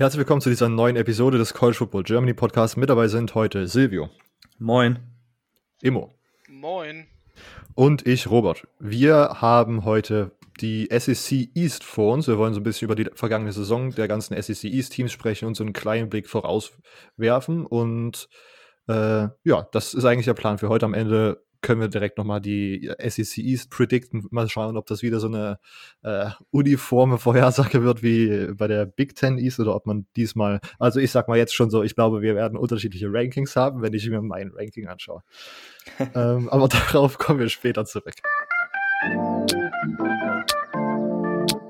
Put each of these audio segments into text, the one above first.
Herzlich willkommen zu dieser neuen Episode des College Football Germany Podcast. Mit dabei sind heute Silvio. Moin. Immo. Moin. Und ich, Robert. Wir haben heute die SEC East vor uns. Wir wollen so ein bisschen über die vergangene Saison der ganzen SEC East Teams sprechen und so einen kleinen Blick vorauswerfen. Und äh, ja, das ist eigentlich der Plan für heute. Am Ende können wir direkt nochmal die SEC East predikten. Mal schauen, ob das wieder so eine äh, uniforme Vorhersage wird wie bei der Big Ten East oder ob man diesmal, also ich sag mal jetzt schon so, ich glaube, wir werden unterschiedliche Rankings haben, wenn ich mir mein Ranking anschaue. ähm, aber darauf kommen wir später zurück.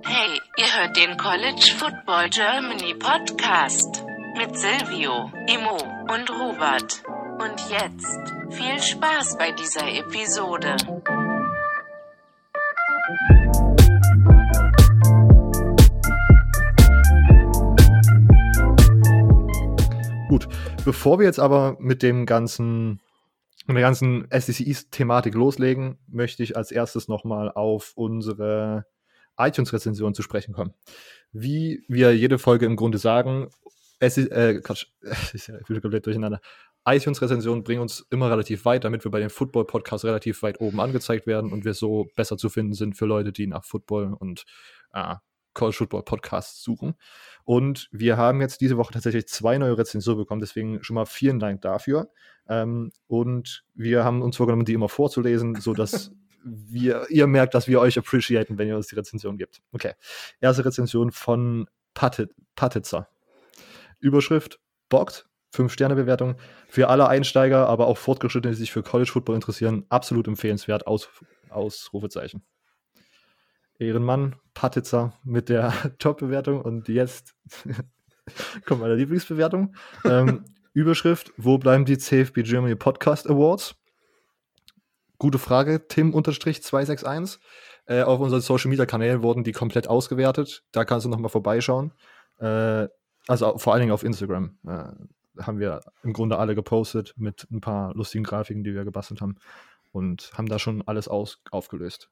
Hey, ihr hört den College Football Germany Podcast mit Silvio, Imo und Robert. Und jetzt viel Spaß bei dieser Episode. Gut, bevor wir jetzt aber mit dem ganzen mit der ganzen SEC East-Thematik loslegen, möchte ich als erstes nochmal auf unsere iTunes-Rezension zu sprechen kommen. Wie wir jede Folge im Grunde sagen, ist, äh, Quatsch, ich bin komplett durcheinander iTunes-Rezensionen bringen uns immer relativ weit, damit wir bei den Football-Podcasts relativ weit oben angezeigt werden und wir so besser zu finden sind für Leute, die nach Football und äh, College Football Podcasts suchen. Und wir haben jetzt diese Woche tatsächlich zwei neue Rezensionen bekommen, deswegen schon mal vielen Dank dafür. Ähm, und wir haben uns vorgenommen, die immer vorzulesen, sodass wir, ihr merkt, dass wir euch appreciaten, wenn ihr uns die Rezension gibt. Okay. Erste Rezension von Patit, Patitzer. Überschrift: Bockt, 5-Sterne-Bewertung. Für alle Einsteiger, aber auch Fortgeschrittene, die sich für College Football interessieren, absolut empfehlenswert. Aus, Ausrufezeichen. Ehrenmann, Patitzer mit der Top-Bewertung und jetzt kommt meine Lieblingsbewertung. ähm, Überschrift: Wo bleiben die CFB Germany Podcast Awards? Gute Frage, Tim-261. Äh, auf unseren Social Media Kanälen wurden die komplett ausgewertet. Da kannst du nochmal vorbeischauen. Äh, also vor allen Dingen auf Instagram. Äh, haben wir im Grunde alle gepostet mit ein paar lustigen Grafiken, die wir gebastelt haben und haben da schon alles aus, aufgelöst.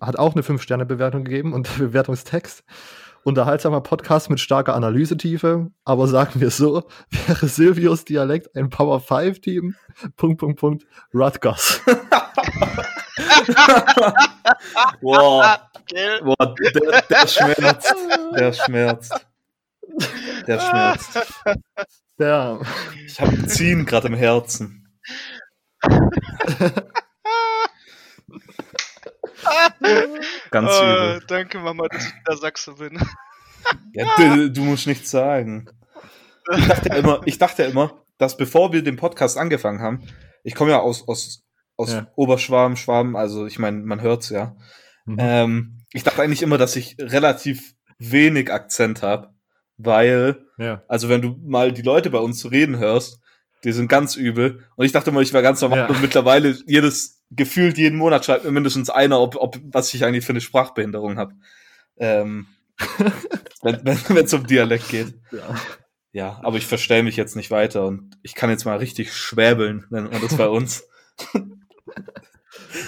Hat auch eine 5-Sterne-Bewertung gegeben und Bewertungstext. Unterhaltsamer Podcast mit starker Analysetiefe, aber sagen wir so, wäre Silvios Dialekt ein Power 5 Team? Punkt, Punkt, Punkt, Rutgers. wow. wow der, der schmerzt. Der schmerzt. Der schmerzt. Ja. Ich habe Ziehen gerade im Herzen. Ganz oh, übel. Danke, Mama, dass ich der Sachse bin. Ja, du, du, musst nichts sagen. Ich dachte, ja immer, ich dachte ja immer, dass bevor wir den Podcast angefangen haben, ich komme ja aus, aus, aus ja. Oberschwaben, Schwaben, also ich meine, man hört's ja. Mhm. Ähm, ich dachte eigentlich immer, dass ich relativ wenig Akzent habe, weil, ja. also wenn du mal die Leute bei uns reden hörst, die sind ganz übel. Und ich dachte immer, ich wäre ganz normal. Ja. Und mittlerweile jedes gefühlt jeden Monat schreibt mir mindestens einer, ob, ob was ich eigentlich für eine Sprachbehinderung habe. Ähm, wenn es um Dialekt geht. Ja. ja, aber ich verstelle mich jetzt nicht weiter und ich kann jetzt mal richtig schwäbeln, nennt man das bei uns.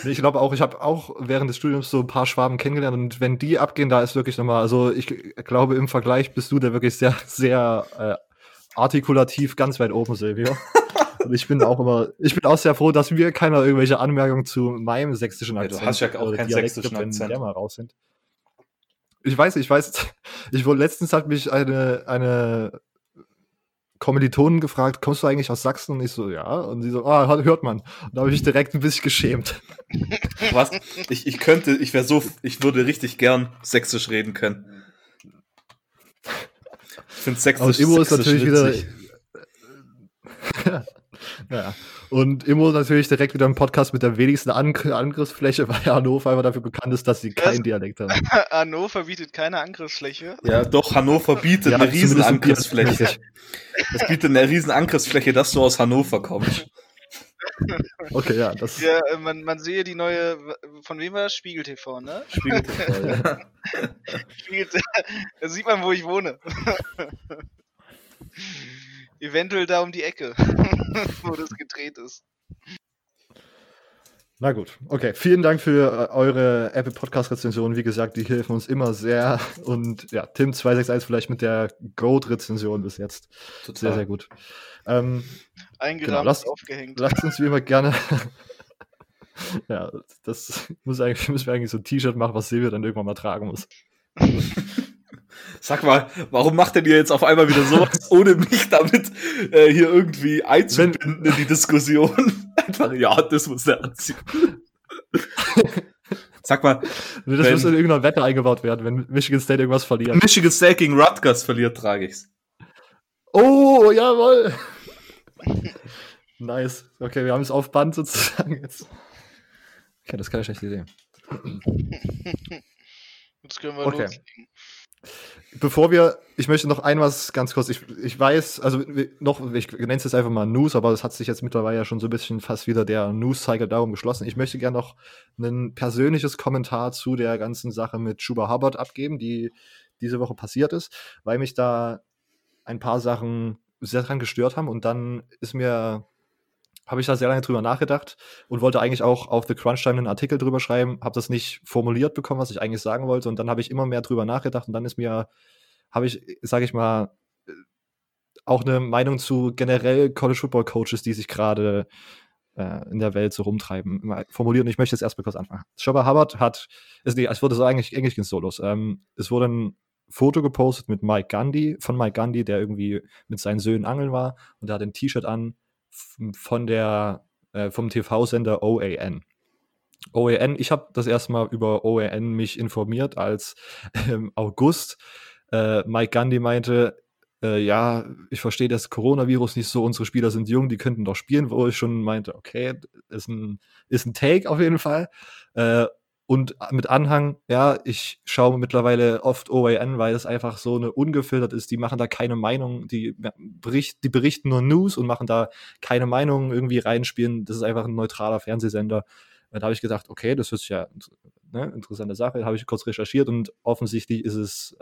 Ich glaube auch, ich habe auch während des Studiums so ein paar Schwaben kennengelernt und wenn die abgehen, da ist wirklich nochmal, also ich glaube im Vergleich bist du da wirklich sehr, sehr äh, artikulativ ganz weit oben, Silvio. Und ich bin auch immer, ich bin auch sehr froh, dass mir keiner irgendwelche Anmerkungen zu meinem sächsischen Akzent. Ja, du hast ja auch keinen sächsischen Akzent. Der mal raus sind. Ich weiß, ich weiß, ich wurde letztens hat mich eine, eine Kommilitonen gefragt, kommst du eigentlich aus Sachsen? Und ich so, ja. Und sie so, ah, hört man. Und da habe ich mich direkt ein bisschen geschämt. Was? Ich, ich könnte, ich wäre so, ich würde richtig gern sächsisch reden können. Ich finde sächsisch, also, Immo ist natürlich witzig. wieder. ja. Und Immo natürlich direkt wieder ein Podcast mit der wenigsten An Angriffsfläche, weil Hannover einfach dafür bekannt ist, dass sie keinen Dialekt haben. Hannover bietet keine Angriffsfläche. Ja, doch, Hannover bietet ja, eine riesen Angriffsfläche. Es bietet eine riesen Angriffsfläche, dass du aus Hannover kommst. Okay, ja, das. Ja, äh, man, man sehe die neue, von wem war das? Spiegel TV, ne? Spiegel TV, ja. Spiegel, da sieht man, wo ich wohne. Eventuell da um die Ecke, wo das gedreht ist. Na gut, okay. Vielen Dank für äh, eure Apple Podcast Rezension. Wie gesagt, die helfen uns immer sehr. Und ja, Tim 261 vielleicht mit der Goat Rezension bis jetzt. Total. Sehr, sehr gut. Ähm, Eingerahmt, genau, lasst, aufgehängt. Lasst uns wie immer gerne. ja, das muss eigentlich, müssen wir eigentlich so ein T-Shirt machen, was Silvia dann irgendwann mal tragen muss. Sag mal, warum macht denn ihr jetzt auf einmal wieder sowas, ohne mich damit äh, hier irgendwie einzubinden in die Diskussion? Einfach, ja, das muss der anziehen. Sag mal. Das wenn, muss in irgendein Wetter eingebaut werden, wenn Michigan State irgendwas verliert. Michigan State gegen Rutgers verliert, trage ich's. Oh, jawoll. nice. Okay, wir haben es auf Band sozusagen jetzt. Okay, das ist keine schlechte Idee. Jetzt können wir okay. loslegen. Bevor wir, ich möchte noch ein was ganz kurz, ich, ich weiß, also noch, ich nenne es jetzt einfach mal News, aber es hat sich jetzt mittlerweile ja schon so ein bisschen fast wieder der News-Cycle darum geschlossen. Ich möchte gerne noch ein persönliches Kommentar zu der ganzen Sache mit Schuba Hubbard abgeben, die diese Woche passiert ist, weil mich da ein paar Sachen sehr dran gestört haben und dann ist mir habe ich da sehr lange drüber nachgedacht und wollte eigentlich auch auf The Crunch Time einen Artikel drüber schreiben, habe das nicht formuliert bekommen, was ich eigentlich sagen wollte und dann habe ich immer mehr drüber nachgedacht und dann ist mir, habe ich, sage ich mal, auch eine Meinung zu generell College Football Coaches, die sich gerade äh, in der Welt so rumtreiben, formuliert und ich möchte jetzt erstmal kurz anfangen. Shabba Hubbard hat, es, nee, es wurde so eigentlich, eigentlich ging so los. Ähm, es wurde ein Foto gepostet mit Mike Gandhi, von Mike Gandhi, der irgendwie mit seinen Söhnen angeln war und der hat ein T-Shirt an, von der, äh, vom TV-Sender OAN. OAN, ich habe das erste Mal über OAN mich informiert, als im August äh, Mike Gandhi meinte, äh, ja, ich verstehe das Coronavirus nicht so, unsere Spieler sind jung, die könnten doch spielen, wo ich schon meinte, okay, ist ein, ist ein Take auf jeden Fall. Äh, und mit Anhang, ja, ich schaue mittlerweile oft OAN, weil es einfach so eine ungefiltert ist. Die machen da keine Meinung, die, bericht, die berichten nur News und machen da keine Meinung irgendwie reinspielen. Das ist einfach ein neutraler Fernsehsender. Da habe ich gedacht, okay, das ist ja ne, interessante Sache. Habe ich kurz recherchiert und offensichtlich ist es,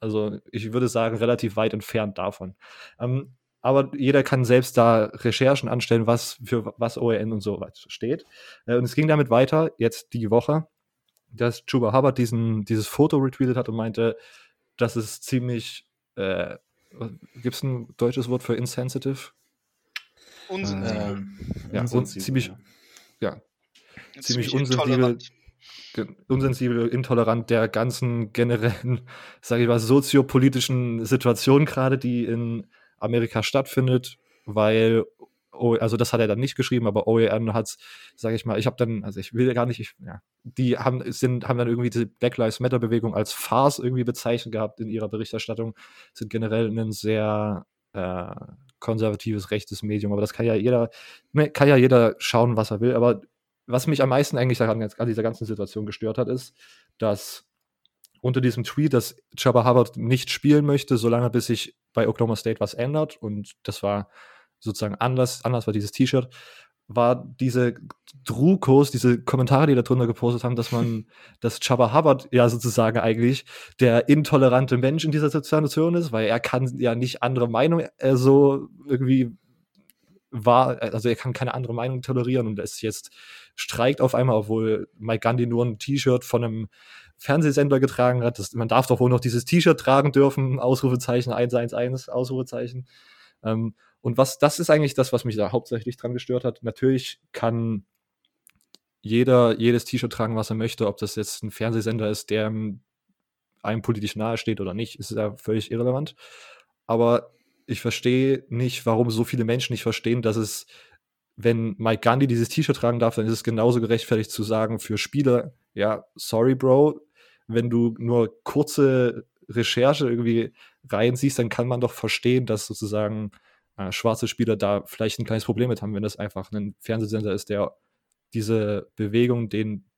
also ich würde sagen, relativ weit entfernt davon. Ähm, aber jeder kann selbst da Recherchen anstellen, was für was OEN und so weiter steht. Äh, und es ging damit weiter, jetzt die Woche dass Chuba Hubbard diesen, dieses Foto retweetet hat und meinte, das ist ziemlich, äh, gibt es ein deutsches Wort für insensitive? Unsensibel. Äh, ja, un ziemlich, ja, ja ziemlich unsensibel, unsensibel, intolerant der ganzen generellen, sage ich mal, soziopolitischen Situation gerade, die in Amerika stattfindet, weil also das hat er dann nicht geschrieben, aber OEN hat es, sage ich mal, ich habe dann, also ich will gar nicht, ich, ja, die haben, sind, haben dann irgendwie diese Black Lives Matter Bewegung als Farce irgendwie bezeichnet gehabt in ihrer Berichterstattung, sind generell ein sehr äh, konservatives, rechtes Medium, aber das kann ja jeder, ne, kann ja jeder schauen, was er will, aber was mich am meisten eigentlich daran, an dieser ganzen Situation gestört hat, ist, dass unter diesem Tweet, dass Jabba Hubbard nicht spielen möchte, solange bis sich bei Oklahoma State was ändert und das war sozusagen Anlass, Anlass war dieses T-Shirt, war diese Drukos, diese Kommentare, die da drunter gepostet haben, dass man, dass Chaba Hubbard ja sozusagen eigentlich der intolerante Mensch in dieser Situation ist, weil er kann ja nicht andere Meinung äh, so irgendwie war, also er kann keine andere Meinung tolerieren und es jetzt streikt auf einmal, obwohl Mike Gandhi nur ein T-Shirt von einem Fernsehsender getragen hat. Das, man darf doch wohl noch dieses T-Shirt tragen dürfen, Ausrufezeichen 111, Ausrufezeichen. Ähm, und was, das ist eigentlich das, was mich da hauptsächlich dran gestört hat. Natürlich kann jeder jedes T-Shirt tragen, was er möchte, ob das jetzt ein Fernsehsender ist, der einem politisch nahe steht oder nicht, ist ja völlig irrelevant. Aber ich verstehe nicht, warum so viele Menschen nicht verstehen, dass es, wenn Mike Gandhi dieses T-Shirt tragen darf, dann ist es genauso gerechtfertigt zu sagen für Spieler, ja, sorry, Bro, wenn du nur kurze Recherche irgendwie reinsiehst, dann kann man doch verstehen, dass sozusagen äh, schwarze Spieler da vielleicht ein kleines Problem mit haben, wenn das einfach ein Fernsehsender ist, der diese Bewegung, den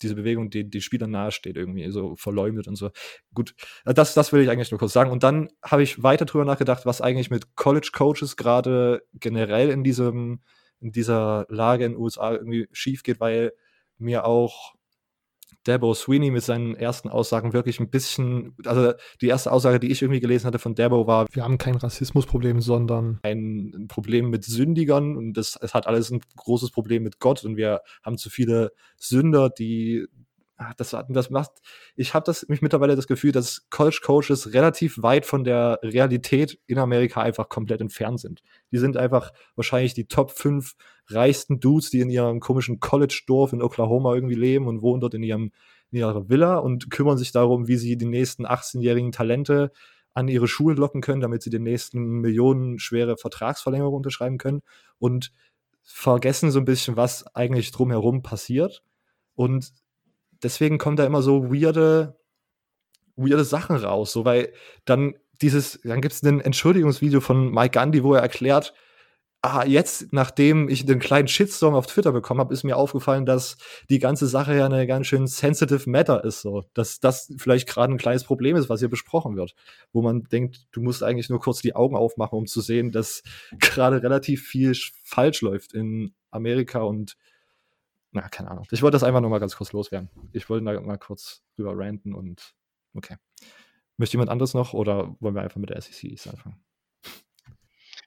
diese Bewegung, die die Spielern nahesteht, irgendwie so verleumdet und so. Gut, äh, das, das will ich eigentlich nur kurz sagen. Und dann habe ich weiter drüber nachgedacht, was eigentlich mit College Coaches gerade generell in diesem, in dieser Lage in den USA irgendwie schief geht, weil mir auch Dabo Sweeney mit seinen ersten Aussagen wirklich ein bisschen, also die erste Aussage, die ich irgendwie gelesen hatte von Dabo war, wir haben kein Rassismusproblem, sondern ein Problem mit Sündigern und das, es hat alles ein großes Problem mit Gott und wir haben zu viele Sünder, die Ah, das, das macht, ich habe das mich mittlerweile das Gefühl, dass College Coaches relativ weit von der Realität in Amerika einfach komplett entfernt sind. Die sind einfach wahrscheinlich die Top 5 reichsten Dudes, die in ihrem komischen College-Dorf in Oklahoma irgendwie leben und wohnen dort in ihrem in ihrer Villa und kümmern sich darum, wie sie die nächsten 18-jährigen Talente an ihre Schulen locken können, damit sie den nächsten millionenschwere Vertragsverlängerung unterschreiben können und vergessen so ein bisschen, was eigentlich drumherum passiert. Und deswegen kommen da immer so weirde, weirde Sachen raus, so weil dann dieses, dann gibt es ein Entschuldigungsvideo von Mike Gandhi, wo er erklärt, ah, jetzt, nachdem ich den kleinen Shitstorm auf Twitter bekommen habe, ist mir aufgefallen, dass die ganze Sache ja eine ganz schön sensitive Matter ist, so, dass das vielleicht gerade ein kleines Problem ist, was hier besprochen wird, wo man denkt, du musst eigentlich nur kurz die Augen aufmachen, um zu sehen, dass gerade relativ viel falsch läuft in Amerika und na, keine Ahnung. Ich wollte das einfach nur mal ganz kurz loswerden. Ich wollte da mal kurz drüber ranten und okay. Möchte jemand anderes noch oder wollen wir einfach mit der SEC anfangen?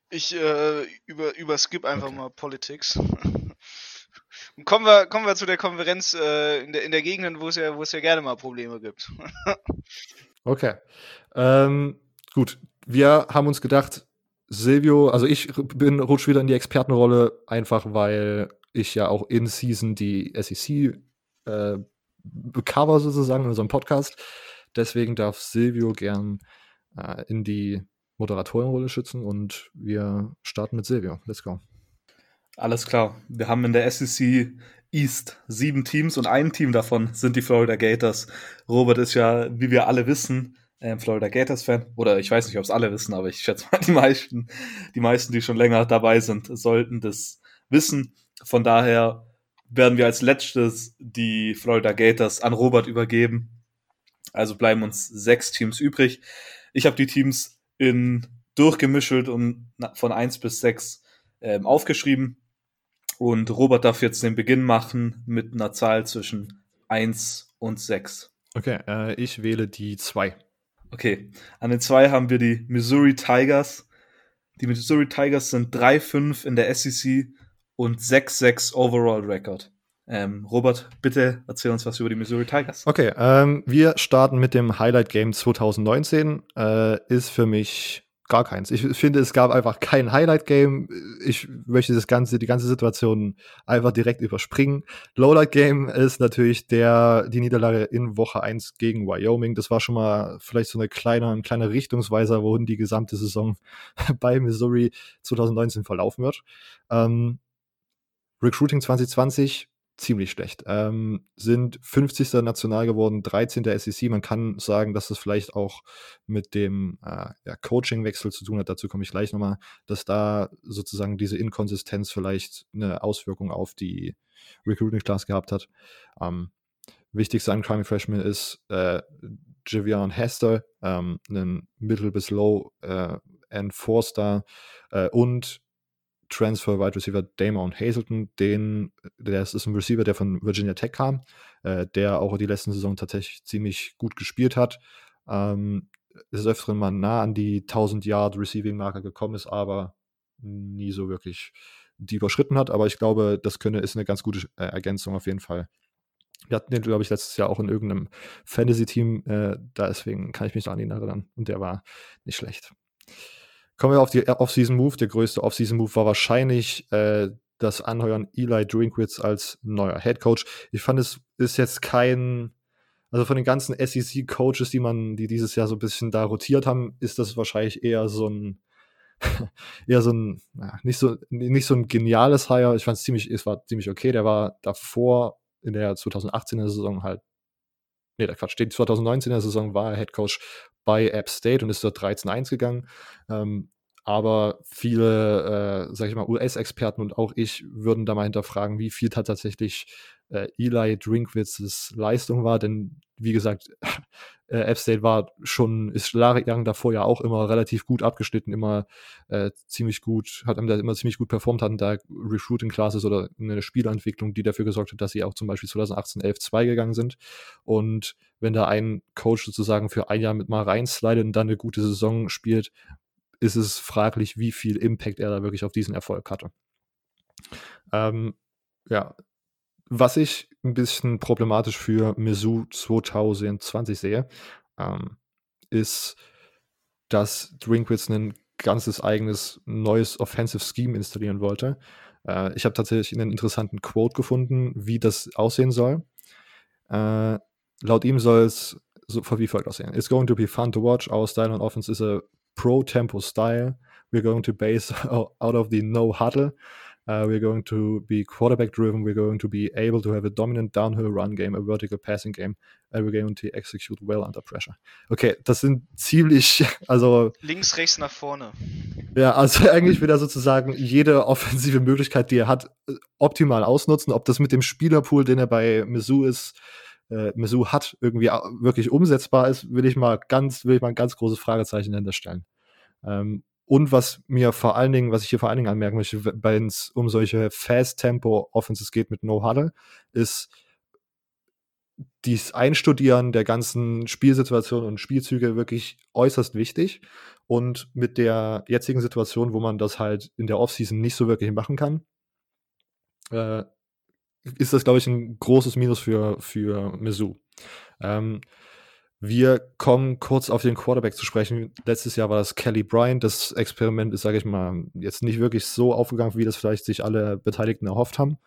Ich äh, über, über Skip einfach okay. mal Politics. kommen wir, kommen wir zu der Konferenz äh, in, der, in der Gegend, wo es ja, wo es ja gerne mal Probleme gibt. okay. Ähm, gut. Wir haben uns gedacht, Silvio, also ich bin rutsch wieder in die Expertenrolle, einfach weil ich ja auch in Season die SEC äh, cover sozusagen in unserem Podcast. Deswegen darf Silvio gern äh, in die Moderatorenrolle schützen und wir starten mit Silvio. Let's go. Alles klar. Wir haben in der SEC East sieben Teams und ein Team davon sind die Florida Gators. Robert ist ja, wie wir alle wissen, ähm, Florida Gators-Fan. Oder ich weiß nicht, ob es alle wissen, aber ich schätze mal, die meisten, die meisten, die schon länger dabei sind, sollten das wissen. Von daher werden wir als letztes die Florida Gators an Robert übergeben. Also bleiben uns sechs Teams übrig. Ich habe die Teams in durchgemischelt und von eins bis sechs ähm, aufgeschrieben. Und Robert darf jetzt den Beginn machen mit einer Zahl zwischen eins und sechs. Okay, äh, ich wähle die zwei. Okay, an den zwei haben wir die Missouri Tigers. Die Missouri Tigers sind 3-5 in der SEC und 6-6 Overall Record. Ähm, Robert, bitte erzähl uns was über die Missouri Tigers. Okay, ähm, wir starten mit dem Highlight Game 2019. Äh, ist für mich gar keins. Ich finde, es gab einfach kein Highlight-Game. Ich möchte das ganze, die ganze Situation einfach direkt überspringen. Lowlight-Game ist natürlich der, die Niederlage in Woche 1 gegen Wyoming. Das war schon mal vielleicht so eine kleine, ein kleiner Richtungsweiser, wohin die gesamte Saison bei Missouri 2019 verlaufen wird. Ähm, Recruiting 2020 ziemlich schlecht. Ähm, sind 50. national geworden, 13. der SEC. Man kann sagen, dass das vielleicht auch mit dem äh, ja, Coaching-Wechsel zu tun hat. Dazu komme ich gleich nochmal, dass da sozusagen diese Inkonsistenz vielleicht eine Auswirkung auf die Recruiting-Class gehabt hat. Ähm, wichtigster Incoming Freshman ist äh, Javion Hester, ähm, ein Middle bis Low äh, Four-Star äh, und Transfer Wide Receiver Damon Hazelton, den, der ist ein Receiver, der von Virginia Tech kam, äh, der auch die letzten Saison tatsächlich ziemlich gut gespielt hat. Ähm, ist öfteren mal nah an die 1000 Yard Receiving Marker gekommen ist, aber nie so wirklich die überschritten hat. Aber ich glaube, das könnte, ist eine ganz gute äh, Ergänzung auf jeden Fall. Wir hatten den, glaube ich, letztes Jahr auch in irgendeinem Fantasy-Team, äh, deswegen kann ich mich da an ihn erinnern. Und der war nicht schlecht. Kommen wir auf die Off-Season-Move. Der größte Off-Season-Move war wahrscheinlich äh, das Anheuern Eli Drinkwitz als neuer Head Coach. Ich fand, es ist jetzt kein, also von den ganzen SEC-Coaches, die man, die dieses Jahr so ein bisschen da rotiert haben, ist das wahrscheinlich eher so ein, eher so ein, ja, nicht so, nicht so ein geniales Hire. Ich fand es ziemlich, es war ziemlich okay. Der war davor in der 2018er Saison halt nee, der Quatsch, die 2019er Saison war er Head Coach bei App State und ist dort 13-1 gegangen. Ähm, aber viele, äh, sag ich mal, US-Experten und auch ich würden da mal hinterfragen, wie viel tatsächlich äh, Eli Drinkwitzes Leistung war, denn wie gesagt, äh, App State war schon, ist jahrelang davor ja auch immer relativ gut abgeschnitten, immer äh, ziemlich gut, hat da immer ziemlich gut performt, hatten da Recruiting Classes oder eine Spielentwicklung, die dafür gesorgt hat, dass sie auch zum Beispiel 2018 11-2 gegangen sind. Und wenn da ein Coach sozusagen für ein Jahr mit mal reinslidet und dann eine gute Saison spielt, ist es fraglich, wie viel Impact er da wirklich auf diesen Erfolg hatte. Ähm, ja, was ich ein bisschen problematisch für Mizzou 2020 sehe, ähm, ist, dass Drinkwitz ein ganzes eigenes neues Offensive Scheme installieren wollte. Äh, ich habe tatsächlich einen interessanten Quote gefunden, wie das aussehen soll. Äh, laut ihm soll es so wie folgt aussehen. It's going to be fun to watch. Our style on offense is a pro-tempo style. We're going to base out of the no huddle. Uh, we're going to be quarterback driven. We're going to be able to have a dominant downhill run game, a vertical passing game, and we're going to execute well under pressure. Okay, das sind ziemlich, also. Links, rechts, nach vorne. Ja, also eigentlich will er sozusagen jede offensive Möglichkeit, die er hat, optimal ausnutzen. Ob das mit dem Spielerpool, den er bei Mizzou ist, äh, Mizzou hat, irgendwie wirklich umsetzbar ist, will ich mal ganz, will ich mal ein ganz großes Fragezeichen dahinter stellen. Ähm, und was mir vor allen Dingen, was ich hier vor allen Dingen anmerken möchte, wenn es um solche Fast-Tempo-Offenses geht mit No-Huddle, ist dieses Einstudieren der ganzen Spielsituationen und Spielzüge wirklich äußerst wichtig. Und mit der jetzigen Situation, wo man das halt in der Offseason nicht so wirklich machen kann, äh, ist das, glaube ich, ein großes Minus für, für Mizzou. Ähm, wir kommen kurz auf den Quarterback zu sprechen. Letztes Jahr war das Kelly Bryant. Das Experiment ist, sage ich mal, jetzt nicht wirklich so aufgegangen, wie das vielleicht sich alle Beteiligten erhofft haben.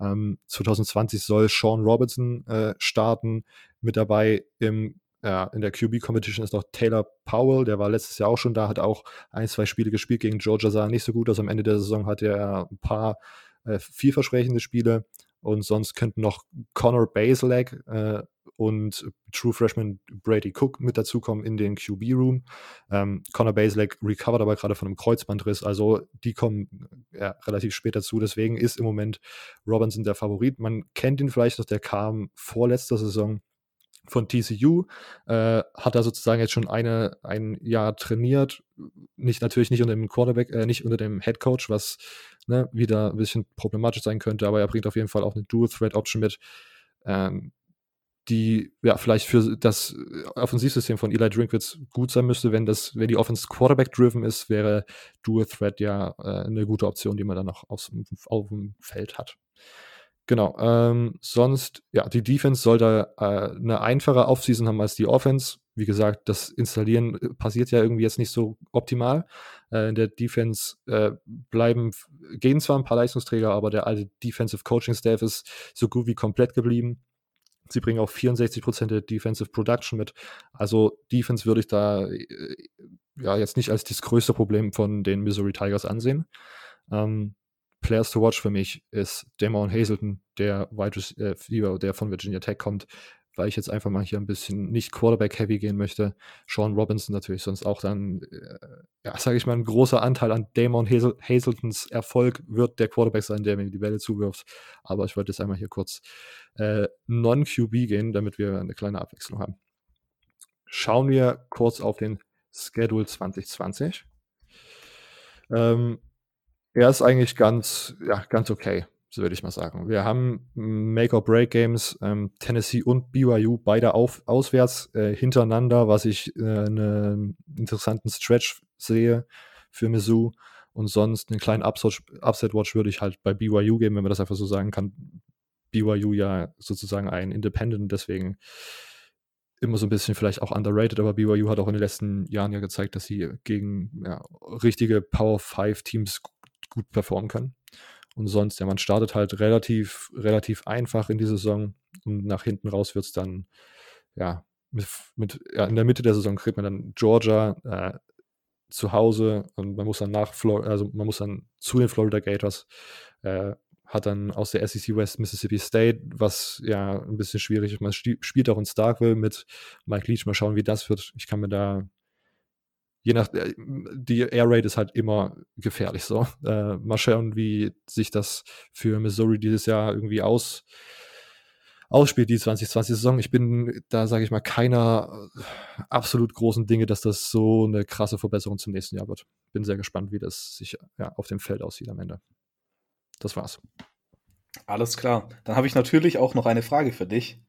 Ähm, 2020 soll Sean Robinson äh, starten. Mit dabei im, ja, in der QB-Competition ist noch Taylor Powell. Der war letztes Jahr auch schon da, hat auch ein, zwei Spiele gespielt gegen Georgia, sah nicht so gut aus. Am Ende der Saison hatte er ein paar äh, vielversprechende Spiele. Und sonst könnten noch Connor Baselak äh, und True Freshman Brady Cook mit dazukommen in den QB-Room. Ähm, Connor Baselak recovered aber gerade von einem Kreuzbandriss, also die kommen ja, relativ spät dazu. Deswegen ist im Moment Robinson der Favorit. Man kennt ihn vielleicht noch, der kam vorletzter Saison von TCU, äh, hat da sozusagen jetzt schon eine, ein Jahr trainiert, nicht natürlich nicht unter dem Quarterback, äh, nicht unter dem Head Coach, was ne, wieder ein bisschen problematisch sein könnte, aber er bringt auf jeden Fall auch eine Dual-Threat-Option mit, ähm, die ja vielleicht für das Offensivsystem von Eli Drinkwitz gut sein müsste, wenn das, wenn die Offense Quarterback-driven ist, wäre Dual Threat ja äh, eine gute Option, die man dann noch aufs, auf dem Feld hat. Genau. Ähm, sonst, ja, die Defense sollte äh, eine einfache Offseason haben als die Offense. Wie gesagt, das Installieren äh, passiert ja irgendwie jetzt nicht so optimal. Äh, in der Defense äh, bleiben, gehen zwar ein paar Leistungsträger, aber der alte Defensive Coaching Staff ist so gut wie komplett geblieben. Sie bringen auch 64% der Defensive Production mit. Also Defense würde ich da äh, ja jetzt nicht als das größte Problem von den Missouri Tigers ansehen. Ähm, Players to watch für mich ist Damon Hazelton, der Wide Receiver, der von Virginia Tech kommt, weil ich jetzt einfach mal hier ein bisschen nicht Quarterback-heavy gehen möchte. Sean Robinson natürlich sonst auch dann, äh, ja, sage ich mal, ein großer Anteil an Damon Hazel Hazeltons Erfolg wird der Quarterback sein, der mir die Bälle zuwirft. Aber ich wollte jetzt einmal hier kurz äh, Non-QB gehen, damit wir eine kleine Abwechslung haben. Schauen wir kurz auf den Schedule 2020. Ähm, er ist eigentlich ganz, ja, ganz okay, so würde ich mal sagen. Wir haben Make-or-Break-Games, ähm, Tennessee und BYU, beide auf, auswärts äh, hintereinander, was ich äh, einen interessanten Stretch sehe für Mizzou. Und sonst einen kleinen Upset-Watch würde ich halt bei BYU geben, wenn man das einfach so sagen kann. BYU ja sozusagen ein Independent, deswegen immer so ein bisschen vielleicht auch underrated, aber BYU hat auch in den letzten Jahren ja gezeigt, dass sie gegen ja, richtige Power 5 Teams gut performen kann. Und sonst, ja, man startet halt relativ, relativ einfach in die Saison und nach hinten raus wird es dann, ja, mit, mit ja, in der Mitte der Saison kriegt man dann Georgia äh, zu Hause und man muss dann nach Flor also man muss dann zu den Florida Gators, äh, hat dann aus der SEC West Mississippi State, was ja ein bisschen schwierig ist. Man spielt auch in Starkville mit Mike Leach. Mal schauen, wie das wird. Ich kann mir da je nach, äh, die Air Raid ist halt immer gefährlich so. Äh, mal schauen, wie sich das für Missouri dieses Jahr irgendwie aus, ausspielt, die 2020-Saison. Ich bin da, sage ich mal, keiner äh, absolut großen Dinge, dass das so eine krasse Verbesserung zum nächsten Jahr wird. Bin sehr gespannt, wie das sich ja, auf dem Feld aussieht am Ende. Das war's. Alles klar. Dann habe ich natürlich auch noch eine Frage für dich.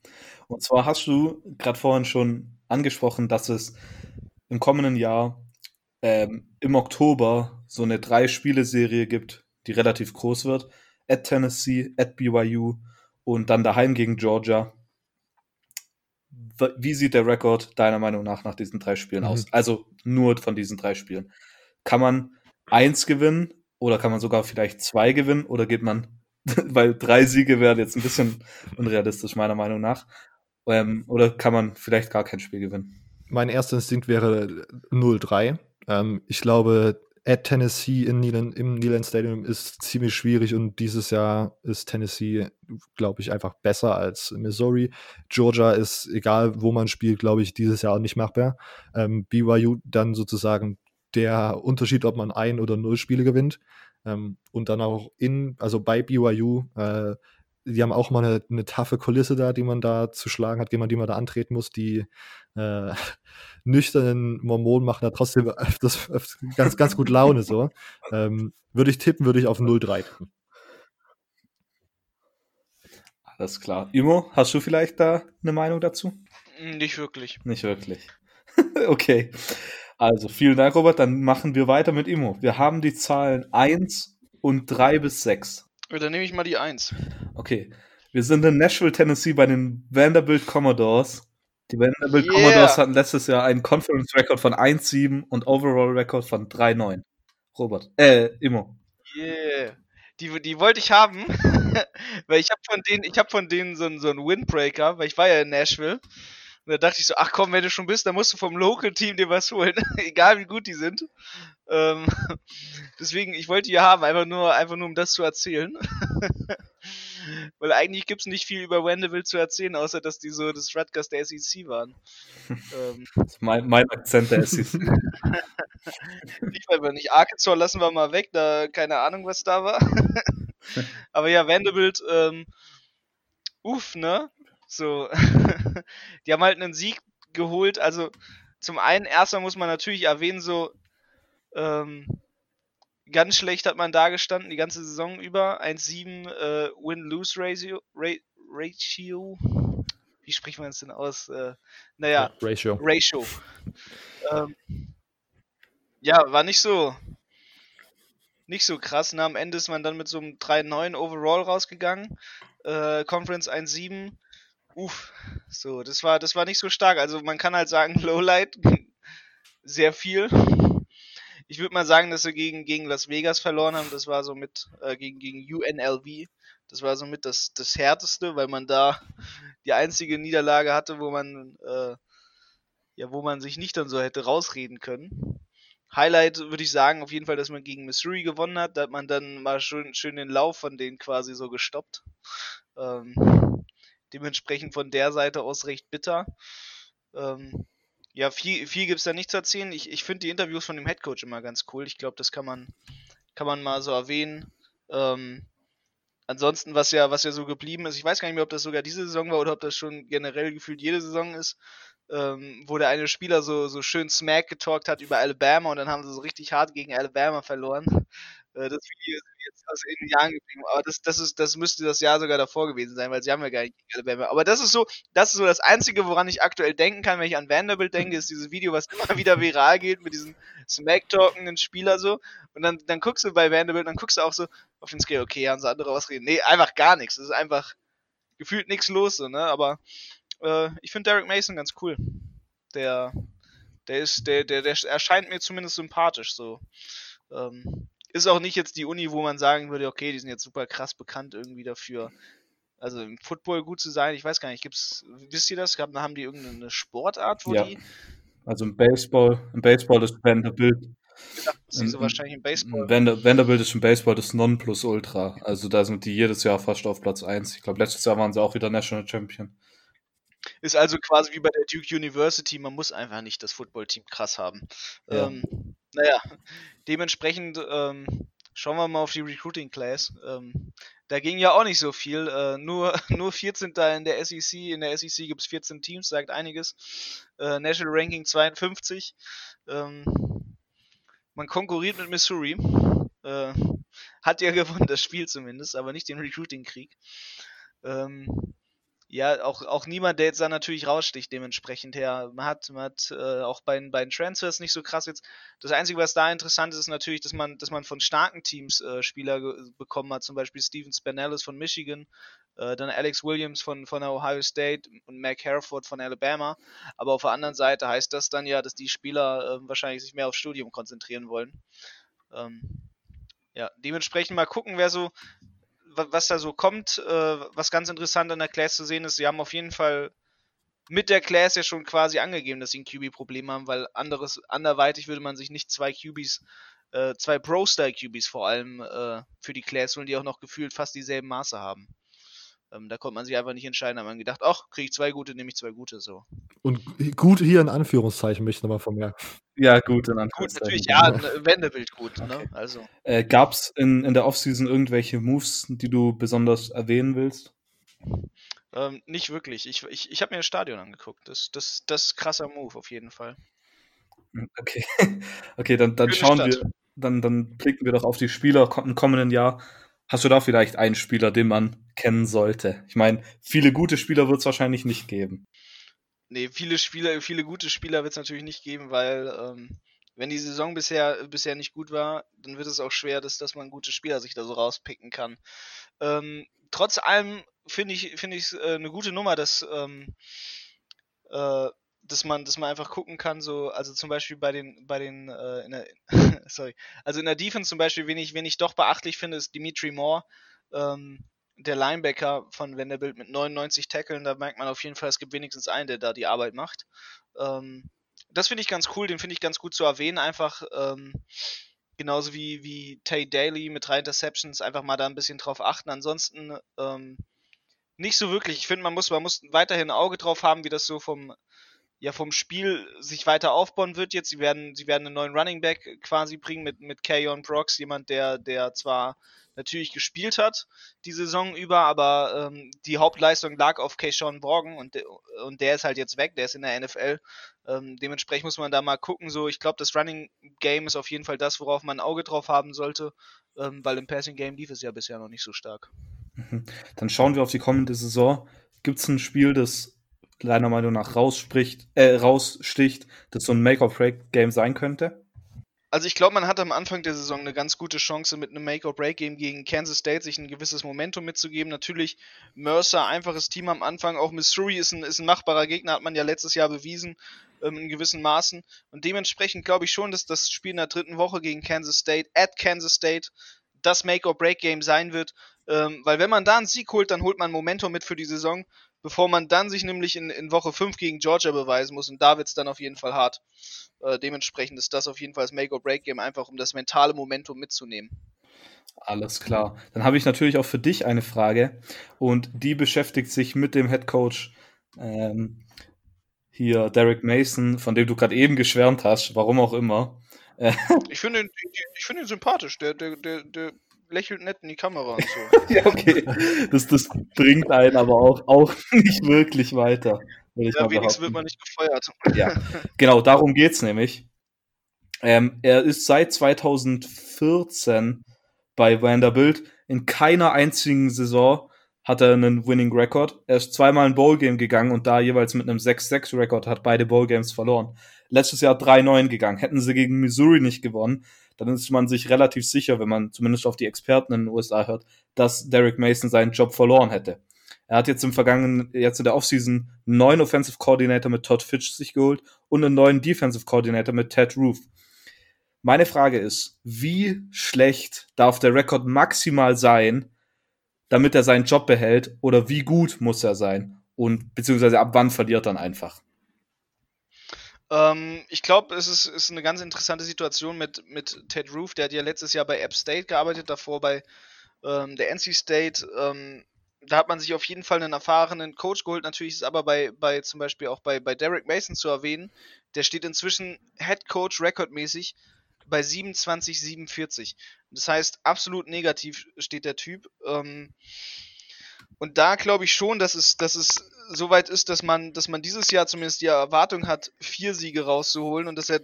Und zwar hast du gerade vorhin schon angesprochen, dass es im kommenden Jahr ähm, im Oktober so eine Drei-Spiele-Serie gibt, die relativ groß wird. At Tennessee, at BYU und dann daheim gegen Georgia. Wie sieht der Rekord deiner Meinung nach nach diesen drei Spielen mhm. aus? Also nur von diesen drei Spielen. Kann man eins gewinnen oder kann man sogar vielleicht zwei gewinnen oder geht man, weil drei Siege wären jetzt ein bisschen unrealistisch meiner Meinung nach. Ähm, oder kann man vielleicht gar kein Spiel gewinnen? Mein erster Instinkt wäre 0-3. Ähm, ich glaube, at Tennessee in Neyland, im Neyland Stadium ist ziemlich schwierig und dieses Jahr ist Tennessee, glaube ich, einfach besser als Missouri. Georgia ist, egal wo man spielt, glaube ich, dieses Jahr auch nicht machbar. Ähm, BYU dann sozusagen der Unterschied, ob man ein oder null Spiele gewinnt. Ähm, und dann auch in, also bei BYU, äh, die haben auch mal eine, eine taffe Kulisse da, die man da zu schlagen hat, gegen man, die man da antreten muss. Die äh, nüchternen Mormonen machen da trotzdem öfters, öfters ganz, ganz gut Laune so. Ähm, würde ich tippen, würde ich auf 0-3 tippen. Alles klar. Imo, hast du vielleicht da eine Meinung dazu? Nicht wirklich. Nicht wirklich. okay. Also, vielen Dank, Robert. Dann machen wir weiter mit Imo. Wir haben die Zahlen 1 und 3 bis 6. Dann nehme ich mal die 1. Okay. Wir sind in Nashville, Tennessee bei den Vanderbilt Commodores. Die Vanderbilt yeah. Commodores hatten letztes Jahr einen Conference Record von 1,7 und Overall Record von 3,9. Robert. Äh, Immo. Yeah. Die, die wollte ich haben, weil ich habe von denen, ich habe von denen so, so einen Windbreaker, weil ich war ja in Nashville. Und da dachte ich so, ach komm, wenn du schon bist, dann musst du vom Local Team dir was holen, egal wie gut die sind. Ähm, deswegen, ich wollte die haben, einfach nur, einfach nur um das zu erzählen. Weil eigentlich gibt es nicht viel über Vanderbilt zu erzählen, außer dass die so das Rutgers der SEC waren. ähm. mein, mein Akzent der SEC. ich weiß nicht. Arkansas lassen wir mal weg, da keine Ahnung, was da war. Aber ja, Vanderbilt, ähm, uff, ne? So, die haben halt einen Sieg geholt. Also zum einen, erstmal muss man natürlich erwähnen, so, ähm, ganz schlecht hat man da gestanden, die ganze Saison über. 1,7 äh, Win-Lose-Ratio. Ratio. Wie spricht man es denn aus? Äh, naja, ja, Ratio. Ratio. Ähm, ja, war nicht so nicht so krass. Na, am Ende ist man dann mit so einem 3-9 Overall rausgegangen. Äh, Conference 1-7. Uff, so, das war, das war nicht so stark. Also man kann halt sagen, Lowlight sehr viel ich würde mal sagen, dass sie gegen, gegen Las Vegas verloren haben. Das war so mit äh, gegen, gegen UNLV. Das war so mit das, das härteste, weil man da die einzige Niederlage hatte, wo man äh, ja, wo man sich nicht dann so hätte rausreden können. Highlight würde ich sagen, auf jeden Fall, dass man gegen Missouri gewonnen hat. Da hat man dann mal schön, schön den Lauf von denen quasi so gestoppt. Ähm, dementsprechend von der Seite aus recht bitter. Ähm, ja, viel, viel gibt es da nicht zu erzählen. Ich, ich finde die Interviews von dem Headcoach immer ganz cool. Ich glaube, das kann man, kann man mal so erwähnen. Ähm, ansonsten, was ja, was ja so geblieben ist, ich weiß gar nicht mehr, ob das sogar diese Saison war oder ob das schon generell gefühlt jede Saison ist, ähm, wo der eine Spieler so, so schön Smack getalkt hat über Alabama und dann haben sie so richtig hart gegen Alabama verloren. Äh, das Video ist jetzt aus den Jahren geblieben. Aber das, das, ist, das müsste das Jahr sogar davor gewesen sein, weil sie haben ja gar nicht gegen Alabama. Aber das ist so, das ist so das Einzige, woran ich aktuell denken kann, wenn ich an Vanderbilt denke, ist dieses Video, was immer wieder viral geht mit diesen Smack-talkenden Spieler so. Und dann, dann guckst du bei Vanderbilt, dann guckst du auch so auf den Scale, okay, haben sie andere ausreden. Nee, einfach gar nichts. Es ist einfach gefühlt nichts los, so, ne? Aber äh, ich finde Derek Mason ganz cool. Der, der ist, der, der, der erscheint mir zumindest sympathisch so. Ähm, ist auch nicht jetzt die Uni, wo man sagen würde, okay, die sind jetzt super krass bekannt irgendwie dafür, also im Football gut zu sein. Ich weiß gar nicht, gibt's, wisst ihr das? Haben die irgendeine Sportart, wo ja. die. Also im Baseball, im Baseball ist Vanderbilt. Ja, das ist so wahrscheinlich im Baseball. Vanderbilt ist im Baseball das Nonplusultra. Also da sind die jedes Jahr fast auf Platz 1. Ich glaube, letztes Jahr waren sie auch wieder National Champion. Ist also quasi wie bei der Duke University, man muss einfach nicht das Footballteam krass haben. Ja. Ähm, naja, dementsprechend ähm, schauen wir mal auf die Recruiting Class. Ähm, da ging ja auch nicht so viel. Äh, nur, nur 14. in der SEC. In der SEC gibt es 14 Teams, sagt einiges. Äh, National Ranking 52. Ähm, man konkurriert mit Missouri. Äh, hat ja gewonnen, das Spiel zumindest, aber nicht den Recruiting-Krieg. Ähm, ja, auch, auch niemand, der jetzt da natürlich raussticht, dementsprechend her. Man hat, man hat äh, auch bei, bei den Transfers nicht so krass jetzt. Das Einzige, was da interessant ist, ist natürlich, dass man, dass man von starken Teams äh, Spieler bekommen hat, zum Beispiel Steven Spanellis von Michigan, äh, dann Alex Williams von, von der Ohio State und Mac Hereford von Alabama. Aber auf der anderen Seite heißt das dann ja, dass die Spieler äh, wahrscheinlich sich mehr aufs Studium konzentrieren wollen. Ähm, ja, dementsprechend mal gucken, wer so, was da so kommt. Äh, was ganz interessant an der Class zu sehen ist, sie haben auf jeden Fall mit der Class ja schon quasi angegeben, dass sie ein QB-Problem haben, weil anderes, anderweitig würde man sich nicht zwei QBs, äh, zwei Pro-Style-QBs vor allem äh, für die Class holen, die auch noch gefühlt fast dieselben Maße haben. Ähm, da konnte man sich einfach nicht entscheiden. Da hat man gedacht, ach, kriege ich zwei gute, nehme ich zwei gute so. Und gut hier in Anführungszeichen möchte ich nochmal vermerken. Ja, gut in Anführungszeichen. Gut, natürlich, ja, ne, Wendebild gut. Ne? Okay. Also. Äh, Gab es in, in der Offseason irgendwelche Moves, die du besonders erwähnen willst? Ähm, nicht wirklich. Ich, ich, ich habe mir das Stadion angeguckt. Das, das, das ist krasser Move auf jeden Fall. Hm, okay, okay dann, dann schauen Stadt. wir, dann, dann blicken wir doch auf die Spieler im kommenden Jahr. Hast du da vielleicht einen Spieler, den man kennen sollte? Ich meine, viele gute Spieler wird es wahrscheinlich nicht geben. Nee, viele Spieler, viele gute Spieler wird es natürlich nicht geben, weil ähm, wenn die Saison bisher, bisher nicht gut war, dann wird es auch schwer, dass, dass man gute Spieler sich da so rauspicken kann. Ähm, trotz allem finde ich finde ich äh, eine gute Nummer, dass ähm, äh, dass man, dass man einfach gucken kann, so, also zum Beispiel bei den, bei den, äh, in der, sorry, also in der Defense zum Beispiel, wen ich, wen ich doch beachtlich finde, ist Dimitri Moore, ähm, der Linebacker von Vanderbilt mit 99 Tackeln, da merkt man auf jeden Fall, es gibt wenigstens einen, der da die Arbeit macht. Ähm, das finde ich ganz cool, den finde ich ganz gut zu erwähnen, einfach, ähm, genauso wie, wie Tay Daly mit drei Interceptions, einfach mal da ein bisschen drauf achten. Ansonsten, ähm, nicht so wirklich. Ich finde, man muss, man muss weiterhin ein Auge drauf haben, wie das so vom, ja vom Spiel sich weiter aufbauen wird jetzt. Sie werden, sie werden einen neuen Running Back quasi bringen mit, mit Kayon Brox, jemand, der, der zwar natürlich gespielt hat die Saison über, aber ähm, die Hauptleistung lag auf Keyshawn Borgen und, und der ist halt jetzt weg, der ist in der NFL. Ähm, dementsprechend muss man da mal gucken. So, ich glaube, das Running Game ist auf jeden Fall das, worauf man ein Auge drauf haben sollte, ähm, weil im Passing Game lief es ja bisher noch nicht so stark. Mhm. Dann schauen wir auf die kommende Saison. Gibt es ein Spiel, das deiner Meinung nach rausspricht, äh, raussticht, das so ein Make-or-Break-Game sein könnte? Also ich glaube, man hat am Anfang der Saison eine ganz gute Chance, mit einem Make-or-Break-Game gegen Kansas State sich ein gewisses Momentum mitzugeben. Natürlich Mercer, einfaches Team am Anfang. Auch Missouri ist ein, ist ein machbarer Gegner, hat man ja letztes Jahr bewiesen ähm, in gewissen Maßen. Und dementsprechend glaube ich schon, dass das Spiel in der dritten Woche gegen Kansas State, at Kansas State, das Make-or-Break-Game sein wird. Ähm, weil wenn man da einen Sieg holt, dann holt man Momentum mit für die Saison bevor man dann sich nämlich in, in Woche 5 gegen Georgia beweisen muss. Und da wird es dann auf jeden Fall hart. Äh, dementsprechend ist das auf jeden Fall das Make-or-Break-Game, einfach um das mentale Momentum mitzunehmen. Alles klar. Dann habe ich natürlich auch für dich eine Frage. Und die beschäftigt sich mit dem Head Coach ähm, hier, Derek Mason, von dem du gerade eben geschwärmt hast, warum auch immer. ich finde ihn, ich find ihn sympathisch. Der, der, der, der lächelt nett in die Kamera und so. ja, okay. Das, das bringt einen aber auch, auch nicht wirklich weiter. Ja, wenigstens wird man nicht gefeuert. Ja, genau, darum geht es nämlich. Ähm, er ist seit 2014 bei Vanderbilt. In keiner einzigen Saison hat er einen Winning Record. Er ist zweimal ein Bowl Game gegangen und da jeweils mit einem 6-6 Record hat beide Bowl Games verloren. Letztes Jahr 3-9 gegangen. Hätten sie gegen Missouri nicht gewonnen, dann ist man sich relativ sicher, wenn man zumindest auf die Experten in den USA hört, dass Derek Mason seinen Job verloren hätte. Er hat jetzt im vergangenen, jetzt in der Offseason einen neuen Offensive Coordinator mit Todd Fitch sich geholt und einen neuen Defensive Coordinator mit Ted Roof. Meine Frage ist, wie schlecht darf der Rekord maximal sein, damit er seinen Job behält, oder wie gut muss er sein? Und beziehungsweise ab wann verliert er dann einfach? Ähm, ich glaube, es ist, ist, eine ganz interessante Situation mit, mit Ted Roof. Der hat ja letztes Jahr bei App State gearbeitet, davor bei ähm, der NC State. Ähm, da hat man sich auf jeden Fall einen erfahrenen Coach geholt. Natürlich ist aber bei, bei zum Beispiel auch bei, bei Derek Mason zu erwähnen. Der steht inzwischen Head Coach rekordmäßig bei 27, 47. Das heißt, absolut negativ steht der Typ. Ähm, und da glaube ich schon, dass es, dass es soweit ist, dass man, dass man dieses Jahr zumindest die Erwartung hat, vier Siege rauszuholen und dass er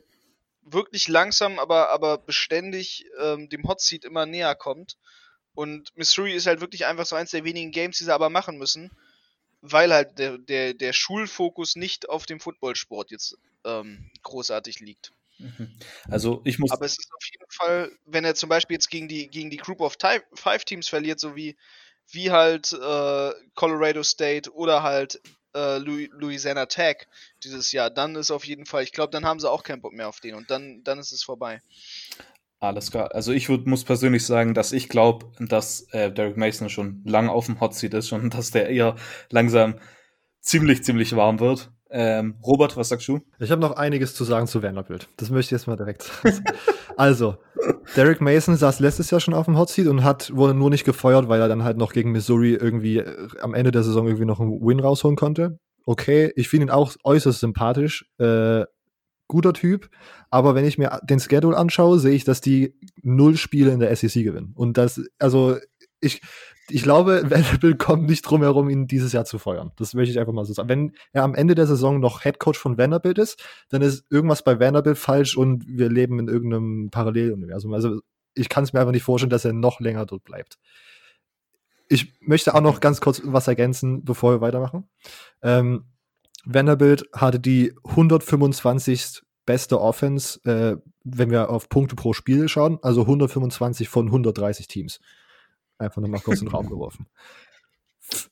wirklich langsam, aber, aber beständig ähm, dem Hot Seat immer näher kommt. Und Missouri ist halt wirklich einfach so eins der wenigen Games, die sie aber machen müssen, weil halt der, der, der Schulfokus nicht auf dem Footballsport jetzt ähm, großartig liegt. Mhm. Also ich muss. Aber es ist auf jeden Fall, wenn er zum Beispiel jetzt gegen die, gegen die Group of Five Teams verliert, so wie, wie halt äh, Colorado State oder halt äh, Louisiana Tech dieses Jahr, dann ist auf jeden Fall, ich glaube, dann haben sie auch keinen Bock mehr auf den und dann, dann ist es vorbei. Alles klar. Also ich würd, muss persönlich sagen, dass ich glaube, dass äh, Derek Mason schon lange auf dem Hot Seat ist und dass der eher langsam ziemlich, ziemlich warm wird. Ähm, Robert, was sagst du? Ich habe noch einiges zu sagen zu Vanderbilt. Das möchte ich jetzt mal direkt sagen. also, Derek Mason saß letztes Jahr schon auf dem Hot Seat und hat, wurde nur nicht gefeuert, weil er dann halt noch gegen Missouri irgendwie äh, am Ende der Saison irgendwie noch einen Win rausholen konnte. Okay, ich finde ihn auch äußerst sympathisch. Äh, guter Typ. Aber wenn ich mir den Schedule anschaue, sehe ich, dass die null Spiele in der SEC gewinnen. Und das, also ich, ich glaube, Vanderbilt kommt nicht drum herum, ihn dieses Jahr zu feuern. Das möchte ich einfach mal so sagen. Wenn er am Ende der Saison noch Head Coach von Vanderbilt ist, dann ist irgendwas bei Vanderbilt falsch und wir leben in irgendeinem Paralleluniversum. Also ich kann es mir einfach nicht vorstellen, dass er noch länger dort bleibt. Ich möchte auch noch ganz kurz was ergänzen, bevor wir weitermachen. Ähm, Vanderbilt hatte die 125. beste Offense, äh, wenn wir auf Punkte pro Spiel schauen, also 125 von 130 Teams. Einfach nochmal kurz in den Raum geworfen.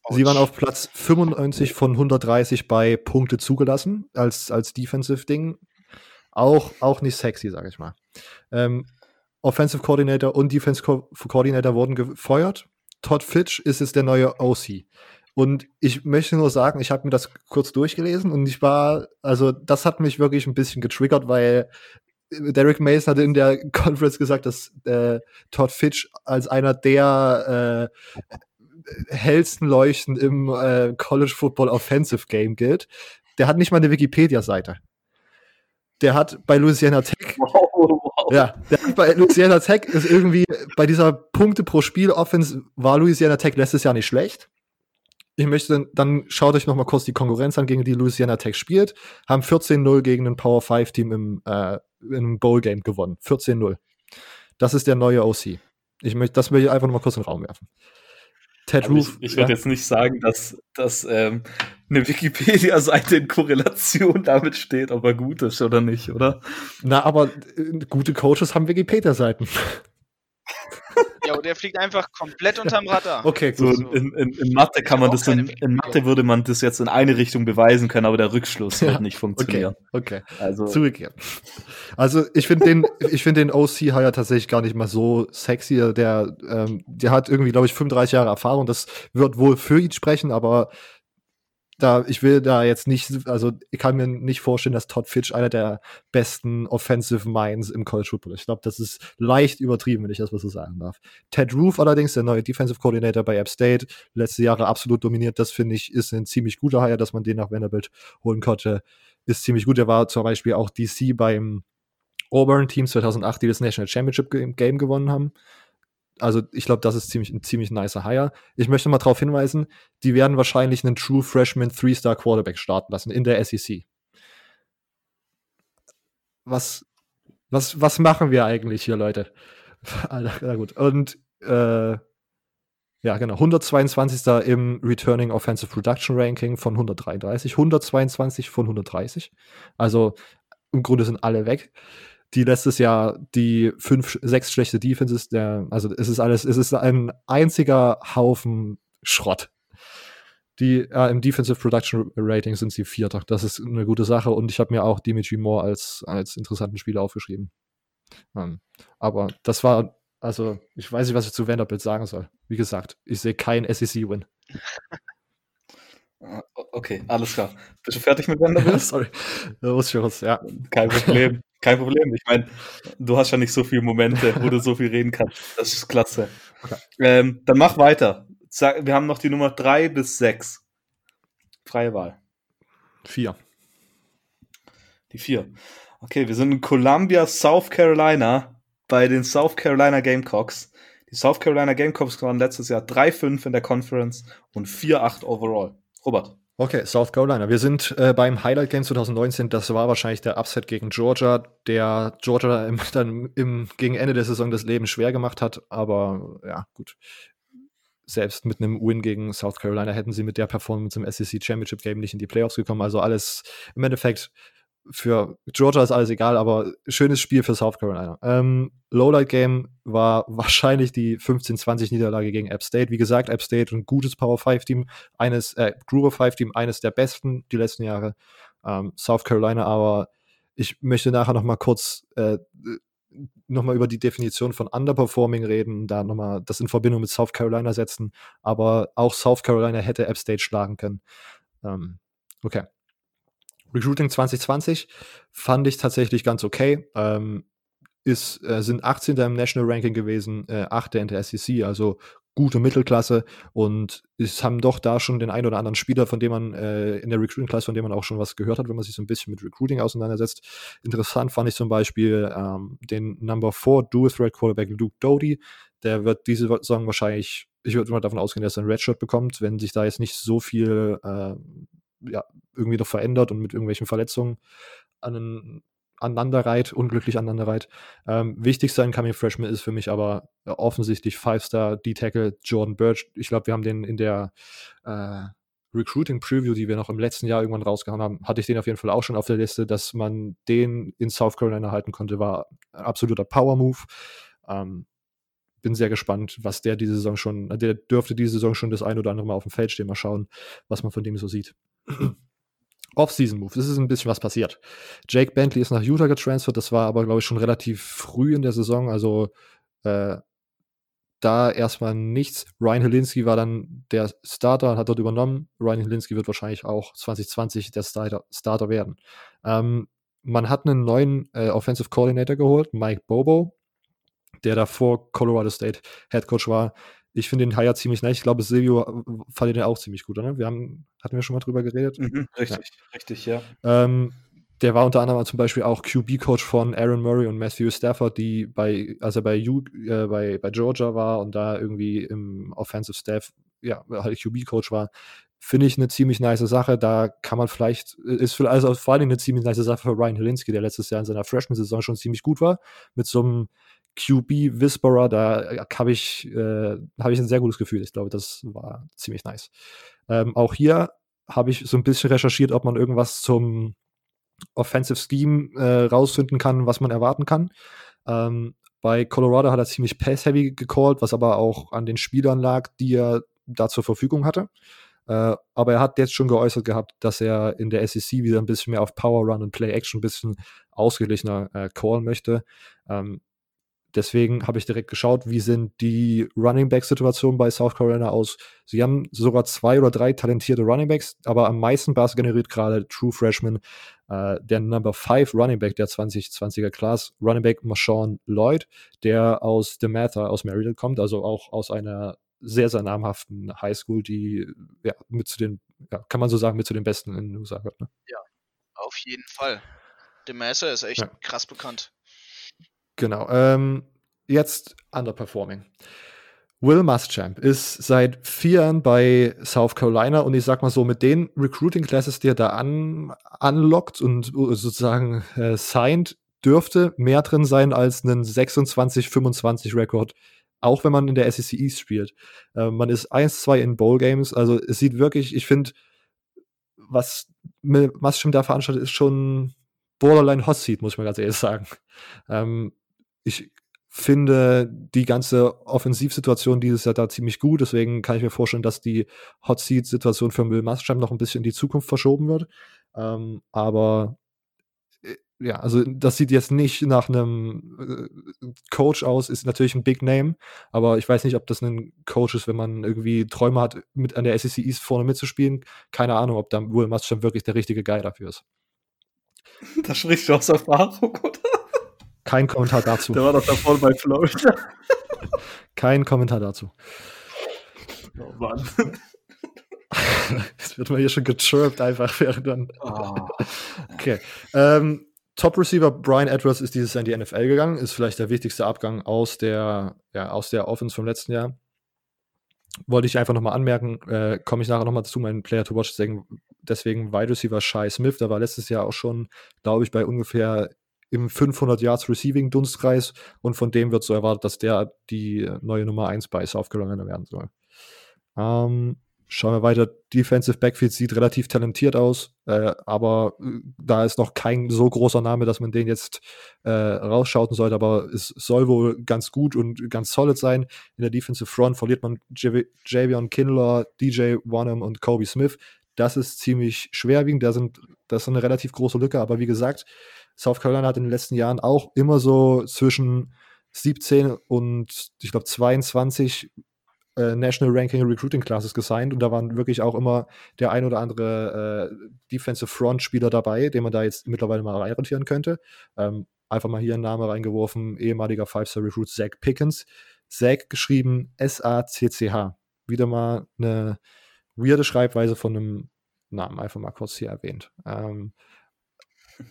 Sie waren auf Platz 95 von 130 bei Punkte zugelassen als, als Defensive-Ding. Auch, auch nicht sexy, sage ich mal. Ähm, Offensive Coordinator und Defense Co Coordinator wurden gefeuert. Todd Fitch ist jetzt der neue OC. Und ich möchte nur sagen, ich habe mir das kurz durchgelesen und ich war, also das hat mich wirklich ein bisschen getriggert, weil Derek Mason hatte in der Conference gesagt, dass äh, Todd Fitch als einer der äh, hellsten Leuchten im äh, College Football Offensive Game gilt. Der hat nicht mal eine Wikipedia-Seite. Der hat bei Louisiana Tech, wow, wow. ja, der hat bei Louisiana Tech ist irgendwie bei dieser Punkte pro Spiel Offense war Louisiana Tech letztes Jahr nicht schlecht ich möchte, dann schaut euch noch mal kurz die Konkurrenz an, gegen die Louisiana Tech spielt. Haben 14-0 gegen ein Power 5 Team im, äh, im Bowl Game gewonnen. 14-0. Das ist der neue OC. Ich möchte, das will ich einfach noch mal kurz in den Raum werfen. Ted Aber Roof. Ich, ich würde ja? jetzt nicht sagen, dass, dass ähm, eine Wikipedia-Seite in Korrelation damit steht, ob er gut ist oder nicht, oder? Na, aber äh, gute Coaches haben Wikipedia-Seiten. Ja, und der fliegt einfach komplett unterm Radar. Okay, so in, in, in Mathe kann man das in, in, Mathe würde man das jetzt in eine Richtung beweisen können, aber der Rückschluss ja. wird nicht funktionieren. Okay, okay. Also zugegeben. Also ich finde den, ich finde den OC Hire tatsächlich gar nicht mal so sexy. Der, ähm, der hat irgendwie, glaube ich, 35 Jahre Erfahrung. Das wird wohl für ihn sprechen, aber da, ich will da jetzt nicht, also ich kann mir nicht vorstellen, dass Todd Fitch einer der besten Offensive Minds im College Football ist. Ich glaube, das ist leicht übertrieben, wenn ich das mal so sagen darf. Ted Roof allerdings, der neue Defensive Coordinator bei App State, letzte Jahre absolut dominiert. Das finde ich, ist ein ziemlich guter Hire, dass man den nach Vanderbilt holen konnte. Ist ziemlich gut. Er war zum Beispiel auch DC beim Auburn Team 2008, die das National Championship Game gewonnen haben also ich glaube, das ist ziemlich, ein ziemlich nicer Hire. Ich möchte mal darauf hinweisen, die werden wahrscheinlich einen True Freshman Three-Star Quarterback starten lassen in der SEC. Was, was, was machen wir eigentlich hier, Leute? Na gut. Und äh, ja, genau. 122. im Returning Offensive Production Ranking von 133. 122 von 130. Also im Grunde sind alle weg die letztes Jahr die fünf, sechs schlechte Defenses, der, also es ist alles, es ist ein einziger Haufen Schrott. Die äh, im Defensive Production Rating sind sie Vierter. Das ist eine gute Sache und ich habe mir auch Dimitri Moore als, als interessanten Spieler aufgeschrieben. Ähm, aber das war, also ich weiß nicht, was ich zu Vanderbilt sagen soll. Wie gesagt, ich sehe keinen SEC-Win. Okay, alles klar. Bist du fertig mit Vanderbilt? Sorry, da muss ich was, ja. Kein Problem. Kein Problem. Ich meine, du hast ja nicht so viele Momente, wo du so viel reden kannst. Das ist klasse. Okay. Ähm, dann mach weiter. wir haben noch die Nummer 3 bis 6. Freie Wahl. 4. Die 4. Okay, wir sind in Columbia, South Carolina bei den South Carolina Gamecocks. Die South Carolina Gamecocks waren letztes Jahr 3-5 in der Conference und 4-8 overall. Robert. Okay, South Carolina. Wir sind äh, beim Highlight Game 2019. Das war wahrscheinlich der Upset gegen Georgia, der Georgia im, dann im, gegen Ende der Saison das Leben schwer gemacht hat. Aber ja, gut. Selbst mit einem Win gegen South Carolina hätten sie mit der Performance im SEC Championship Game nicht in die Playoffs gekommen. Also alles im Endeffekt für Georgia ist alles egal, aber schönes Spiel für South Carolina. Ähm, Lowlight Game war wahrscheinlich die 15-20 Niederlage gegen App State. Wie gesagt, App State ein gutes Power 5 Team, eines äh, Gruber 5 Team, eines der besten die letzten Jahre. Ähm, South Carolina, aber ich möchte nachher noch mal kurz äh, noch über die Definition von Underperforming reden, da noch mal das in Verbindung mit South Carolina setzen. Aber auch South Carolina hätte App State schlagen können. Ähm, okay. Recruiting 2020 fand ich tatsächlich ganz okay. Ähm, ist, äh, sind 18. im National Ranking gewesen, äh, 8. in der SEC, also gute Mittelklasse und es haben doch da schon den einen oder anderen Spieler, von dem man äh, in der Recruiting-Klasse, von dem man auch schon was gehört hat, wenn man sich so ein bisschen mit Recruiting auseinandersetzt. Interessant fand ich zum Beispiel ähm, den Number 4 Dual Threat Quarterback Luke Doty. Der wird diese Saison wahrscheinlich, ich würde mal davon ausgehen, dass er ein Redshirt bekommt, wenn sich da jetzt nicht so viel äh, ja, irgendwie noch verändert und mit irgendwelchen Verletzungen an, aneinanderreiht, unglücklich aneinanderreiht. Ähm, wichtigster Incoming Freshman ist für mich aber offensichtlich Five-Star D-Tackle Jordan Birch. Ich glaube, wir haben den in der äh, Recruiting Preview, die wir noch im letzten Jahr irgendwann rausgehauen haben, hatte ich den auf jeden Fall auch schon auf der Liste, dass man den in South Carolina halten konnte, war ein absoluter Power Move. Ähm, bin sehr gespannt, was der diese Saison schon, der dürfte diese Saison schon das ein oder andere Mal auf dem Feld stehen. Mal schauen, was man von dem so sieht. Off-Season-Move. Das ist ein bisschen was passiert. Jake Bentley ist nach Utah getransfert. Das war aber, glaube ich, schon relativ früh in der Saison. Also äh, da erstmal nichts. Ryan Helinski war dann der Starter und hat dort übernommen. Ryan Helinski wird wahrscheinlich auch 2020 der Starter, Starter werden. Ähm, man hat einen neuen äh, Offensive Coordinator geholt, Mike Bobo, der davor Colorado State Head Coach war. Ich finde den Hire ziemlich nice. Ich glaube, Silvio fand den auch ziemlich gut, oder? Wir haben, hatten wir schon mal drüber geredet? Mhm, richtig, ja. richtig, ja. Ähm, der war unter anderem zum Beispiel auch QB-Coach von Aaron Murray und Matthew Stafford, die bei, als er bei, U, äh, bei, bei Georgia war und da irgendwie im Offensive Staff, ja, halt QB-Coach war, finde ich eine ziemlich nice Sache. Da kann man vielleicht, ist für, also vor allem eine ziemlich nice Sache für Ryan Helinski, der letztes Jahr in seiner Freshman-Saison schon ziemlich gut war, mit so einem QB Whisperer, da äh, habe ich, äh, hab ich ein sehr gutes Gefühl. Ich glaube, das war ziemlich nice. Ähm, auch hier habe ich so ein bisschen recherchiert, ob man irgendwas zum Offensive Scheme äh, rausfinden kann, was man erwarten kann. Ähm, bei Colorado hat er ziemlich pass-heavy gecallt, was aber auch an den Spielern lag, die er da zur Verfügung hatte. Äh, aber er hat jetzt schon geäußert gehabt, dass er in der SEC wieder ein bisschen mehr auf Power Run und Play Action ein bisschen ausgeglichener äh, callen möchte. Ähm, deswegen habe ich direkt geschaut, wie sind die Running Back Situationen bei South Carolina aus. Sie haben sogar zwei oder drei talentierte Running Backs, aber am meisten Bass generiert gerade True Freshman, äh, der Number 5 Running Back der 2020er Class, Running Back Marshawn Lloyd, der aus DeMatha aus Maryland kommt, also auch aus einer sehr, sehr namhaften Highschool, die ja, mit zu den, ja, kann man so sagen, mit zu den besten in den USA gehört. Ne? Ja, auf jeden Fall. DeMatha ist echt ja. krass bekannt. Genau. Ähm, jetzt Underperforming. Will Muschamp ist seit vier Jahren bei South Carolina und ich sag mal so, mit den Recruiting Classes, die er da an, unlockt und sozusagen äh, signed, dürfte mehr drin sein als einen 26-25 Rekord, auch wenn man in der SEC East spielt. Äh, man ist 1-2 in Bowl Games, also es sieht wirklich, ich finde, was Muschamp da veranstaltet, ist schon borderline Hot Seat, muss ich mal ganz ehrlich sagen. Ähm, ich finde die ganze Offensivsituation dieses Jahr da ziemlich gut. Deswegen kann ich mir vorstellen, dass die Hot Seat-Situation für Muschamp noch ein bisschen in die Zukunft verschoben wird. Ähm, aber äh, ja, also das sieht jetzt nicht nach einem äh, Coach aus, ist natürlich ein Big Name, aber ich weiß nicht, ob das ein Coach ist, wenn man irgendwie Träume hat, mit an der SEC East vorne mitzuspielen. Keine Ahnung, ob da Will Muschamp wirklich der richtige Guy dafür ist. Da sprichst du aus Erfahrung, oder? Kein Kommentar dazu. Der war doch davor bei Florida. Kein Kommentar dazu. Oh Mann. Jetzt wird man hier schon gechirpt, einfach während dann. Oh. Okay. Ähm, Top Receiver Brian Edwards ist dieses Jahr in die NFL gegangen, ist vielleicht der wichtigste Abgang aus der, ja, aus der Offense vom letzten Jahr. Wollte ich einfach nochmal anmerken, äh, komme ich nachher nochmal zu meinem Player to Watch, deswegen, deswegen Wide Receiver Shai Smith, der war letztes Jahr auch schon, glaube ich, bei ungefähr im 500 Yards Receiving Dunstkreis und von dem wird so erwartet, dass der die neue Nummer 1 bei South werden soll. Ähm, Schauen wir weiter. Defensive Backfield sieht relativ talentiert aus, äh, aber äh, da ist noch kein so großer Name, dass man den jetzt äh, rausschauten sollte. Aber es soll wohl ganz gut und ganz solid sein. In der Defensive Front verliert man Javion Kinlaw, DJ Wanham und Kobe Smith. Das ist ziemlich schwerwiegend. Da sind, das ist eine relativ große Lücke. Aber wie gesagt, South Carolina hat in den letzten Jahren auch immer so zwischen 17 und ich glaube 22 äh, National Ranking Recruiting Classes gesigned und da waren wirklich auch immer der ein oder andere äh, Defensive Front Spieler dabei, den man da jetzt mittlerweile mal reinrotieren könnte. Ähm, einfach mal hier einen Namen reingeworfen, ehemaliger Five-Star Recruit Zach Pickens. Zach geschrieben S-A-C-C-H. Wieder mal eine weirde Schreibweise von einem Namen, einfach mal kurz hier erwähnt. Ähm,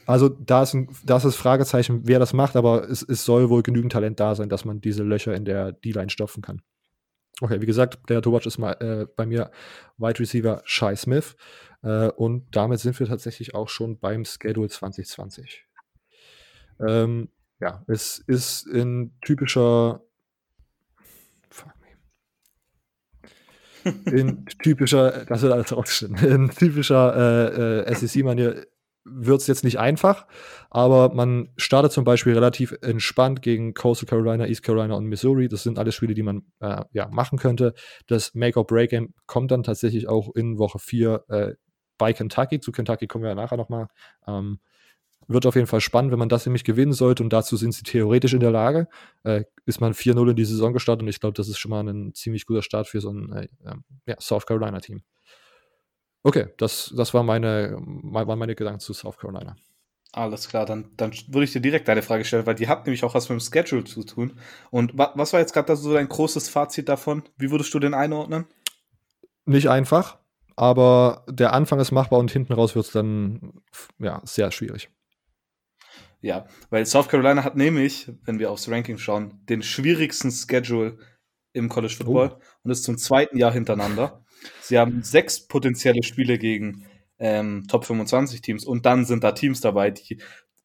also da ist, ein, da ist das Fragezeichen, wer das macht, aber es, es soll wohl genügend Talent da sein, dass man diese Löcher in der D-Line stopfen kann. Okay, wie gesagt, der to watch ist mal äh, bei mir Wide Receiver Shai Smith. Äh, und damit sind wir tatsächlich auch schon beim Schedule 2020. Ähm, ja, es ist in typischer Fuck me. in typischer, das wird alles rausgeschnitten, in typischer äh, äh, SEC-Manier wird es jetzt nicht einfach, aber man startet zum Beispiel relativ entspannt gegen Coastal Carolina, East Carolina und Missouri. Das sind alles Spiele, die man äh, ja, machen könnte. Das Make-or-Break-Game kommt dann tatsächlich auch in Woche 4 äh, bei Kentucky. Zu Kentucky kommen wir ja nachher nochmal. Ähm, wird auf jeden Fall spannend, wenn man das nämlich gewinnen sollte und dazu sind sie theoretisch in der Lage. Äh, ist man 4-0 in die Saison gestartet und ich glaube, das ist schon mal ein ziemlich guter Start für so ein äh, ja, South Carolina-Team. Okay, das, das war meine, waren meine Gedanken zu South Carolina. Alles klar, dann, dann würde ich dir direkt eine Frage stellen, weil die hat nämlich auch was mit dem Schedule zu tun. Und wa was war jetzt gerade so dein großes Fazit davon? Wie würdest du den einordnen? Nicht einfach, aber der Anfang ist machbar und hinten raus wird es dann ja, sehr schwierig. Ja, weil South Carolina hat nämlich, wenn wir aufs Ranking schauen, den schwierigsten Schedule im College Football oh. und ist zum zweiten Jahr hintereinander. Sie haben sechs potenzielle Spiele gegen ähm, Top 25 Teams und dann sind da Teams dabei, die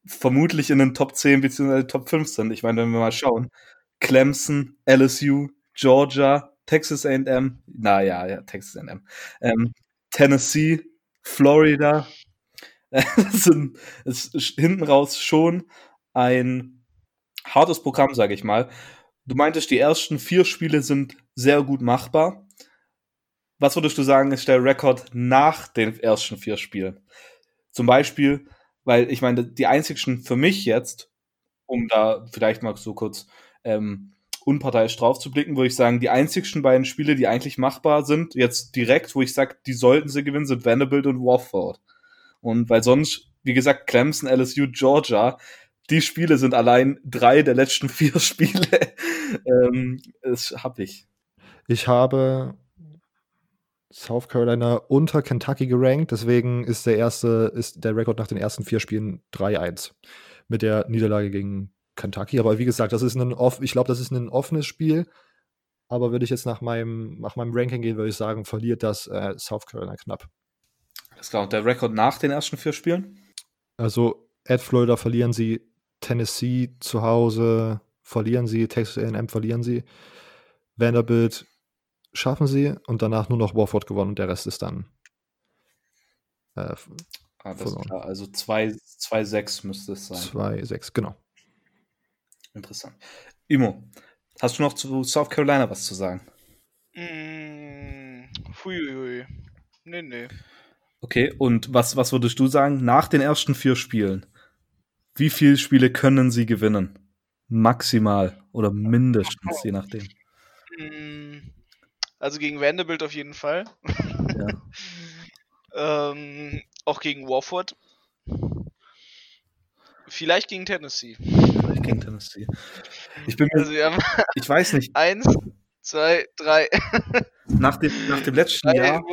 vermutlich in den Top 10 bzw. Top 5 sind. Ich meine, wenn wir mal schauen, Clemson, LSU, Georgia, Texas A&M, naja, ja, Texas A&M, ähm, Tennessee, Florida, das sind, ist hinten raus schon ein hartes Programm, sage ich mal. Du meintest, die ersten vier Spiele sind sehr gut machbar. Was würdest du sagen, ist der Rekord nach den ersten vier Spielen? Zum Beispiel, weil ich meine, die einzigsten für mich jetzt, um da vielleicht mal so kurz ähm, unparteiisch drauf zu blicken, würde ich sagen, die einzigsten beiden Spiele, die eigentlich machbar sind, jetzt direkt, wo ich sage, die sollten sie gewinnen, sind Vanderbilt und Warford. Und weil sonst, wie gesagt, Clemson, LSU, Georgia, die Spiele sind allein drei der letzten vier Spiele. ähm, das habe ich. Ich habe South Carolina unter Kentucky gerankt. Deswegen ist der erste, ist der Rekord nach den ersten vier Spielen 3-1 mit der Niederlage gegen Kentucky. Aber wie gesagt, das ist ein off, ich glaube, das ist ein offenes Spiel. Aber würde ich jetzt nach meinem, nach meinem Ranking gehen, würde ich sagen, verliert das äh, South Carolina knapp. Alles klar. Und der Rekord nach den ersten vier Spielen? Also, at Florida verlieren sie, Tennessee zu Hause verlieren sie, Texas AM verlieren sie, Vanderbilt schaffen sie und danach nur noch Warford gewonnen und der Rest ist dann äh, ah, klar. Also 2-6 müsste es sein. 2-6, genau. Interessant. Imo, hast du noch zu South Carolina was zu sagen? Mm, huiuiui. Nee, nee. Okay, und was, was würdest du sagen nach den ersten vier Spielen? Wie viele Spiele können sie gewinnen? Maximal oder mindestens, je nachdem. Mm, also gegen Vanderbilt auf jeden Fall. Ja. ähm, auch gegen Warford. Vielleicht gegen Tennessee. Vielleicht gegen Tennessee. Ich bin mir, also ich weiß nicht. Eins, zwei, drei. Nach dem, nach dem letzten drei, Jahr.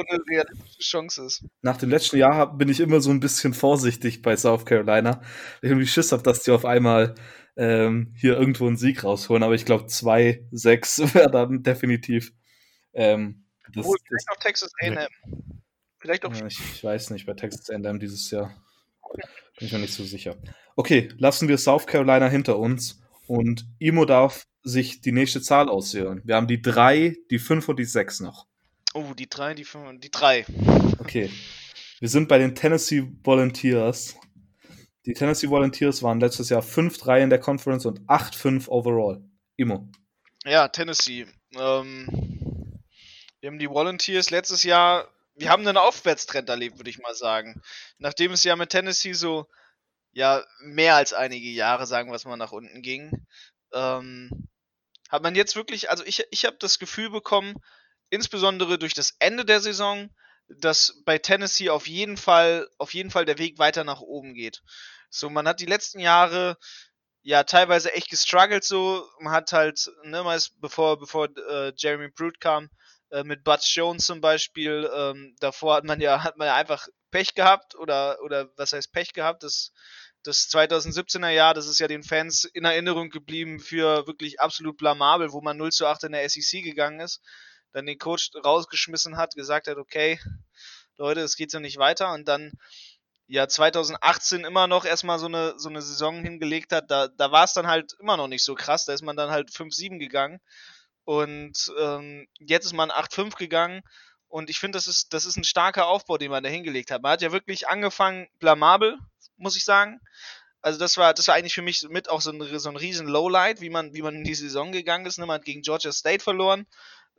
Chance ist. Nach dem letzten Jahr bin ich immer so ein bisschen vorsichtig bei South Carolina. Ich irgendwie Schiss habe, dass die auf einmal ähm, hier irgendwo einen Sieg rausholen. Aber ich glaube, 2-6 wäre dann definitiv. Ähm, das, Obwohl, vielleicht auch Texas A&M. Vielleicht auch ja, ich, ich weiß nicht, bei Texas A&M dieses Jahr bin ich mir nicht so sicher. Okay, lassen wir South Carolina hinter uns und Imo darf sich die nächste Zahl auswählen. Wir haben die 3, die 5 und die 6 noch. Oh, die drei, die fünf, die drei. Okay. Wir sind bei den Tennessee Volunteers. Die Tennessee Volunteers waren letztes Jahr 5-3 in der Conference und 8-5 overall. Imo. Ja, Tennessee. Ähm, wir haben die Volunteers letztes Jahr, wir haben einen Aufwärtstrend erlebt, würde ich mal sagen. Nachdem es ja mit Tennessee so, ja, mehr als einige Jahre, sagen wir es mal, nach unten ging, ähm, hat man jetzt wirklich, also ich, ich habe das Gefühl bekommen, insbesondere durch das Ende der Saison, dass bei Tennessee auf jeden Fall, auf jeden Fall der Weg weiter nach oben geht. So, man hat die letzten Jahre ja teilweise echt gestruggelt so. Man hat halt, ne, meist bevor, bevor äh, Jeremy Brute kam, äh, mit Butch Jones zum Beispiel, ähm, davor hat man ja, hat man ja einfach Pech gehabt oder, oder was heißt Pech gehabt? Das, das 2017er Jahr, das ist ja den Fans in Erinnerung geblieben für wirklich absolut blamabel, wo man 0 zu 8 in der SEC gegangen ist, dann den Coach rausgeschmissen hat, gesagt hat, okay, Leute, es geht so nicht weiter und dann ja 2018 immer noch erstmal so eine, so eine Saison hingelegt hat, da, da war es dann halt immer noch nicht so krass. Da ist man dann halt 5-7 gegangen. Und ähm, jetzt ist man 8-5 gegangen. Und ich finde, das ist, das ist ein starker Aufbau, den man da hingelegt hat. Man hat ja wirklich angefangen, blamabel, muss ich sagen. Also das war, das war eigentlich für mich mit auch so ein, so ein riesen Lowlight, wie man, wie man in die Saison gegangen ist. Ne? Man hat gegen Georgia State verloren.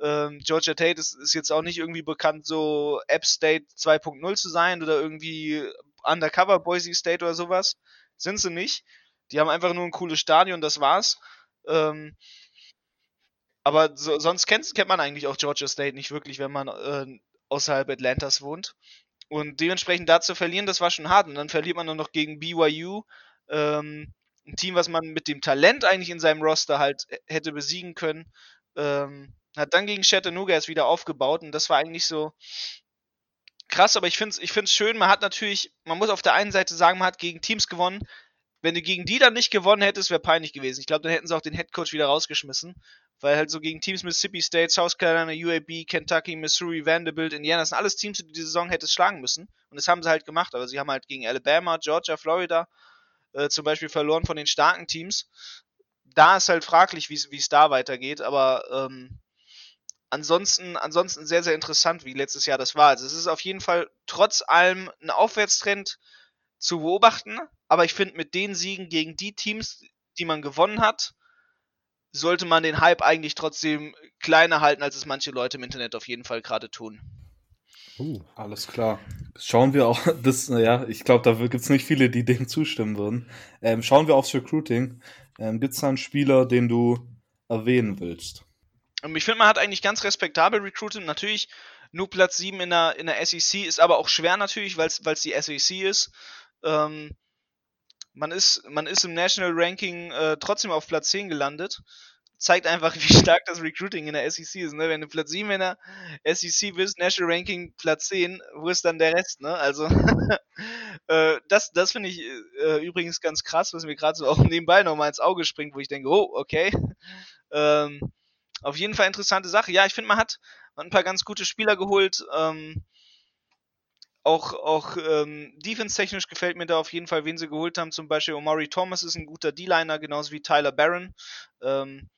Ähm, Georgia Tate ist, ist jetzt auch nicht irgendwie bekannt, so App State 2.0 zu sein oder irgendwie Undercover Boise State oder sowas. Sind sie nicht. Die haben einfach nur ein cooles Stadion, das war's. Ähm, aber so, sonst kennt, kennt man eigentlich auch Georgia State nicht wirklich, wenn man äh, außerhalb Atlantas wohnt. Und dementsprechend da zu verlieren, das war schon hart. Und dann verliert man nur noch gegen BYU, ähm, ein Team, was man mit dem Talent eigentlich in seinem Roster halt hätte besiegen können. Ähm, hat dann gegen Chattanooga erst wieder aufgebaut und das war eigentlich so krass, aber ich finde es ich find's schön, man hat natürlich, man muss auf der einen Seite sagen, man hat gegen Teams gewonnen. Wenn du gegen die dann nicht gewonnen hättest, wäre peinlich gewesen. Ich glaube, dann hätten sie auch den Headcoach wieder rausgeschmissen, weil halt so gegen Teams Mississippi State, South Carolina, UAB, Kentucky, Missouri, Vanderbilt, Indiana, das sind alles Teams, die die Saison hättest schlagen müssen. Und das haben sie halt gemacht, aber sie haben halt gegen Alabama, Georgia, Florida äh, zum Beispiel verloren von den starken Teams. Da ist halt fraglich, wie es da weitergeht, aber ähm, ansonsten, ansonsten sehr, sehr interessant, wie letztes Jahr das war. Also es ist auf jeden Fall trotz allem ein Aufwärtstrend zu beobachten, aber ich finde, mit den Siegen gegen die Teams, die man gewonnen hat, sollte man den Hype eigentlich trotzdem kleiner halten, als es manche Leute im Internet auf jeden Fall gerade tun. Uh. Alles klar. Schauen wir auch, das, naja, ich glaube, da gibt es nicht viele, die dem zustimmen würden. Ähm, schauen wir aufs Recruiting. Ähm, gibt es da einen Spieler, den du erwähnen willst? Ähm, Ich finde, man hat eigentlich ganz respektabel recruited. Natürlich nur Platz 7 in der, in der SEC ist aber auch schwer natürlich, weil es die SEC ist. Ähm, man ist. Man ist im National Ranking äh, trotzdem auf Platz 10 gelandet. Zeigt einfach, wie stark das Recruiting in der SEC ist. Ne? Wenn du Platz 7 in der SEC bist, National Ranking Platz 10, wo ist dann der Rest? Ne? Also, äh, das, das finde ich äh, übrigens ganz krass, was mir gerade so auch nebenbei nochmal ins Auge springt, wo ich denke, oh, okay. Ähm, auf jeden Fall interessante Sache. Ja, ich finde, man hat, man hat ein paar ganz gute Spieler geholt. Ähm, auch auch ähm, defense-technisch gefällt mir da auf jeden Fall, wen sie geholt haben. Zum Beispiel Omari Thomas ist ein guter D-Liner, genauso wie Tyler Barron. Ähm,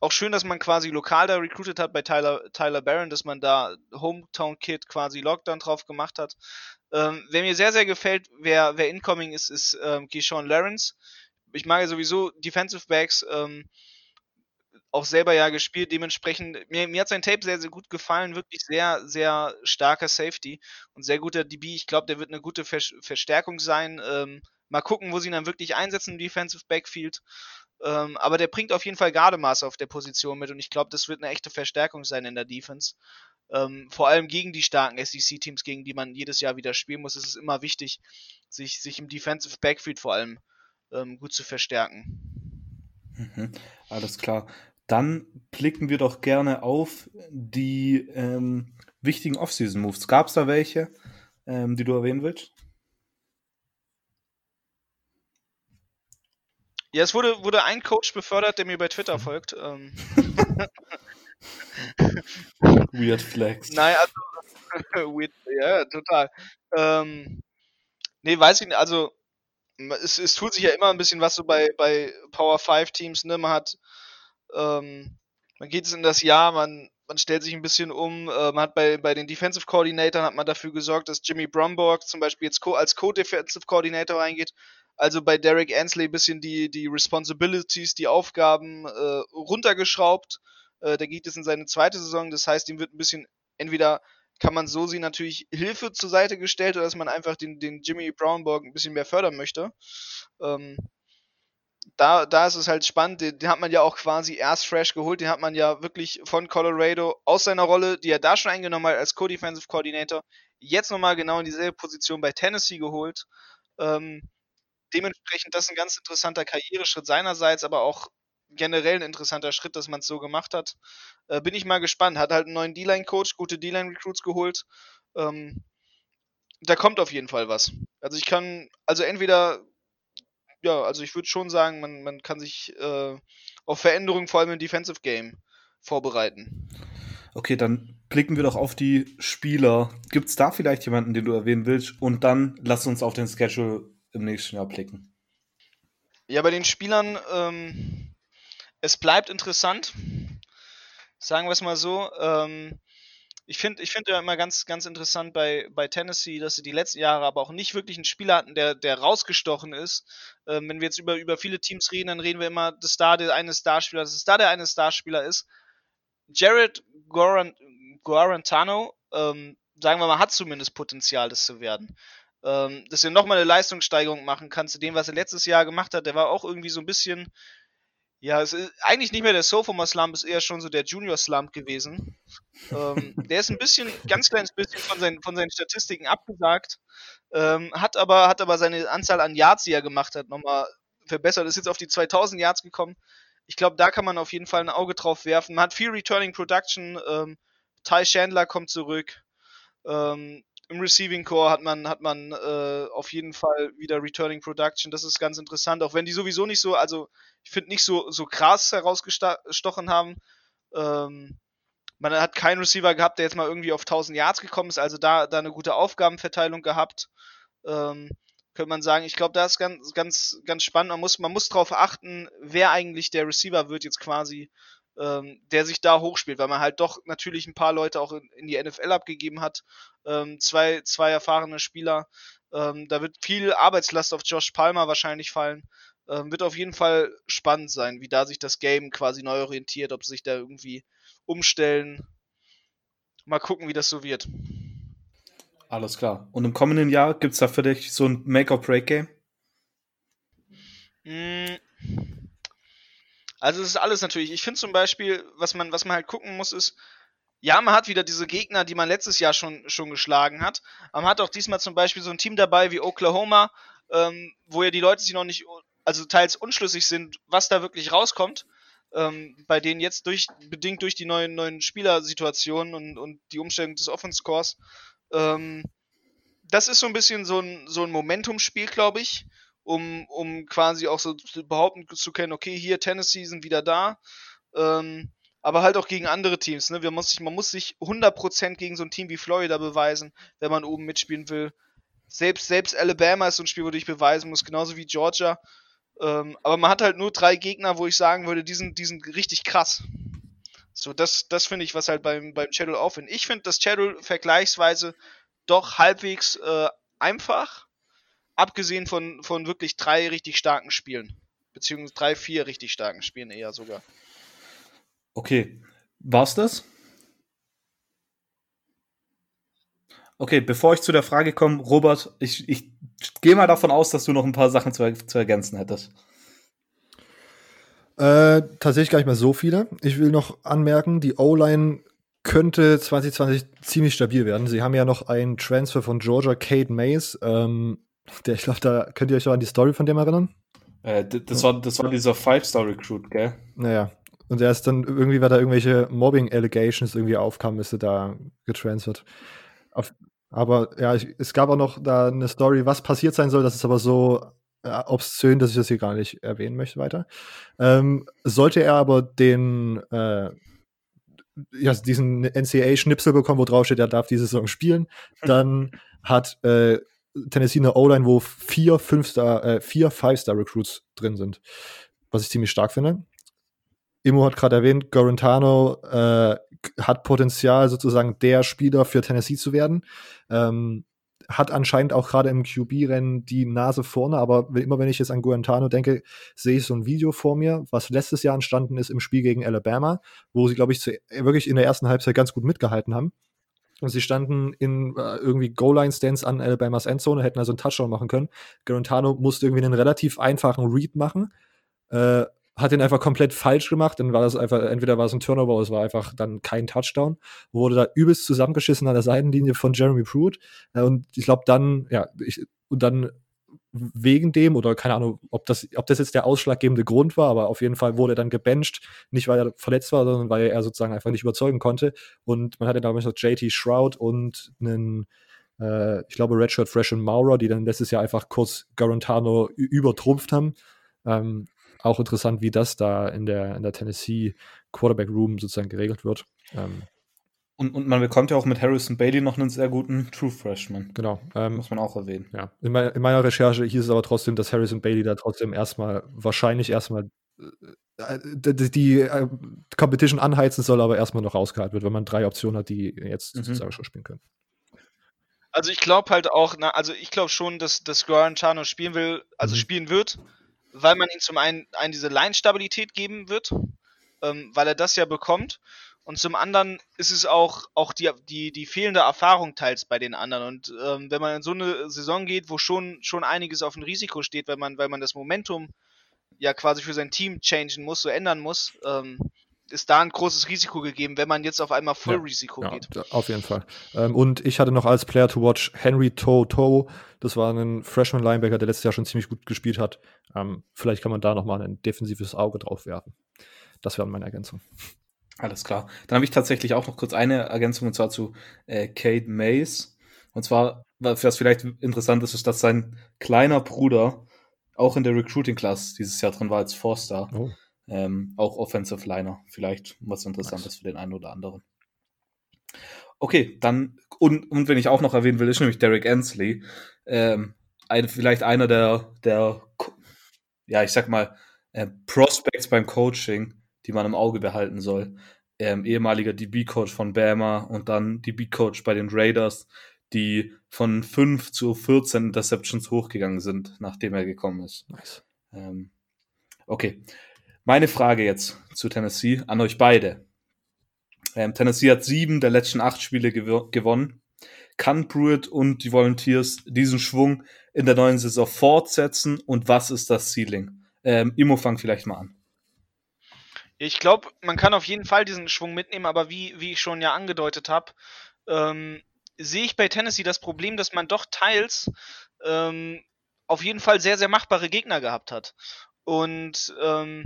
auch schön, dass man quasi lokal da recruited hat bei Tyler, Tyler Barron, dass man da Hometown Kid quasi Lockdown drauf gemacht hat. Ähm, wer mir sehr, sehr gefällt, wer, wer incoming ist, ist ähm, Keyshawn Lawrence. Ich mag ja sowieso Defensive Backs, ähm, auch selber ja gespielt, dementsprechend, mir, mir hat sein Tape sehr, sehr gut gefallen, wirklich sehr, sehr starker Safety und sehr guter DB. Ich glaube, der wird eine gute Ver Verstärkung sein. Ähm, mal gucken, wo sie ihn dann wirklich einsetzen im Defensive Backfield. Ähm, aber der bringt auf jeden Fall Gardemaß auf der Position mit und ich glaube, das wird eine echte Verstärkung sein in der Defense. Ähm, vor allem gegen die starken SEC-Teams, gegen die man jedes Jahr wieder spielen muss, ist es immer wichtig, sich, sich im Defensive Backfield vor allem ähm, gut zu verstärken. Mhm, alles klar. Dann blicken wir doch gerne auf die ähm, wichtigen Offseason-Moves. Gab es da welche, ähm, die du erwähnen willst? Ja, es wurde, wurde ein Coach befördert, der mir bei Twitter folgt. Ähm. Weird Flex. Nein, also. weird, ja, total. Ähm, nee, weiß ich nicht. Also, es, es tut sich ja immer ein bisschen was so bei, bei Power 5 Teams. Ne? Man hat. Ähm, man geht es in das Jahr, man, man stellt sich ein bisschen um. Äh, man hat bei, bei den Defensive Coordinatoren hat man dafür gesorgt, dass Jimmy Bromborg zum Beispiel jetzt co als Co-Defensive Coordinator reingeht also bei Derek Ansley ein bisschen die, die Responsibilities, die Aufgaben äh, runtergeschraubt. Äh, der geht jetzt in seine zweite Saison. Das heißt, ihm wird ein bisschen, entweder kann man so sehen, natürlich Hilfe zur Seite gestellt oder dass man einfach den, den Jimmy Brownborg ein bisschen mehr fördern möchte. Ähm, da, da ist es halt spannend, den, den, hat man ja auch quasi erst fresh geholt, den hat man ja wirklich von Colorado aus seiner Rolle, die er da schon eingenommen hat als Co-Defensive Coordinator, jetzt nochmal genau in dieselbe Position bei Tennessee geholt. Ähm, dementsprechend das ein ganz interessanter Karriereschritt seinerseits, aber auch generell ein interessanter Schritt, dass man es so gemacht hat. Äh, bin ich mal gespannt. Hat halt einen neuen D-Line-Coach, gute D-Line-Recruits geholt. Ähm, da kommt auf jeden Fall was. Also ich kann, also entweder, ja, also ich würde schon sagen, man, man kann sich äh, auf Veränderungen vor allem im Defensive Game vorbereiten. Okay, dann blicken wir doch auf die Spieler. Gibt es da vielleicht jemanden, den du erwähnen willst? Und dann lass uns auf den Schedule im nächsten Jahr blicken. Ja, bei den Spielern, ähm, es bleibt interessant. Sagen wir es mal so. Ähm, ich finde ich find ja immer ganz, ganz interessant bei, bei Tennessee, dass sie die letzten Jahre aber auch nicht wirklich einen Spieler hatten, der, der rausgestochen ist. Ähm, wenn wir jetzt über, über viele Teams reden, dann reden wir immer, dass da der eine Starspieler, dass da der eine Starspieler ist. Jared Guarantano, ähm, sagen wir mal, hat zumindest Potenzial, das zu werden ähm, dass er nochmal eine Leistungssteigerung machen kann zu dem, was er letztes Jahr gemacht hat. Der war auch irgendwie so ein bisschen, ja, es ist eigentlich nicht mehr der Sophomore Slump, ist eher schon so der Junior Slump gewesen. ähm, der ist ein bisschen, ganz kleines bisschen von seinen, von seinen Statistiken abgesagt, ähm, hat aber, hat aber seine Anzahl an Yards, die er gemacht hat, nochmal verbessert, ist jetzt auf die 2000 Yards gekommen. Ich glaube, da kann man auf jeden Fall ein Auge drauf werfen. Man hat viel Returning Production. Ähm, Ty Chandler kommt zurück. Ähm, im Receiving Core hat man, hat man äh, auf jeden Fall wieder Returning Production. Das ist ganz interessant, auch wenn die sowieso nicht so, also ich finde nicht so, so krass herausgestochen haben. Ähm, man hat keinen Receiver gehabt, der jetzt mal irgendwie auf 1000 Yards gekommen ist, also da, da eine gute Aufgabenverteilung gehabt. Ähm, könnte man sagen, ich glaube, da ist ganz, ganz, ganz spannend. Man muss, man muss darauf achten, wer eigentlich der Receiver wird jetzt quasi ähm, der sich da hochspielt, weil man halt doch natürlich ein paar Leute auch in, in die NFL abgegeben hat. Ähm, zwei, zwei erfahrene Spieler. Ähm, da wird viel Arbeitslast auf Josh Palmer wahrscheinlich fallen. Ähm, wird auf jeden Fall spannend sein, wie da sich das Game quasi neu orientiert, ob sie sich da irgendwie umstellen. Mal gucken, wie das so wird. Alles klar. Und im kommenden Jahr gibt es da für dich so ein Make-or-Break-Game? Mm, also es ist alles natürlich. Ich finde zum Beispiel, was man, was man halt gucken muss, ist, ja, man hat wieder diese Gegner, die man letztes Jahr schon, schon geschlagen hat. Aber man hat auch diesmal zum Beispiel so ein Team dabei wie Oklahoma, ähm, wo ja die Leute sich noch nicht, also teils unschlüssig sind, was da wirklich rauskommt. Ähm, bei denen jetzt durch, bedingt durch die neuen, neuen Spielersituationen und, und die Umstellung des Offense Cores. Ähm, das ist so ein bisschen so ein, so ein Momentumspiel, glaube ich um, um quasi auch so behaupten zu können, okay, hier Tennessee sind wieder da. Ähm, aber halt auch gegen andere Teams. Ne? Man, muss sich, man muss sich 100% gegen so ein Team wie Florida beweisen, wenn man oben mitspielen will. Selbst, selbst Alabama ist so ein Spiel, wo du dich beweisen musst, genauso wie Georgia. Ähm, aber man hat halt nur drei Gegner, wo ich sagen würde, die sind, die sind richtig krass. So, das, das finde ich, was halt beim, beim Schedule auffindet. Ich finde das Schedule vergleichsweise doch halbwegs äh, einfach Abgesehen von, von wirklich drei richtig starken Spielen. Beziehungsweise drei, vier richtig starken Spielen eher sogar. Okay. War's das? Okay, bevor ich zu der Frage komme, Robert, ich, ich gehe mal davon aus, dass du noch ein paar Sachen zu, zu ergänzen hättest. Äh, tatsächlich gar nicht mehr so viele. Ich will noch anmerken, die O-Line könnte 2020 ziemlich stabil werden. Sie haben ja noch einen Transfer von Georgia, Kate Mays. Ähm, der, ich glaube, da könnt ihr euch noch an die Story von dem erinnern? Äh, das, war, das war dieser Five-Star-Recruit, gell? Naja. Und er ist dann irgendwie, weil da irgendwelche Mobbing-Allegations irgendwie aufkamen, ist er da getransfert. Auf, aber ja, ich, es gab auch noch da eine Story, was passiert sein soll. Das ist aber so äh, obszön, dass ich das hier gar nicht erwähnen möchte weiter. Ähm, sollte er aber den äh, ja, diesen NCAA-Schnipsel bekommen, wo drauf steht, er darf diese Saison spielen, dann hat äh, Tennessee eine O-Line, wo vier Fünf-Star, äh, vier Five-Star-Recruits drin sind. Was ich ziemlich stark finde. Immo hat gerade erwähnt, Gorentano äh, hat Potenzial, sozusagen der Spieler für Tennessee zu werden. Ähm, hat anscheinend auch gerade im QB-Rennen die Nase vorne, aber immer wenn ich jetzt an Guantano denke, sehe ich so ein Video vor mir, was letztes Jahr entstanden ist im Spiel gegen Alabama, wo sie, glaube ich, zu, wirklich in der ersten Halbzeit ganz gut mitgehalten haben. Und sie standen in äh, irgendwie Goal-Line-Stands an Alabamas Endzone, hätten also einen Touchdown machen können. Guantano musste irgendwie einen relativ einfachen Read machen. Äh, hat den einfach komplett falsch gemacht. Dann war das einfach, entweder war es ein Turnover oder es war einfach dann kein Touchdown. Wurde da übelst zusammengeschissen an der Seitenlinie von Jeremy Pruitt. Äh, und ich glaube dann, ja, ich, und dann wegen dem oder keine Ahnung, ob das, ob das jetzt der ausschlaggebende Grund war, aber auf jeden Fall wurde er dann gebencht, nicht weil er verletzt war, sondern weil er sozusagen einfach nicht überzeugen konnte. Und man hatte damals noch JT Shroud und einen, äh, ich glaube, Redshirt Fresh und Maurer, die dann letztes Jahr einfach kurz Garantano übertrumpft haben. Ähm, auch interessant, wie das da in der, in der Tennessee Quarterback Room sozusagen geregelt wird. Ähm, und, und man bekommt ja auch mit Harrison Bailey noch einen sehr guten True Freshman. Genau. Ähm, Muss man auch erwähnen. Ja. In, mein, in, meiner Recherche hieß es aber trotzdem, dass Harrison Bailey da trotzdem erstmal, wahrscheinlich erstmal äh, die, die äh, Competition anheizen soll, aber erstmal noch rausgehalten wird, wenn man drei Optionen hat, die jetzt mhm. sozusagen schon spielen können. Also ich glaube halt auch, na, also ich glaube schon, dass, dass Chano spielen will, also mhm. spielen wird weil man ihm zum einen, einen diese Line-Stabilität geben wird, ähm, weil er das ja bekommt. Und zum anderen ist es auch, auch die, die, die fehlende Erfahrung teils bei den anderen. Und ähm, wenn man in so eine Saison geht, wo schon, schon einiges auf ein Risiko steht, weil man, weil man das Momentum ja quasi für sein Team changen muss, so ändern muss, ähm, ist da ein großes Risiko gegeben, wenn man jetzt auf einmal Vollrisiko ja, ja, geht. Auf jeden Fall. Ähm, und ich hatte noch als Player to watch Henry Toto. Das war ein Freshman Linebacker, der letztes Jahr schon ziemlich gut gespielt hat. Ähm, vielleicht kann man da nochmal ein defensives Auge drauf werfen. Das wäre meine Ergänzung. Alles klar. Dann habe ich tatsächlich auch noch kurz eine Ergänzung und zwar zu äh, Kate Mays. Und zwar, was vielleicht interessant ist, ist, dass sein kleiner Bruder auch in der Recruiting Class dieses Jahr drin war als Four-Star. Oh. Ähm, auch Offensive Liner. Vielleicht was Interessantes nice. für den einen oder anderen. Okay, dann, und, und wenn ich auch noch erwähnen will, ist nämlich Derek Ansley. Ähm, ein, vielleicht einer der, der, ja, ich sag mal, äh, Prospects beim Coaching, die man im Auge behalten soll. Ähm, ehemaliger DB-Coach von Bama und dann DB-Coach bei den Raiders, die von 5 zu 14 Interceptions hochgegangen sind, nachdem er gekommen ist. Nice. Ähm, okay, meine Frage jetzt zu Tennessee an euch beide. Ähm, Tennessee hat sieben der letzten acht Spiele gew gewonnen. Kann Pruitt und die Volunteers diesen Schwung in der neuen Saison fortsetzen und was ist das Ceiling? Ähm, Imo, fang vielleicht mal an. Ich glaube, man kann auf jeden Fall diesen Schwung mitnehmen, aber wie, wie ich schon ja angedeutet habe, ähm, sehe ich bei Tennessee das Problem, dass man doch teils ähm, auf jeden Fall sehr, sehr machbare Gegner gehabt hat. Und ähm,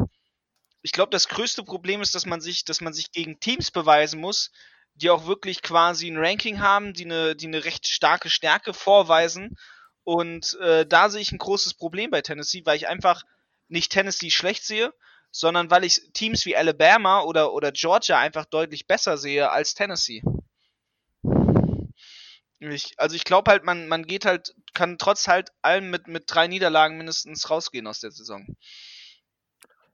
ich glaube, das größte Problem ist, dass man sich, dass man sich gegen Teams beweisen muss, die auch wirklich quasi ein Ranking haben, die eine, die eine recht starke Stärke vorweisen. Und äh, da sehe ich ein großes Problem bei Tennessee, weil ich einfach nicht Tennessee schlecht sehe, sondern weil ich Teams wie Alabama oder, oder Georgia einfach deutlich besser sehe als Tennessee. Ich, also ich glaube halt, man, man geht halt, kann trotz halt allem mit, mit drei Niederlagen mindestens rausgehen aus der Saison.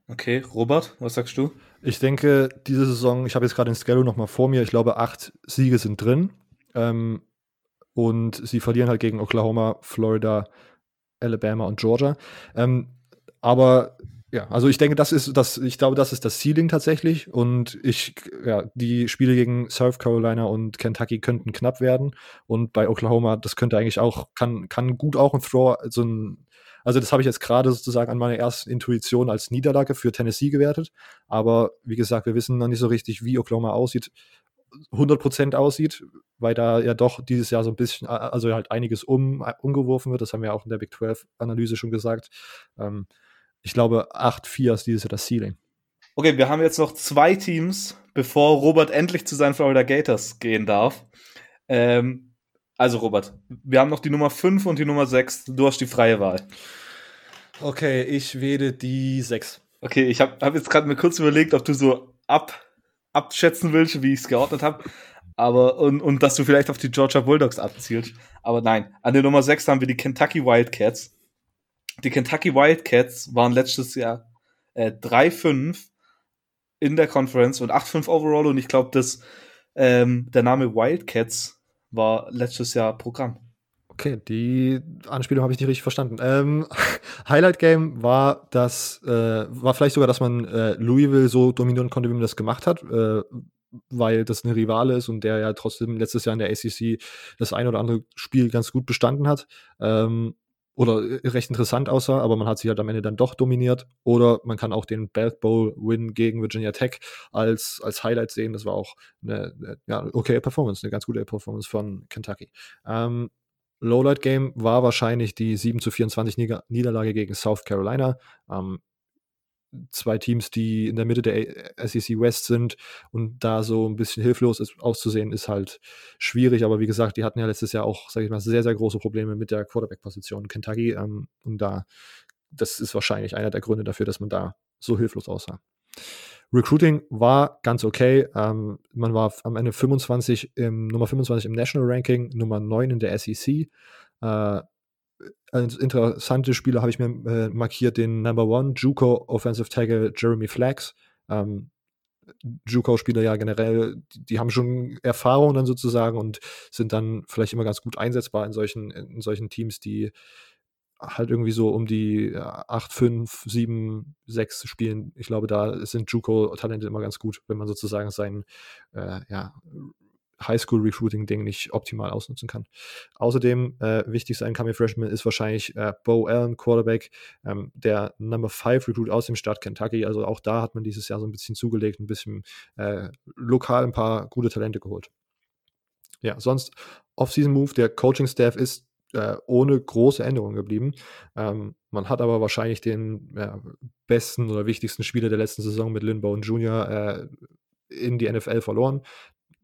Okay, Robert, was sagst du? Ich denke, diese Saison, ich habe jetzt gerade den Schedule nochmal vor mir, ich glaube, acht Siege sind drin. Ähm, und sie verlieren halt gegen Oklahoma, Florida, Alabama und Georgia. Ähm, aber ja, also ich denke, das ist das, ich glaube, das ist das Ceiling tatsächlich. Und ich, ja, die Spiele gegen South Carolina und Kentucky könnten knapp werden. Und bei Oklahoma, das könnte eigentlich auch, kann, kann gut auch ein Throw, so ein also das habe ich jetzt gerade sozusagen an meiner ersten Intuition als Niederlage für Tennessee gewertet. Aber wie gesagt, wir wissen noch nicht so richtig, wie Oklahoma aussieht. 100% aussieht, weil da ja doch dieses Jahr so ein bisschen, also halt einiges um, umgeworfen wird. Das haben wir auch in der Big 12-Analyse schon gesagt. Ähm, ich glaube, 8-4 ist dieses Jahr das Ceiling. Okay, wir haben jetzt noch zwei Teams, bevor Robert endlich zu seinen Florida Gators gehen darf. Ähm, also, Robert, wir haben noch die Nummer 5 und die Nummer 6. Du hast die freie Wahl. Okay, ich wähle die 6. Okay, ich habe hab jetzt gerade mir kurz überlegt, ob du so ab, abschätzen willst, wie ich es geordnet habe. Aber, und, und dass du vielleicht auf die Georgia Bulldogs abzielst. Aber nein, an der Nummer 6 haben wir die Kentucky Wildcats. Die Kentucky Wildcats waren letztes Jahr äh, 3-5 in der Conference und 8-5 overall. Und ich glaube, dass ähm, der Name Wildcats war letztes Jahr Programm. Okay, die Anspielung habe ich nicht richtig verstanden. Ähm, Highlight Game war das, äh, war vielleicht sogar, dass man äh, Louisville so dominieren konnte, wie man das gemacht hat, äh, weil das eine Rivale ist und der ja trotzdem letztes Jahr in der ACC das ein oder andere Spiel ganz gut bestanden hat. Ähm, oder äh, recht interessant aussah, aber man hat sich halt am Ende dann doch dominiert. Oder man kann auch den Belk Bowl Win gegen Virginia Tech als, als Highlight sehen. Das war auch eine, eine ja, okay Performance, eine ganz gute Performance von Kentucky. Ähm, Lowlight Game war wahrscheinlich die 7 zu 24 Niederlage gegen South Carolina. Ähm, zwei Teams, die in der Mitte der SEC West sind und da so ein bisschen hilflos ist, auszusehen, ist halt schwierig. Aber wie gesagt, die hatten ja letztes Jahr auch, sage ich mal, sehr, sehr große Probleme mit der Quarterback-Position in Kentucky. Ähm, und da, das ist wahrscheinlich einer der Gründe dafür, dass man da so hilflos aussah. Recruiting war ganz okay. Ähm, man war am Ende 25 im, Nummer 25 im National Ranking, Nummer 9 in der SEC. Äh, als interessante Spieler habe ich mir äh, markiert den Number One Juco Offensive Tackle Jeremy Flax. Ähm, Juco-Spieler ja generell, die, die, haben schon Erfahrung dann sozusagen und sind dann vielleicht immer ganz gut einsetzbar in solchen, in solchen Teams, die halt irgendwie so um die 8, 5, 7, 6 spielen. Ich glaube, da sind Juco-Talente immer ganz gut, wenn man sozusagen sein äh, ja, Highschool-Recruiting-Ding nicht optimal ausnutzen kann. Außerdem, äh, wichtigster Incoming Freshman ist wahrscheinlich äh, Bo Allen, Quarterback, ähm, der Number 5 Recruit aus dem Staat Kentucky. Also auch da hat man dieses Jahr so ein bisschen zugelegt, ein bisschen äh, lokal ein paar gute Talente geholt. Ja, sonst Off-Season-Move, der Coaching-Staff ist äh, ohne große Änderungen geblieben. Ähm, man hat aber wahrscheinlich den ja, besten oder wichtigsten Spieler der letzten Saison mit Lynn Bowen Jr. Äh, in die NFL verloren.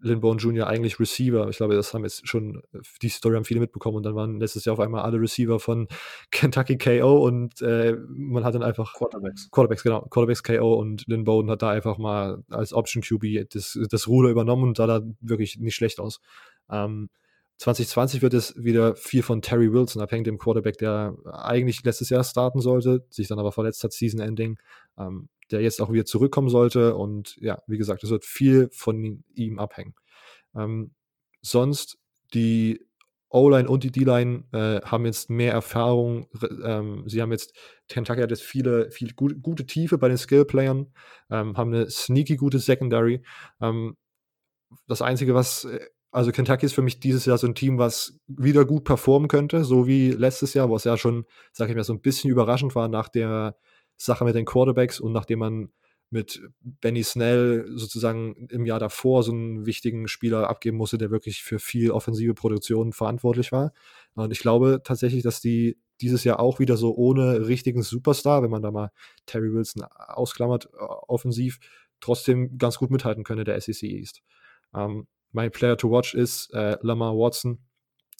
Linborn Jr. eigentlich Receiver. Ich glaube, das haben jetzt schon, die Story haben viele mitbekommen und dann waren letztes Jahr auf einmal alle Receiver von Kentucky KO und äh, man hat dann einfach Quarterbacks. Quarterbacks, genau, Quarterbacks KO und Lynn Bowden hat da einfach mal als Option QB das, das Ruder übernommen und sah da wirklich nicht schlecht aus. Ähm, 2020 wird es wieder viel von Terry Wilson abhängen, dem Quarterback, der eigentlich letztes Jahr starten sollte, sich dann aber verletzt hat, Season Ending. Ähm, der jetzt auch wieder zurückkommen sollte. Und ja, wie gesagt, es wird viel von ihm abhängen. Ähm, sonst die O-Line und die D-Line äh, haben jetzt mehr Erfahrung. Ähm, sie haben jetzt, Kentucky hat jetzt viele, viele gute, gute Tiefe bei den Skill-Playern, ähm, haben eine sneaky gute Secondary. Ähm, das Einzige, was, äh, also Kentucky ist für mich dieses Jahr so ein Team, was wieder gut performen könnte, so wie letztes Jahr, wo es ja schon, sag ich mal, so ein bisschen überraschend war nach der Sache mit den Quarterbacks und nachdem man mit Benny Snell sozusagen im Jahr davor so einen wichtigen Spieler abgeben musste, der wirklich für viel offensive Produktion verantwortlich war. Und ich glaube tatsächlich, dass die dieses Jahr auch wieder so ohne richtigen Superstar, wenn man da mal Terry Wilson ausklammert, äh, offensiv, trotzdem ganz gut mithalten können der SEC East. Ähm, mein Player to watch ist äh, Lamar Watson,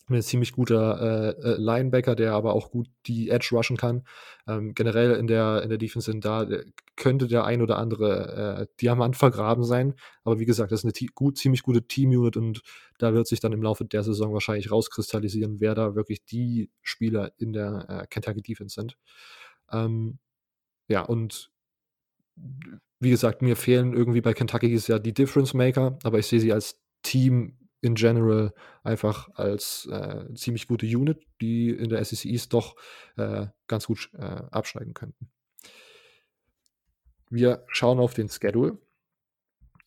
ein ziemlich guter äh, äh, Linebacker, der aber auch gut die Edge rushen kann. Ähm, generell in der, in der Defense sind da könnte der ein oder andere äh, Diamant vergraben sein. Aber wie gesagt, das ist eine gut, ziemlich gute Team-Unit und da wird sich dann im Laufe der Saison wahrscheinlich rauskristallisieren, wer da wirklich die Spieler in der äh, Kentucky Defense sind. Ähm, ja, und wie gesagt, mir fehlen irgendwie bei Kentucky ist ja die Difference Maker, aber ich sehe sie als Team in general einfach als äh, ziemlich gute Unit, die in der SEC East doch äh, ganz gut äh, abschneiden könnten. Wir schauen auf den Schedule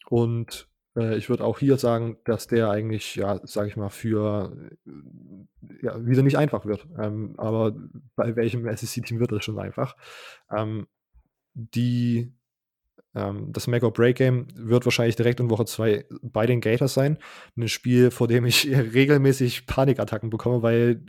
und äh, ich würde auch hier sagen, dass der eigentlich, ja, sage ich mal, für ja, wieder nicht einfach wird. Ähm, aber bei welchem SEC-Team wird das schon einfach? Ähm, die ähm, das Make-or-Break-Game wird wahrscheinlich direkt in Woche 2 bei den Gators sein. Ein Spiel, vor dem ich regelmäßig Panikattacken bekomme, weil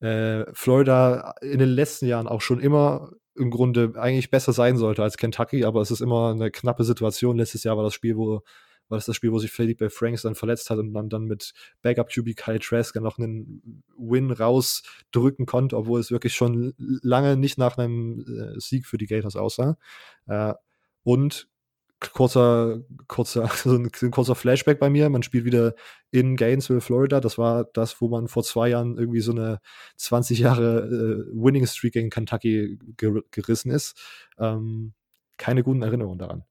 äh, Florida in den letzten Jahren auch schon immer im Grunde eigentlich besser sein sollte als Kentucky, aber es ist immer eine knappe Situation. Letztes Jahr war das Spiel, wo war das das Spiel, wo sich Felipe Franks dann verletzt hat und man dann mit Backup QB Kyle Trask noch einen Win rausdrücken konnte, obwohl es wirklich schon lange nicht nach einem äh, Sieg für die Gators aussah. Äh, und kurzer, kurzer, ein, kurzer Flashback bei mir. Man spielt wieder in Gainesville, Florida. Das war das, wo man vor zwei Jahren irgendwie so eine 20 Jahre äh, Winning Streak gegen Kentucky ger gerissen ist. Ähm, keine guten Erinnerungen daran.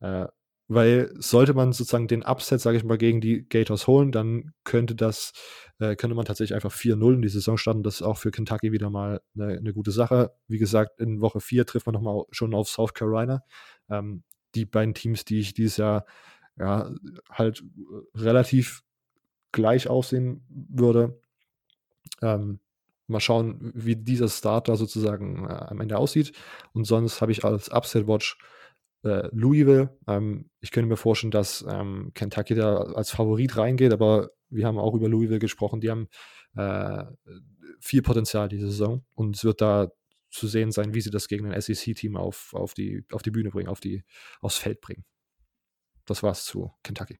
Äh, weil sollte man sozusagen den Upset, sage ich mal, gegen die Gators holen, dann könnte das, äh, könnte man tatsächlich einfach 4-0 in die Saison starten. Das ist auch für Kentucky wieder mal eine, eine gute Sache. Wie gesagt, in Woche 4 trifft man nochmal schon auf South Carolina. Ähm, die beiden Teams, die ich dieses Jahr ja halt relativ gleich aussehen würde. Ähm, mal schauen, wie dieser Starter sozusagen äh, am Ende aussieht. Und sonst habe ich als Upset Watch äh, Louisville. Ähm, ich könnte mir vorstellen, dass ähm, Kentucky da als Favorit reingeht, aber wir haben auch über Louisville gesprochen. Die haben äh, viel Potenzial diese Saison und es wird da zu sehen sein, wie sie das gegen ein SEC-Team auf, auf, die, auf die Bühne bringen, auf die, aufs Feld bringen. Das war's zu Kentucky.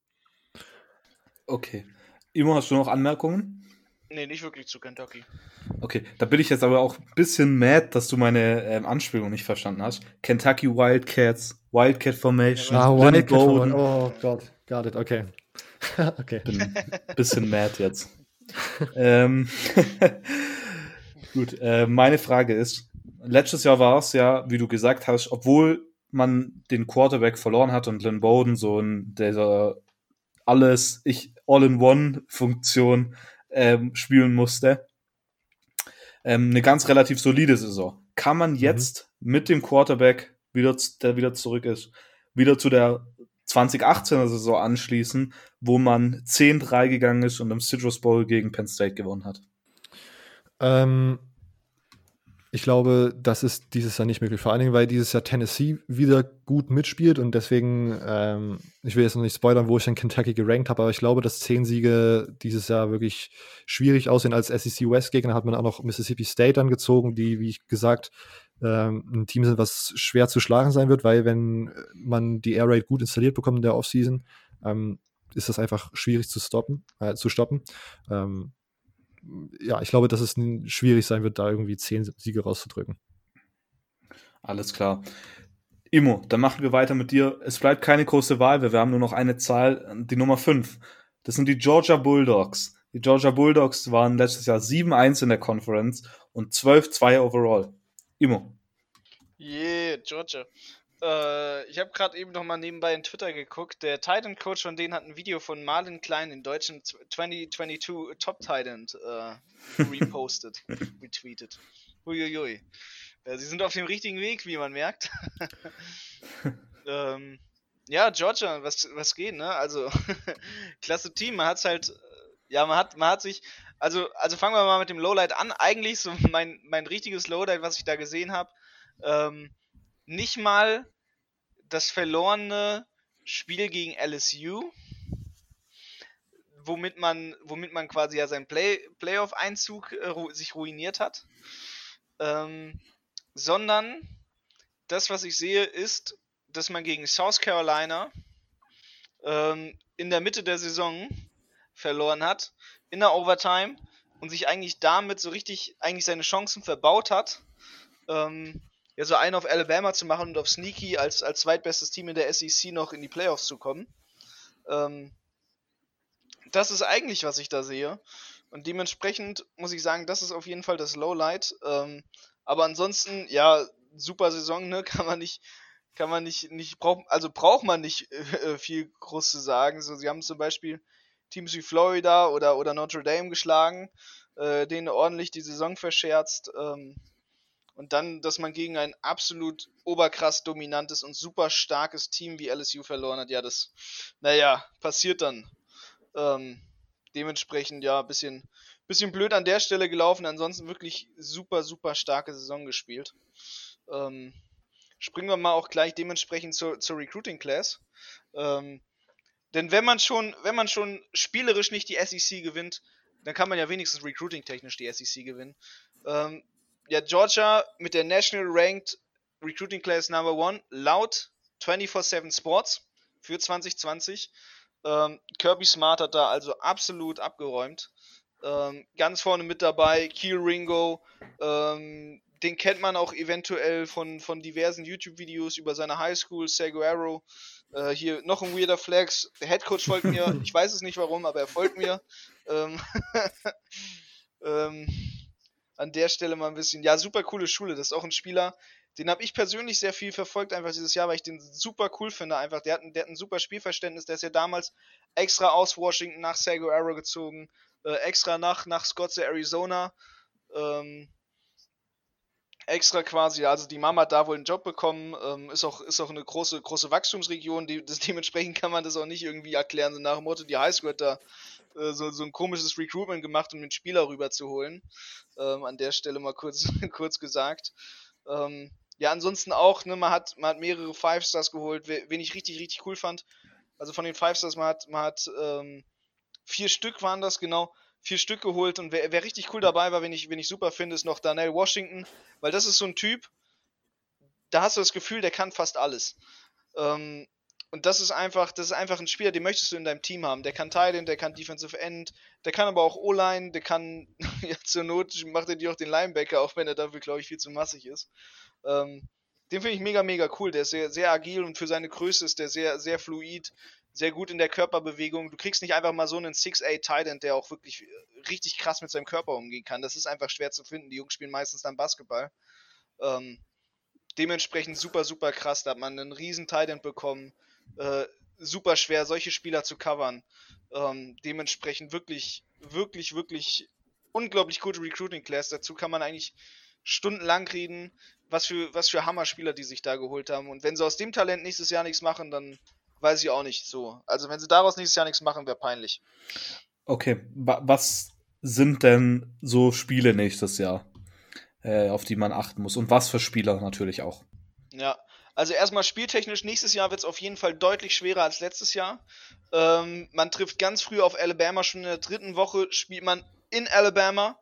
Okay. Imo, hast du noch Anmerkungen? Nee, nicht wirklich zu Kentucky. Okay, da bin ich jetzt aber auch ein bisschen mad, dass du meine ähm, Anspielung nicht verstanden hast. Kentucky Wildcats, Wildcat Formation, ah, Wildcat Formation. Oh Gott, got it, okay. okay. Bin ein bisschen mad jetzt. ähm, gut, äh, meine Frage ist, letztes Jahr war es ja, wie du gesagt hast, obwohl man den Quarterback verloren hat und Lynn Bowden so in dieser alles, ich All-in-One-Funktion ähm, spielen musste. Ähm, eine ganz relativ solide Saison. Kann man mhm. jetzt mhm. mit dem Quarterback, wieder, der wieder zurück ist, wieder zu der 2018er Saison anschließen, wo man 10-3 gegangen ist und im Citrus Bowl gegen Penn State gewonnen hat? Ähm, ich glaube, das ist dieses Jahr nicht möglich. Vor allen Dingen, weil dieses Jahr Tennessee wieder gut mitspielt und deswegen, ähm, ich will jetzt noch nicht spoilern, wo ich dann Kentucky gerankt habe, aber ich glaube, dass zehn Siege dieses Jahr wirklich schwierig aussehen. Als SEC West-Gegner hat man auch noch Mississippi State angezogen, die, wie gesagt, ähm, ein Team sind, was schwer zu schlagen sein wird, weil wenn man die Air Raid gut installiert bekommt in der Offseason, ähm, ist das einfach schwierig zu stoppen, äh, zu stoppen. Ähm, ja, ich glaube, dass es schwierig sein wird, da irgendwie zehn Siege rauszudrücken. Alles klar. Imo, dann machen wir weiter mit dir. Es bleibt keine große Wahl, wir haben nur noch eine Zahl, die Nummer 5. Das sind die Georgia Bulldogs. Die Georgia Bulldogs waren letztes Jahr 7-1 in der Conference und 12-2 overall. Imo. Yeah, Georgia. Äh, ich habe gerade eben noch mal nebenbei in Twitter geguckt. Der Titan Coach von denen hat ein Video von Marlon Klein, den deutschen 2022 Top Titan, äh, repostet, retweetet. Uiuiui. Ja, sie sind auf dem richtigen Weg, wie man merkt. ähm, ja, Georgia, was, was geht, ne? Also, klasse Team. Man hat's halt, ja, man hat, man hat sich, also, also fangen wir mal mit dem Lowlight an. Eigentlich so mein, mein richtiges Lowlight, was ich da gesehen habe. Ähm, nicht mal das verlorene Spiel gegen LSU, womit man, womit man quasi ja seinen Play, Playoff-Einzug äh, sich ruiniert hat, ähm, sondern das, was ich sehe, ist, dass man gegen South Carolina ähm, in der Mitte der Saison verloren hat, in der Overtime und sich eigentlich damit so richtig eigentlich seine Chancen verbaut hat. Ähm, ja so einen auf Alabama zu machen und auf Sneaky als, als zweitbestes Team in der SEC noch in die Playoffs zu kommen. Ähm, das ist eigentlich, was ich da sehe. Und dementsprechend muss ich sagen, das ist auf jeden Fall das Lowlight. Ähm, aber ansonsten, ja, super Saison, ne? Kann man nicht, kann man nicht, nicht braucht, also braucht man nicht äh, viel groß zu sagen. So, sie haben zum Beispiel Teams wie Florida oder, oder Notre Dame geschlagen, äh, denen ordentlich die Saison verscherzt. Ähm, und dann, dass man gegen ein absolut oberkrass dominantes und super starkes Team wie LSU verloren hat, ja, das, naja, passiert dann. Ähm, dementsprechend, ja, bisschen, bisschen blöd an der Stelle gelaufen. Ansonsten wirklich super, super starke Saison gespielt. Ähm, springen wir mal auch gleich dementsprechend zur, zur Recruiting Class. Ähm, denn wenn man schon, wenn man schon spielerisch nicht die SEC gewinnt, dann kann man ja wenigstens recruiting-technisch die SEC gewinnen. Ähm, ja, Georgia mit der National Ranked Recruiting Class Number One laut 24-7 Sports für 2020. Ähm, Kirby Smart hat da also absolut abgeräumt. Ähm, ganz vorne mit dabei, Keel Ringo, ähm, den kennt man auch eventuell von, von diversen YouTube-Videos über seine Highschool, Seguero. Äh, hier noch ein weirder Flex. Der Headcoach folgt mir. Ich weiß es nicht warum, aber er folgt mir. Ähm, ähm, an der Stelle mal ein bisschen. Ja, super coole Schule. Das ist auch ein Spieler, den habe ich persönlich sehr viel verfolgt, einfach dieses Jahr, weil ich den super cool finde. Einfach, der hat, ein, der hat ein super Spielverständnis. Der ist ja damals extra aus Washington nach Seguero gezogen, äh, extra nach, nach Scottsdale, Arizona. Ähm, extra quasi, also die Mama hat da wohl einen Job bekommen, ähm, ist, auch, ist auch eine große, große Wachstumsregion, die, das, dementsprechend kann man das auch nicht irgendwie erklären, so nach dem Motto, die Highschool hat da äh, so, so ein komisches Recruitment gemacht, um den Spieler rüberzuholen. Ähm, an der Stelle mal kurz, kurz gesagt. Ähm, ja, ansonsten auch, ne, man hat, man hat mehrere Five Stars geholt, wen ich richtig, richtig cool fand. Also von den Five Stars, man hat, man hat ähm, vier Stück waren das, genau vier Stück geholt und wer, wer richtig cool dabei war, wenn ich, wenn ich super finde, ist noch Daniel Washington, weil das ist so ein Typ, da hast du das Gefühl, der kann fast alles. Ähm, und das ist einfach, das ist einfach ein Spieler, den möchtest du in deinem Team haben. Der kann Teilen, der kann Defensive End, der kann aber auch O-Line, der kann, ja, zur Not macht er dir auch den Linebacker, auch wenn er dafür, glaube ich, viel zu massig ist. Ähm, den finde ich mega, mega cool. Der ist sehr, sehr agil und für seine Größe ist der sehr, sehr fluid sehr gut in der Körperbewegung. Du kriegst nicht einfach mal so einen 6'8 Titan, der auch wirklich äh, richtig krass mit seinem Körper umgehen kann. Das ist einfach schwer zu finden. Die Jungs spielen meistens dann Basketball. Ähm, dementsprechend super, super krass. Da hat man einen riesen Titan bekommen. Äh, super schwer, solche Spieler zu covern. Ähm, dementsprechend wirklich, wirklich, wirklich unglaublich gute Recruiting Class. Dazu kann man eigentlich stundenlang reden, was für, was für Hammer-Spieler die sich da geholt haben. Und wenn sie aus dem Talent nächstes Jahr nichts machen, dann weiß ich auch nicht so. Also wenn sie daraus nächstes Jahr nichts machen, wäre peinlich. Okay, was sind denn so Spiele nächstes Jahr, äh, auf die man achten muss? Und was für Spieler natürlich auch? Ja, also erstmal spieltechnisch, nächstes Jahr wird es auf jeden Fall deutlich schwerer als letztes Jahr. Ähm, man trifft ganz früh auf Alabama, schon in der dritten Woche spielt man in Alabama.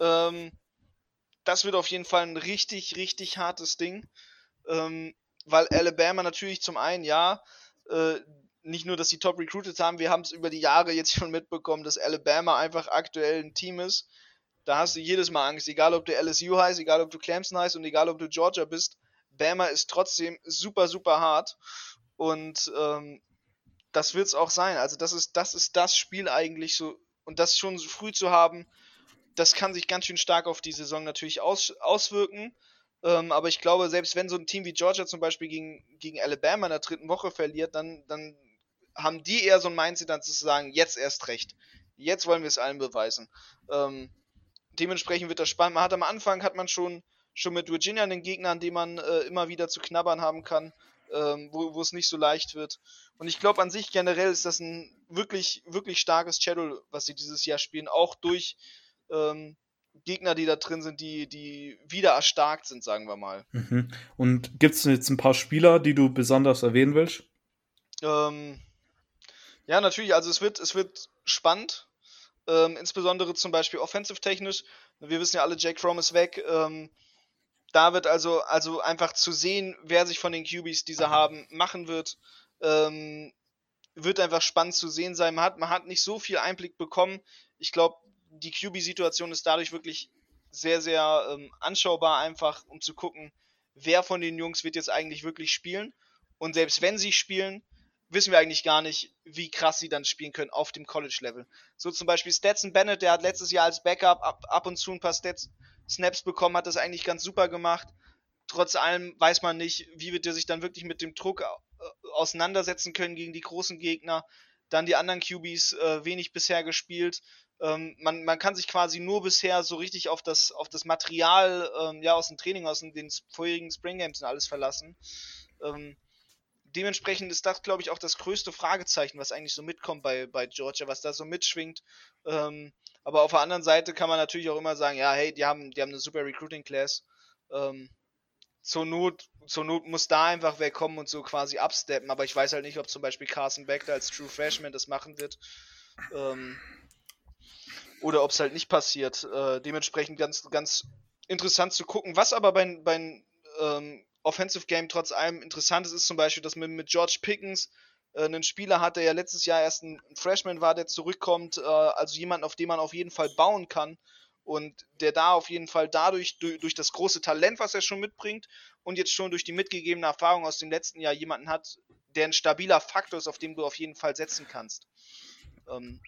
Ähm, das wird auf jeden Fall ein richtig, richtig hartes Ding. Ähm, weil Alabama natürlich zum einen, ja, äh, nicht nur, dass sie top recruited haben, wir haben es über die Jahre jetzt schon mitbekommen, dass Alabama einfach aktuell ein Team ist. Da hast du jedes Mal Angst, egal ob du LSU heißt, egal ob du Clemson heißt und egal ob du Georgia bist. Bama ist trotzdem super, super hart. Und ähm, das wird es auch sein. Also das ist, das ist das Spiel eigentlich so. Und das schon so früh zu haben, das kann sich ganz schön stark auf die Saison natürlich aus, auswirken. Ähm, aber ich glaube, selbst wenn so ein Team wie Georgia zum Beispiel gegen, gegen Alabama in der dritten Woche verliert, dann, dann haben die eher so ein Mindset, dann zu sagen, jetzt erst recht. Jetzt wollen wir es allen beweisen. Ähm, dementsprechend wird das spannend. Man hat am Anfang hat man schon, schon mit Virginia einen Gegner, an dem man äh, immer wieder zu knabbern haben kann, ähm, wo, es nicht so leicht wird. Und ich glaube an sich generell ist das ein wirklich, wirklich starkes Schedule, was sie dieses Jahr spielen, auch durch ähm, Gegner, die da drin sind, die, die wieder erstarkt sind, sagen wir mal. Mhm. Und gibt es jetzt ein paar Spieler, die du besonders erwähnen willst? Ähm, ja, natürlich. Also es wird, es wird spannend. Ähm, insbesondere zum Beispiel offensive-technisch. Wir wissen ja alle, Jake Fromm ist weg. Ähm, da wird also, also einfach zu sehen, wer sich von den QBs, die sie haben, machen wird, ähm, wird einfach spannend zu sehen sein. Man hat, man hat nicht so viel Einblick bekommen. Ich glaube, die QB-Situation ist dadurch wirklich sehr, sehr ähm, anschaubar, einfach um zu gucken, wer von den Jungs wird jetzt eigentlich wirklich spielen. Und selbst wenn sie spielen, wissen wir eigentlich gar nicht, wie krass sie dann spielen können auf dem College-Level. So zum Beispiel Stetson Bennett, der hat letztes Jahr als Backup ab, ab und zu ein paar Stats, Snaps bekommen, hat das eigentlich ganz super gemacht. Trotz allem weiß man nicht, wie wird er sich dann wirklich mit dem Druck äh, auseinandersetzen können gegen die großen Gegner. Dann die anderen QBs äh, wenig bisher gespielt. Ähm, man, man kann sich quasi nur bisher so richtig auf das, auf das Material ähm, ja, aus dem Training, aus den, vorherigen Spring Games und alles verlassen. Ähm, dementsprechend ist das, glaube ich, auch das größte Fragezeichen, was eigentlich so mitkommt bei, bei Georgia, was da so mitschwingt. Ähm, aber auf der anderen Seite kann man natürlich auch immer sagen, ja, hey, die haben, die haben eine super Recruiting Class. Ähm, zur Not, zur Not muss da einfach wer kommen und so quasi absteppen, aber ich weiß halt nicht, ob zum Beispiel Carson Beck als True Freshman das machen wird. Ähm, oder ob es halt nicht passiert. Äh, dementsprechend ganz, ganz interessant zu gucken. Was aber bei, bei ähm, Offensive Game trotz allem interessant ist, ist zum Beispiel, dass man mit George Pickens äh, einen Spieler hat, der ja letztes Jahr erst ein Freshman war, der zurückkommt, äh, also jemanden, auf den man auf jeden Fall bauen kann und der da auf jeden Fall dadurch, durch, durch, das große Talent, was er schon mitbringt und jetzt schon durch die mitgegebene Erfahrung aus dem letzten Jahr jemanden hat, der ein stabiler Faktor ist, auf den du auf jeden Fall setzen kannst. Ähm,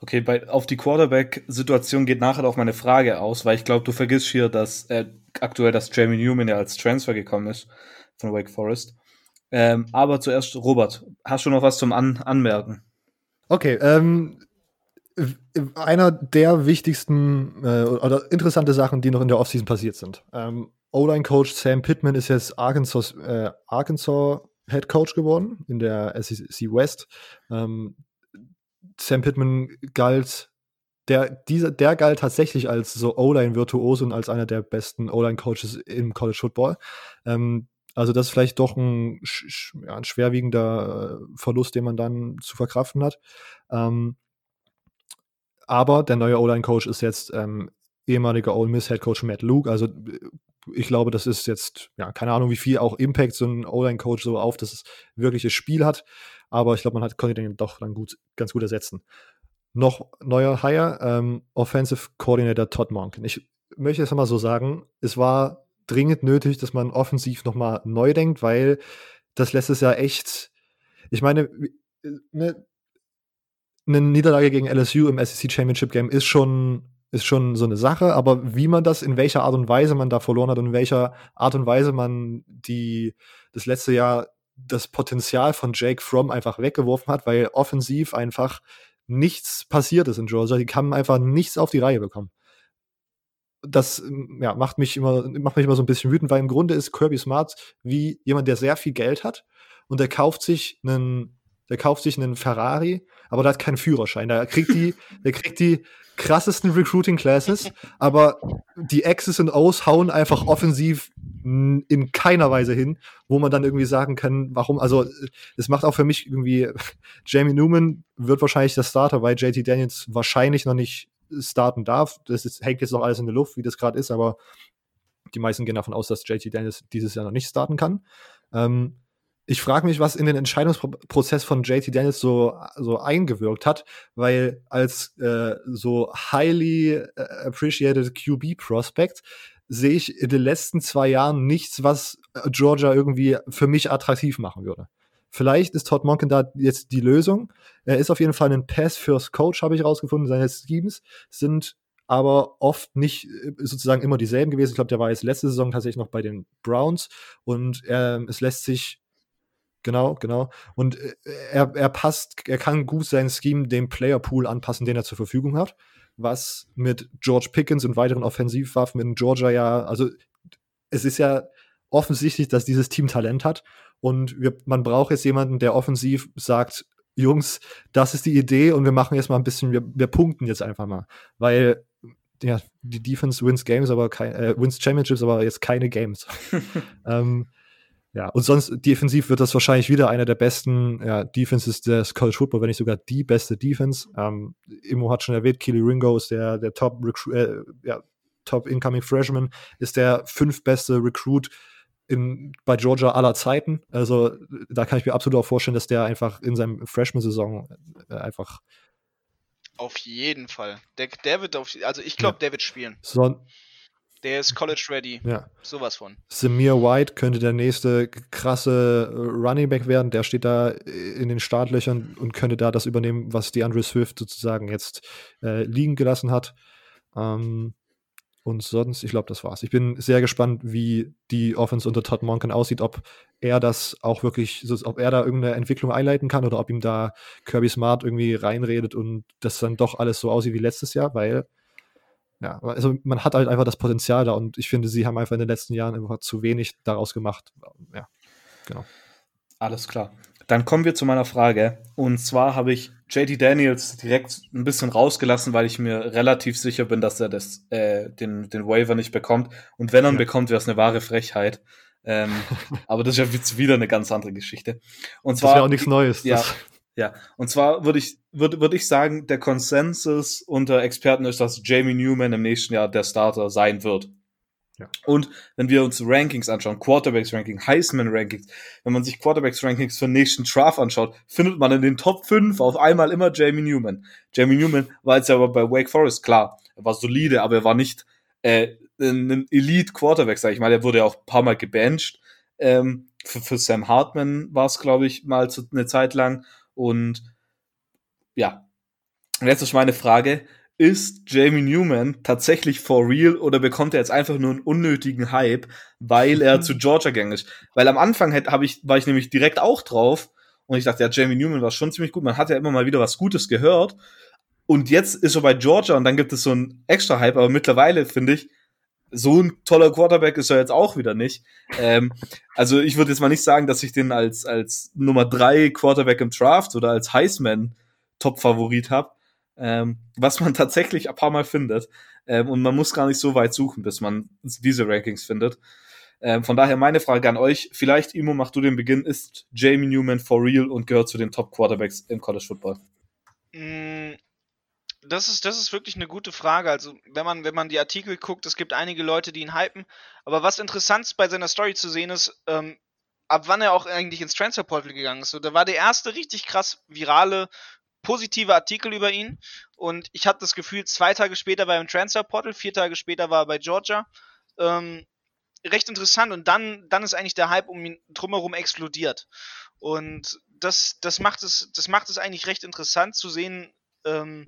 Okay, bei, auf die Quarterback-Situation geht nachher auch meine Frage aus, weil ich glaube, du vergisst hier, dass äh, aktuell das Jamie Newman ja als Transfer gekommen ist von Wake Forest. Ähm, aber zuerst, Robert, hast du noch was zum An Anmerken? Okay, ähm, einer der wichtigsten äh, oder interessante Sachen, die noch in der Offseason passiert sind. Ähm, O-Line-Coach Sam Pittman ist jetzt Arkansas, äh, Arkansas Head Coach geworden in der SEC West. Ähm, Sam Pittman galt, der, dieser, der galt tatsächlich als so O-Line-Virtuose und als einer der besten O-Line-Coaches im College Football. Ähm, also das ist vielleicht doch ein, ja, ein, schwerwiegender äh, Verlust, den man dann zu verkraften hat. Ähm, aber der neue O-Line-Coach ist jetzt ähm, ehemaliger Ole Miss Head Coach Matt Luke. Also ich glaube, das ist jetzt, ja, keine Ahnung, wie viel auch Impact so ein O-Line-Coach so auf das wirkliche Spiel hat. Aber ich glaube, man hat, konnte den doch dann gut, ganz gut ersetzen. Noch neuer Hire, ähm, Offensive Coordinator Todd Monken. Ich möchte es mal so sagen, es war dringend nötig, dass man offensiv nochmal neu denkt, weil das letztes Jahr echt, ich meine, ne, eine Niederlage gegen LSU im SEC Championship Game ist schon, ist schon so eine Sache, aber wie man das, in welcher Art und Weise man da verloren hat und in welcher Art und Weise man die, das letzte Jahr das Potenzial von Jake Fromm einfach weggeworfen hat, weil offensiv einfach nichts passiert ist in Georgia. Die haben einfach nichts auf die Reihe bekommen. Das ja, macht, mich immer, macht mich immer so ein bisschen wütend, weil im Grunde ist Kirby Smart wie jemand, der sehr viel Geld hat und der kauft sich einen, der kauft sich einen Ferrari, aber der hat keinen Führerschein. Der kriegt die, der kriegt die krassesten Recruiting Classes, aber die X's und O's hauen einfach offensiv in keiner Weise hin, wo man dann irgendwie sagen kann, warum, also es macht auch für mich irgendwie, Jamie Newman wird wahrscheinlich der Starter, weil JT Daniels wahrscheinlich noch nicht starten darf. Das ist, hängt jetzt noch alles in der Luft, wie das gerade ist, aber die meisten gehen davon aus, dass JT Daniels dieses Jahr noch nicht starten kann. Ähm, ich frage mich, was in den Entscheidungsprozess von JT Daniels so, so eingewirkt hat, weil als äh, so highly äh, appreciated QB Prospect sehe ich in den letzten zwei Jahren nichts, was äh, Georgia irgendwie für mich attraktiv machen würde. Vielleicht ist Todd Monken da jetzt die Lösung. Er ist auf jeden Fall ein Pass-First-Coach, habe ich rausgefunden. Seine Schemes sind aber oft nicht äh, sozusagen immer dieselben gewesen. Ich glaube, der war jetzt letzte Saison tatsächlich noch bei den Browns und äh, es lässt sich Genau, genau. Und äh, er, er passt, er kann gut sein Scheme dem Playerpool anpassen, den er zur Verfügung hat. Was mit George Pickens und weiteren Offensivwaffen in Georgia ja, also es ist ja offensichtlich, dass dieses Team Talent hat. Und wir, man braucht jetzt jemanden, der offensiv sagt, Jungs, das ist die Idee und wir machen jetzt mal ein bisschen, wir, wir punkten jetzt einfach mal. Weil ja, die Defense wins Games, aber kein, äh, wins Championships, aber jetzt keine Games. ähm, ja, und sonst defensiv wird das wahrscheinlich wieder einer der besten ja, Defenses des College Football, wenn nicht sogar die beste Defense. Ähm, Immo hat schon erwähnt, Keely Ringo ist der, der Top, äh, ja, Top Incoming Freshman, ist der fünftbeste Recruit in, bei Georgia aller Zeiten. Also da kann ich mir absolut auch vorstellen, dass der einfach in seinem Freshman-Saison äh, einfach auf jeden Fall. Der, der wird auf, also ich glaube, ja. der wird spielen. So, der ist College ready. Ja. Sowas von. Samir White könnte der nächste krasse Running Back werden. Der steht da in den Startlöchern und könnte da das übernehmen, was die Andre Swift sozusagen jetzt äh, liegen gelassen hat. Ähm, und sonst, ich glaube, das war's. Ich bin sehr gespannt, wie die Offense unter Todd Monken aussieht, ob er das auch wirklich, ob er da irgendeine Entwicklung einleiten kann oder ob ihm da Kirby Smart irgendwie reinredet und das dann doch alles so aussieht wie letztes Jahr, weil ja, also man hat halt einfach das Potenzial da und ich finde, sie haben einfach in den letzten Jahren einfach zu wenig daraus gemacht. Ja, genau. Alles klar. Dann kommen wir zu meiner Frage. Und zwar habe ich JT Daniels direkt ein bisschen rausgelassen, weil ich mir relativ sicher bin, dass er das, äh, den, den Waiver nicht bekommt. Und wenn er ihn ja. bekommt, wäre es eine wahre Frechheit. Ähm, aber das ist ja jetzt wieder eine ganz andere Geschichte. Und zwar. Das wäre auch nichts Neues. Ja, ja, und zwar würde ich, würde, würde ich sagen, der Konsensus unter Experten ist, dass Jamie Newman im nächsten Jahr der Starter sein wird. Ja. Und wenn wir uns Rankings anschauen, Quarterbacks Ranking, Heisman Rankings, wenn man sich Quarterbacks Rankings für den nächsten Draft anschaut, findet man in den Top 5 auf einmal immer Jamie Newman. Jamie Newman war jetzt aber bei Wake Forest klar, er war solide, aber er war nicht äh, ein Elite Quarterback, sag ich mal. Er wurde ja auch ein paar Mal gebencht. Ähm, für, für Sam Hartman war es, glaube ich, mal zu, eine Zeit lang. Und ja, und jetzt ist meine Frage, ist Jamie Newman tatsächlich for real oder bekommt er jetzt einfach nur einen unnötigen Hype, weil er zu Georgia gegangen ist? Weil am Anfang hätte, hab ich, war ich nämlich direkt auch drauf und ich dachte, ja, Jamie Newman war schon ziemlich gut. Man hat ja immer mal wieder was Gutes gehört. Und jetzt ist er bei Georgia und dann gibt es so einen extra Hype, aber mittlerweile finde ich, so ein toller Quarterback ist er jetzt auch wieder nicht. Ähm, also ich würde jetzt mal nicht sagen, dass ich den als, als Nummer drei Quarterback im Draft oder als Heisman Top-Favorit habe, ähm, was man tatsächlich ein paar Mal findet. Ähm, und man muss gar nicht so weit suchen, bis man diese Rankings findet. Ähm, von daher meine Frage an euch, vielleicht Imo, mach du den Beginn, ist Jamie Newman for real und gehört zu den Top-Quarterbacks im College Football? Mm, das ist, das ist wirklich eine gute Frage. Also, wenn man, wenn man die Artikel guckt, es gibt einige Leute, die ihn hypen. Aber was interessant bei seiner Story zu sehen ist, ähm, ab wann er auch eigentlich ins Transfer Portal gegangen ist. So, da war der erste richtig krass virale, positive Artikel über ihn. Und ich hatte das Gefühl, zwei Tage später war er im Transfer Portal, vier Tage später war er bei Georgia. Ähm, recht interessant. Und dann, dann ist eigentlich der Hype um ihn drumherum explodiert. Und das, das macht es, das macht es eigentlich recht interessant zu sehen, ähm,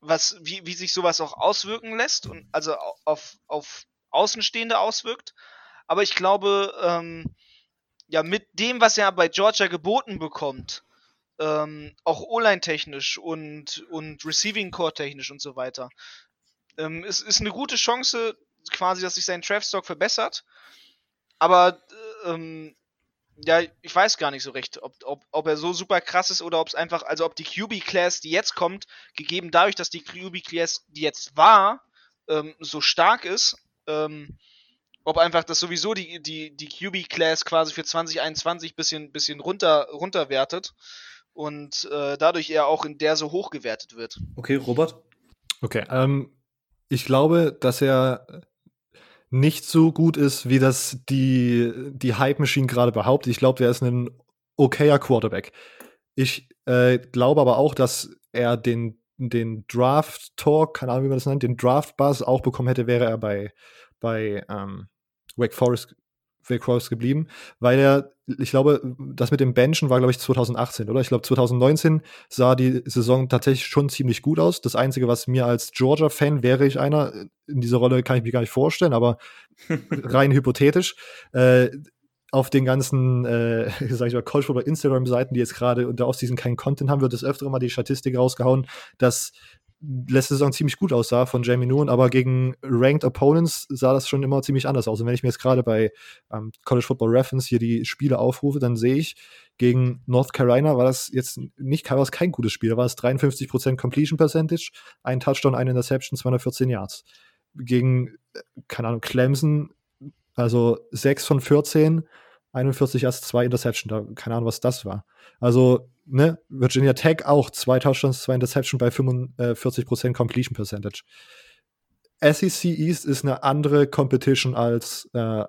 was, wie, wie sich sowas auch auswirken lässt und also auf, auf Außenstehende auswirkt. Aber ich glaube, ähm, ja, mit dem, was er bei Georgia geboten bekommt, ähm, auch O-Line-technisch und, und Receiving-Core-technisch und so weiter, ähm, es ist eine gute Chance, quasi, dass sich sein Draft-Stock verbessert. Aber ähm, ja, ich weiß gar nicht so recht, ob, ob, ob er so super krass ist oder ob es einfach, also ob die QB-Class, die jetzt kommt, gegeben dadurch, dass die QB-Class, die jetzt war, ähm, so stark ist, ähm, ob einfach das sowieso die, die, die QB-Class quasi für 2021 bisschen, bisschen runter, runterwertet und äh, dadurch eher auch in der so hoch gewertet wird. Okay, Robert? Okay, ähm, ich glaube, dass er nicht so gut ist, wie das die, die Hype-Machine gerade behauptet. Ich glaube, er ist ein okayer Quarterback. Ich äh, glaube aber auch, dass er den, den Draft-Talk, keine Ahnung, wie man das nennt, den Draft-Buzz auch bekommen hätte, wäre er bei, bei ähm, Wake Forest Wake Forest geblieben, weil er, ich glaube, das mit dem Benchen war, glaube ich, 2018, oder? Ich glaube, 2019 sah die Saison tatsächlich schon ziemlich gut aus. Das Einzige, was mir als Georgia-Fan wäre ich einer, in dieser Rolle kann ich mir gar nicht vorstellen, aber rein hypothetisch, äh, auf den ganzen, äh, sag ich mal, College Football Instagram-Seiten, die jetzt gerade unter Offseason keinen Content haben, wird es öfter mal die Statistik rausgehauen, dass letzte Saison ziemlich gut aussah von Jamie Noon, aber gegen Ranked Opponents sah das schon immer ziemlich anders aus. Und wenn ich mir jetzt gerade bei ähm, College Football Reference hier die Spiele aufrufe, dann sehe ich, gegen North Carolina war das jetzt nicht war das kein gutes Spiel. Da war es 53% Completion Percentage, ein Touchdown, eine Interception, 214 Yards. Gegen, äh, keine Ahnung, Clemson, also 6 von 14, 41 Yards, 2 Interception. Da, keine Ahnung, was das war. Also ne, Virginia Tech auch zwei Touchdowns, zwei Interception bei 45% Completion Percentage. SEC East ist eine andere Competition als äh,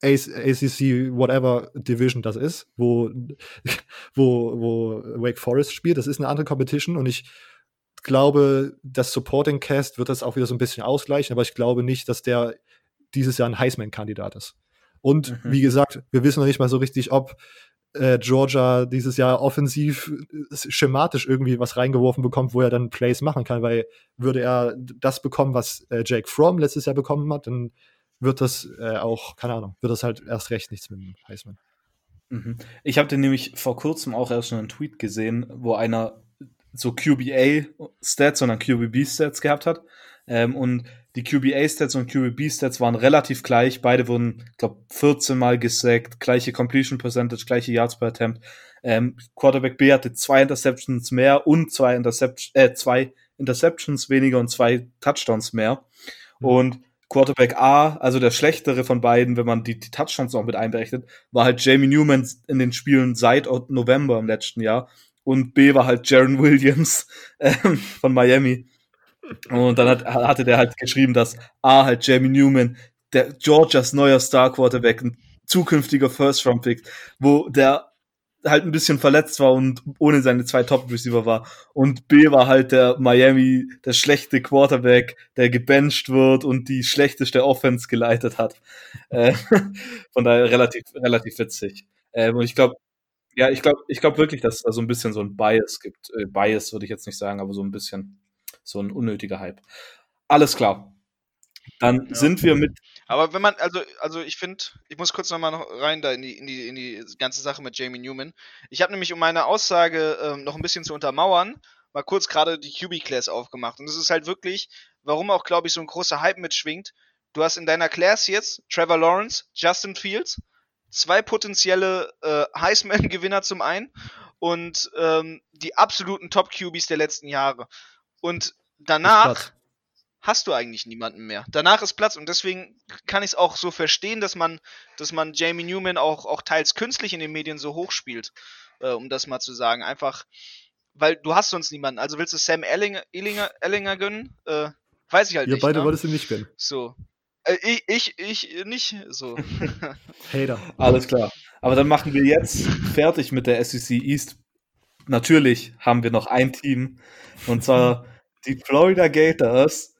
ACC, whatever Division das ist, wo, wo, wo Wake Forest spielt. Das ist eine andere Competition und ich glaube, das Supporting Cast wird das auch wieder so ein bisschen ausgleichen, aber ich glaube nicht, dass der dieses Jahr ein Heisman-Kandidat ist. Und mhm. wie gesagt, wir wissen noch nicht mal so richtig, ob äh, Georgia dieses Jahr offensiv äh, schematisch irgendwie was reingeworfen bekommt, wo er dann Plays machen kann, weil würde er das bekommen, was äh, Jake Fromm letztes Jahr bekommen hat, dann wird das äh, auch, keine Ahnung, wird das halt erst recht nichts mit dem Heisman. Mhm. Ich habe den nämlich vor kurzem auch erst schon einen Tweet gesehen, wo einer so QBA-Stats, sondern QBB-Stats gehabt hat. Ähm, und die QBA-Stats und QBB-Stats waren relativ gleich. Beide wurden, glaube 14 Mal gesackt, gleiche Completion Percentage, gleiche Yards per Attempt. Ähm, Quarterback B hatte zwei Interceptions mehr und zwei, Intercept äh, zwei Interceptions weniger und zwei Touchdowns mehr. Mhm. Und Quarterback A, also der schlechtere von beiden, wenn man die, die Touchdowns noch mit einberechnet, war halt Jamie Newman in den Spielen seit November im letzten Jahr. Und B war halt Jaron Williams ähm, von Miami. Und dann hat, hatte der halt geschrieben, dass A halt Jamie Newman, der Georgias neuer Star Quarterback, ein zukünftiger First Round Pick, wo der halt ein bisschen verletzt war und ohne seine zwei Top Receiver war. Und B war halt der Miami, der schlechte Quarterback, der gebencht wird und die schlechteste Offense geleitet hat. Äh, von daher relativ, relativ witzig. Äh, und ich glaube, ja, ich glaube, ich glaube wirklich, dass es da so ein bisschen so ein Bias gibt. Äh, Bias würde ich jetzt nicht sagen, aber so ein bisschen so ein unnötiger Hype. Alles klar. Dann ja. sind wir mit. Aber wenn man, also, also ich finde, ich muss kurz nochmal noch rein da in die, in die, in die ganze Sache mit Jamie Newman. Ich habe nämlich, um meine Aussage ähm, noch ein bisschen zu untermauern, mal kurz gerade die QB-Class aufgemacht. Und es ist halt wirklich, warum auch, glaube ich, so ein großer Hype mitschwingt. Du hast in deiner Class jetzt Trevor Lawrence, Justin Fields, zwei potenzielle äh, Heisman-Gewinner zum einen und ähm, die absoluten Top-QBs der letzten Jahre. Und danach hast du eigentlich niemanden mehr. Danach ist Platz und deswegen kann ich es auch so verstehen, dass man, dass man Jamie Newman auch, auch teils künstlich in den Medien so hoch spielt, äh, um das mal zu sagen. Einfach, weil du hast sonst niemanden. Also willst du Sam Ellinger, Ellinger, Ellinger gönnen? Äh, weiß ich halt Ihr nicht. Ihr beide ne? wolltest ihn nicht gönnen. So. Äh, ich, ich, ich nicht so. Hater. Alles klar. Aber dann machen wir jetzt fertig mit der SEC East. Natürlich haben wir noch ein Team und zwar die Florida Gators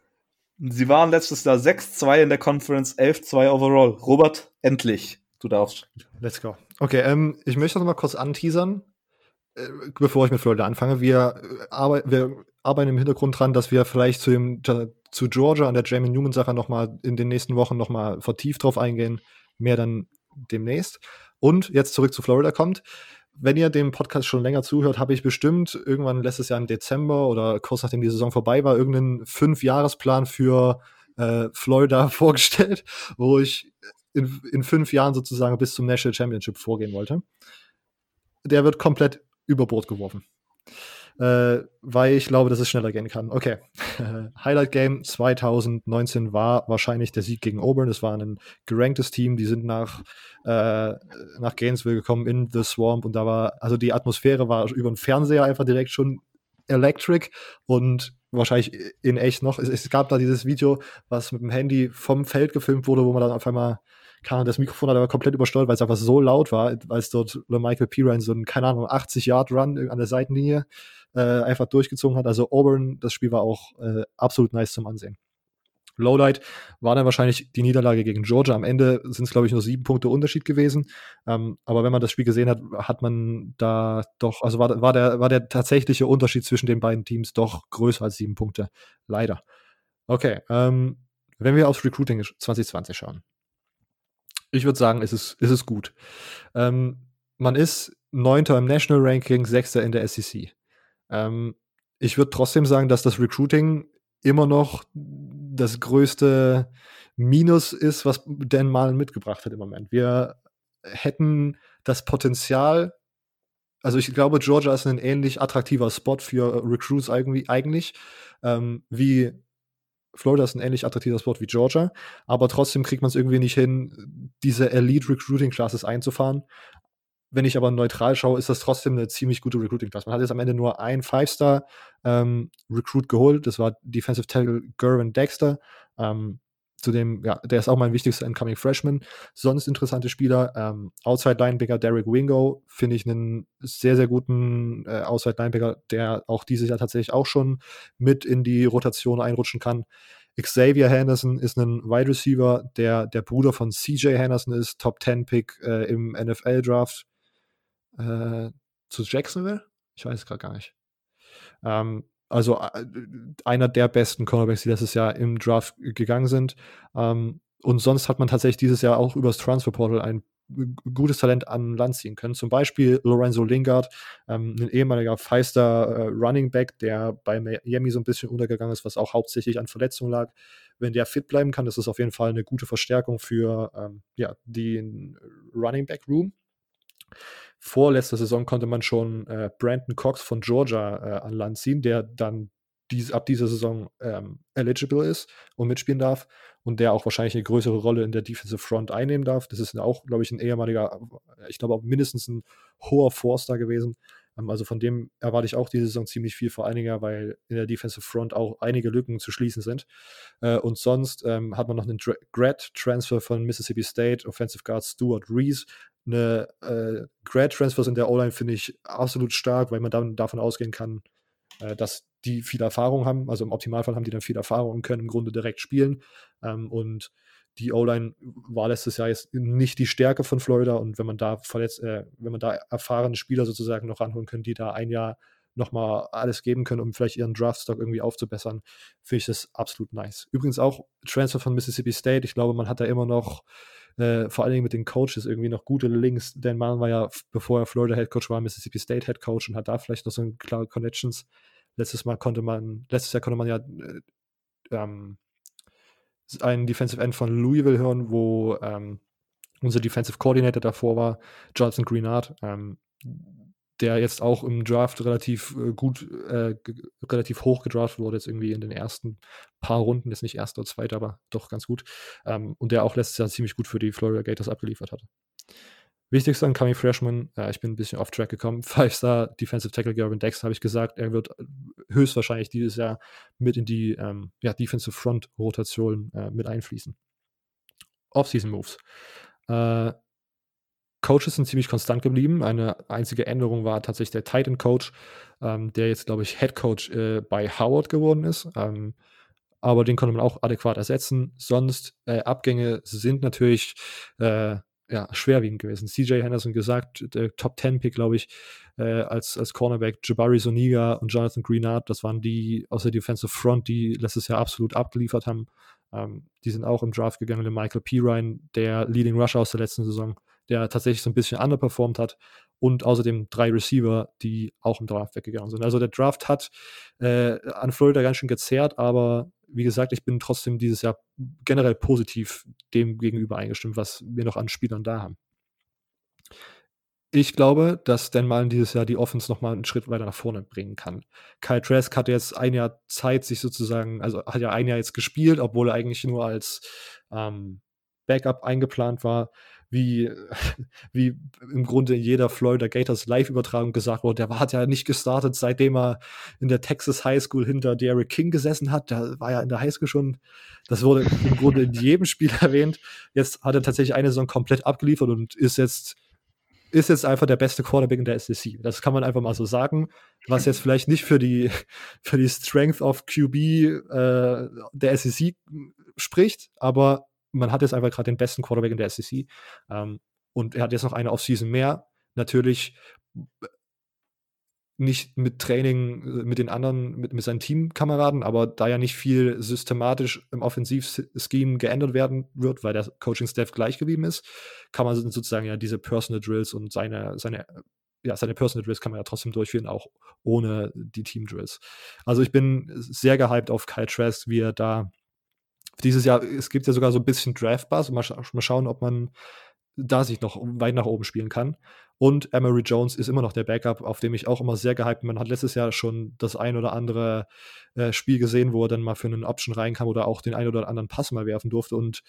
Sie waren letztes Jahr 6-2 in der Conference, 11-2 overall. Robert, endlich. Du darfst. Let's go. Okay, ähm, ich möchte noch mal kurz anteasern, äh, bevor ich mit Florida anfange. Wir, äh, wir arbeiten im Hintergrund dran, dass wir vielleicht zu, dem, zu Georgia und der Jamie Newman-Sache noch mal in den nächsten Wochen noch mal vertieft drauf eingehen. Mehr dann demnächst. Und jetzt zurück zu Florida kommt wenn ihr dem Podcast schon länger zuhört, habe ich bestimmt irgendwann letztes Jahr im Dezember oder kurz nachdem die Saison vorbei war, irgendeinen Fünf-Jahres-Plan für äh, Florida vorgestellt, wo ich in, in fünf Jahren sozusagen bis zum National Championship vorgehen wollte. Der wird komplett über Bord geworfen äh, weil ich glaube, dass es schneller gehen kann. Okay. Highlight Game 2019 war wahrscheinlich der Sieg gegen Auburn. Es war ein geranktes Team. Die sind nach, äh, nach Gainesville gekommen in The Swamp und da war, also die Atmosphäre war über den Fernseher einfach direkt schon electric und wahrscheinlich in echt noch. Es, es, gab da dieses Video, was mit dem Handy vom Feld gefilmt wurde, wo man dann auf einmal kann das Mikrofon hat aber komplett übersteuert, weil es einfach so laut war, als dort Michael Pirine so einen, keine Ahnung, 80 Yard Run an der Seitenlinie äh, einfach durchgezogen hat. Also Auburn, das Spiel war auch äh, absolut nice zum Ansehen. Lowlight war dann wahrscheinlich die Niederlage gegen Georgia. Am Ende sind es, glaube ich, nur sieben Punkte Unterschied gewesen. Ähm, aber wenn man das Spiel gesehen hat, hat man da doch, also war, war, der, war der tatsächliche Unterschied zwischen den beiden Teams doch größer als sieben Punkte. Leider. Okay, ähm, wenn wir aufs Recruiting 2020 schauen. Ich würde sagen, es ist, es ist gut. Ähm, man ist Neunter im National Ranking, Sechster in der SEC. Ähm, ich würde trotzdem sagen, dass das Recruiting immer noch das größte Minus ist, was Dan Malen mitgebracht hat im Moment. Wir hätten das Potenzial, also ich glaube, Georgia ist ein ähnlich attraktiver Spot für Recruits eigentlich, ähm, wie Florida ist ein ähnlich attraktiver Spot wie Georgia, aber trotzdem kriegt man es irgendwie nicht hin, diese Elite Recruiting Classes einzufahren. Wenn ich aber neutral schaue, ist das trotzdem eine ziemlich gute Recruiting-Class. Man hat jetzt am Ende nur ein Five-Star-Recruit ähm, geholt. Das war Defensive Tackle Gervin Dexter. Ähm, zudem, ja, der ist auch mein wichtigster Incoming Freshman. Sonst interessante Spieler. Ähm, Outside Linebacker Derek Wingo finde ich einen sehr, sehr guten äh, Outside Linebacker, der auch dieses Jahr tatsächlich auch schon mit in die Rotation einrutschen kann. Xavier Henderson ist ein Wide Receiver, der der Bruder von CJ Henderson ist, Top 10 Pick äh, im NFL Draft äh, zu Jacksonville? Ich weiß es gerade gar nicht. Ähm, also äh, einer der besten Cornerbacks, die letztes Jahr im Draft gegangen sind. Ähm, und sonst hat man tatsächlich dieses Jahr auch übers Transfer Portal ein gutes Talent an Land ziehen können. Zum Beispiel Lorenzo Lingard, ähm, ein ehemaliger Feister äh, Running Back, der bei Miami so ein bisschen untergegangen ist, was auch hauptsächlich an Verletzungen lag. Wenn der fit bleiben kann, ist das auf jeden Fall eine gute Verstärkung für ähm, ja, den Running Back Room vorletzter Saison konnte man schon äh, Brandon Cox von Georgia äh, an Land ziehen, der dann dies, ab dieser Saison ähm, eligible ist und mitspielen darf und der auch wahrscheinlich eine größere Rolle in der Defensive Front einnehmen darf. Das ist auch, glaube ich, ein ehemaliger, ich glaube auch mindestens ein hoher Forster gewesen. Ähm, also von dem erwarte ich auch diese Saison ziemlich viel, vor allen Dingen, weil in der Defensive Front auch einige Lücken zu schließen sind. Äh, und sonst ähm, hat man noch einen Grad-Transfer von Mississippi State, Offensive Guard Stuart Reese. Eine äh, Grad-Transfers in der O-Line finde ich absolut stark, weil man dann davon ausgehen kann, äh, dass die viel Erfahrung haben. Also im Optimalfall haben die dann viel Erfahrung und können im Grunde direkt spielen. Ähm, und die O-Line war letztes Jahr jetzt nicht die Stärke von Florida und wenn man da verletzt, äh, wenn man da erfahrene Spieler sozusagen noch ranholen können, die da ein Jahr nochmal alles geben können, um vielleicht ihren Draftstock irgendwie aufzubessern, finde ich das absolut nice. Übrigens auch Transfer von Mississippi State. Ich glaube, man hat da immer noch, äh, vor allen Dingen mit den Coaches, irgendwie noch gute Links. Dan Mullen war ja, bevor er Florida Head Coach war, Mississippi State Head Coach und hat da vielleicht noch so ein klare Connections. Letztes Mal konnte man, letztes Jahr konnte man ja äh, ähm, einen Defensive End von Louisville hören, wo ähm, unser Defensive Coordinator davor war, Jonathan Greenard, ähm, der jetzt auch im Draft relativ äh, gut, äh, relativ hoch gedraftet wurde, jetzt irgendwie in den ersten paar Runden, jetzt nicht erster oder zweiter, aber doch ganz gut. Ähm, und der auch letztes Jahr ziemlich gut für die Florida Gators abgeliefert hatte. Wichtigster Incoming Freshman, äh, ich bin ein bisschen off track gekommen. Five-Star Defensive Tackle Gavin Dex habe ich gesagt, er wird höchstwahrscheinlich dieses Jahr mit in die ähm, ja, Defensive Front Rotation äh, mit einfließen. Offseason Moves. Äh, Coaches sind ziemlich konstant geblieben. Eine einzige Änderung war tatsächlich der Titan Coach, ähm, der jetzt, glaube ich, Head Coach äh, bei Howard geworden ist. Ähm, aber den konnte man auch adäquat ersetzen. Sonst äh, Abgänge sind natürlich äh, ja, schwerwiegend gewesen. CJ Henderson gesagt, der Top 10 Pick, glaube ich, äh, als, als Cornerback, Jabari Soniga und Jonathan Greenard, das waren die aus der Defensive Front, die letztes Jahr absolut abgeliefert haben. Ähm, die sind auch im Draft gegangen. Michael P. Ryan, der Leading Rusher aus der letzten Saison, der tatsächlich so ein bisschen underperformed hat. Und außerdem drei Receiver, die auch im Draft weggegangen sind. Also der Draft hat äh, an Florida ganz schön gezerrt, aber wie gesagt, ich bin trotzdem dieses Jahr generell positiv dem gegenüber eingestimmt, was wir noch an Spielern da haben. Ich glaube, dass Dan Mullen dieses Jahr die Offense nochmal einen Schritt weiter nach vorne bringen kann. Kyle Trask hat jetzt ein Jahr Zeit, sich sozusagen, also hat ja ein Jahr jetzt gespielt, obwohl er eigentlich nur als ähm, Backup eingeplant war wie, wie im Grunde in jeder Florida Gators Live-Übertragung gesagt wurde, der hat ja nicht gestartet, seitdem er in der Texas High School hinter Derek King gesessen hat. Der war ja in der High School schon, das wurde im Grunde in jedem Spiel erwähnt. Jetzt hat er tatsächlich eine Saison komplett abgeliefert und ist jetzt ist jetzt einfach der beste Quarterback in der SEC. Das kann man einfach mal so sagen, was jetzt vielleicht nicht für die, für die Strength of QB äh, der SEC spricht, aber man hat jetzt einfach gerade den besten Quarterback in der SEC. Ähm, und er hat jetzt noch eine Offseason mehr. Natürlich nicht mit Training äh, mit den anderen, mit, mit seinen Teamkameraden, aber da ja nicht viel systematisch im Offensivscheme geändert werden wird, weil der Coaching-Staff gleich geblieben ist, kann man sozusagen ja diese Personal Drills und seine, seine, ja, seine Personal Drills kann man ja trotzdem durchführen, auch ohne die Team Drills. Also ich bin sehr gehypt auf Kyle Trask, wie er da dieses Jahr, es gibt ja sogar so ein bisschen Draft-Buzz. Mal, mal schauen, ob man da sich noch weit nach oben spielen kann. Und Emery Jones ist immer noch der Backup, auf dem ich auch immer sehr gehypt bin. Man hat letztes Jahr schon das ein oder andere äh, Spiel gesehen, wo er dann mal für einen Option reinkam oder auch den ein oder anderen Pass mal werfen durfte. Und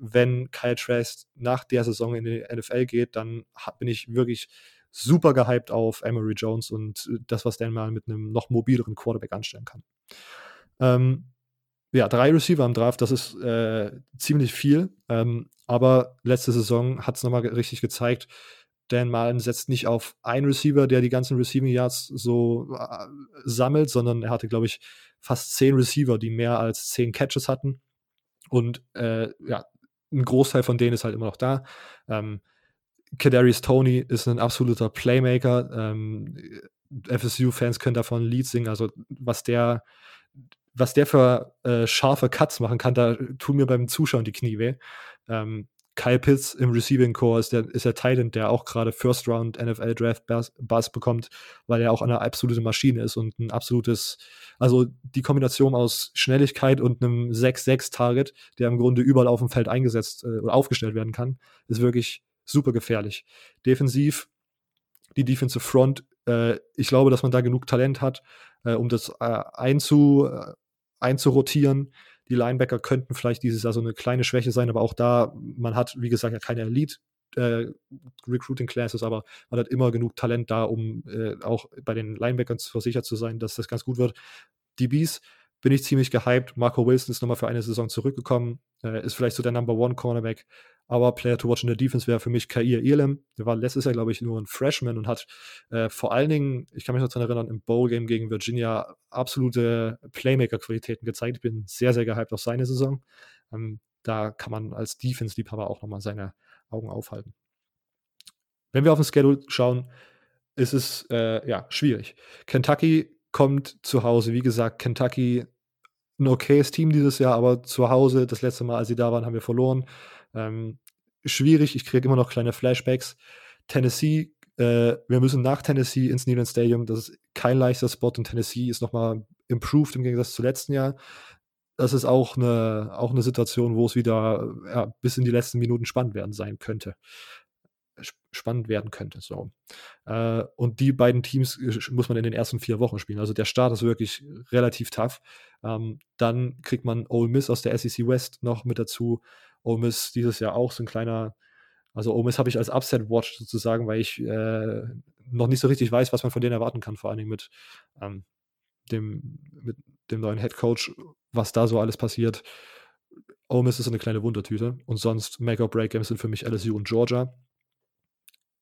wenn Kyle Trask nach der Saison in die NFL geht, dann bin ich wirklich super gehypt auf Emery Jones und das, was der mal mit einem noch mobileren Quarterback anstellen kann. Ähm, ja, drei Receiver im Draft, das ist äh, ziemlich viel. Ähm, aber letzte Saison hat es nochmal richtig gezeigt, Dan Malen setzt nicht auf einen Receiver, der die ganzen Receiving Yards so äh, sammelt, sondern er hatte, glaube ich, fast zehn Receiver, die mehr als zehn Catches hatten. Und äh, ja, ein Großteil von denen ist halt immer noch da. Ähm, Kadarius Tony ist ein absoluter Playmaker. Ähm, FSU-Fans können davon ein Lied singen. Also was der was der für äh, scharfe Cuts machen kann, da tun mir beim Zuschauen die Knie weh. Ähm, Kyle Pitts im Receiving Core ist der, ist der Titan, der auch gerade First Round NFL Draft Buzz bekommt, weil er auch eine absolute Maschine ist und ein absolutes, also die Kombination aus Schnelligkeit und einem 6-6 Target, der im Grunde überall auf dem Feld eingesetzt äh, oder aufgestellt werden kann, ist wirklich super gefährlich. Defensiv, die Defensive Front, äh, ich glaube, dass man da genug Talent hat, äh, um das äh, einzu, äh, einzurotieren. Die Linebacker könnten vielleicht dieses Jahr so eine kleine Schwäche sein, aber auch da, man hat, wie gesagt, ja keine Elite äh, Recruiting Classes, aber man hat immer genug Talent da, um äh, auch bei den Linebackern versichert zu sein, dass das ganz gut wird. DBs bin ich ziemlich gehypt. Marco Wilson ist nochmal für eine Saison zurückgekommen, äh, ist vielleicht so der Number One Cornerback, aber Player to watch in der Defense wäre für mich Kair Elam. Der war letztes Jahr, glaube ich, nur ein Freshman und hat äh, vor allen Dingen, ich kann mich noch daran erinnern, im Bowl-Game gegen Virginia absolute Playmaker-Qualitäten gezeigt. Ich bin sehr, sehr gehypt auf seine Saison. Ähm, da kann man als Defense-Liebhaber auch nochmal seine Augen aufhalten. Wenn wir auf den Schedule schauen, ist es äh, ja schwierig. Kentucky kommt zu Hause. Wie gesagt, Kentucky ein okayes Team dieses Jahr, aber zu Hause, das letzte Mal, als sie da waren, haben wir verloren. Ähm, schwierig, ich kriege immer noch kleine Flashbacks. Tennessee, äh, wir müssen nach Tennessee ins Neyland Stadium. Das ist kein leichter Spot und Tennessee ist nochmal improved im Gegensatz zu letzten Jahr. Das ist auch eine, auch eine Situation, wo es wieder ja, bis in die letzten Minuten spannend werden sein könnte spannend werden könnte. So. Äh, und die beiden Teams äh, muss man in den ersten vier Wochen spielen. Also der Start ist wirklich relativ tough. Ähm, dann kriegt man Ole Miss aus der SEC West noch mit dazu. Ole Miss dieses Jahr auch so ein kleiner, also Ole Miss habe ich als Upset Watch sozusagen, weil ich äh, noch nicht so richtig weiß, was man von denen erwarten kann, vor allen Dingen mit, ähm, dem, mit dem neuen Head Coach, was da so alles passiert. Ole Miss ist eine kleine Wundertüte und sonst Make or Break Games sind für mich LSU und Georgia.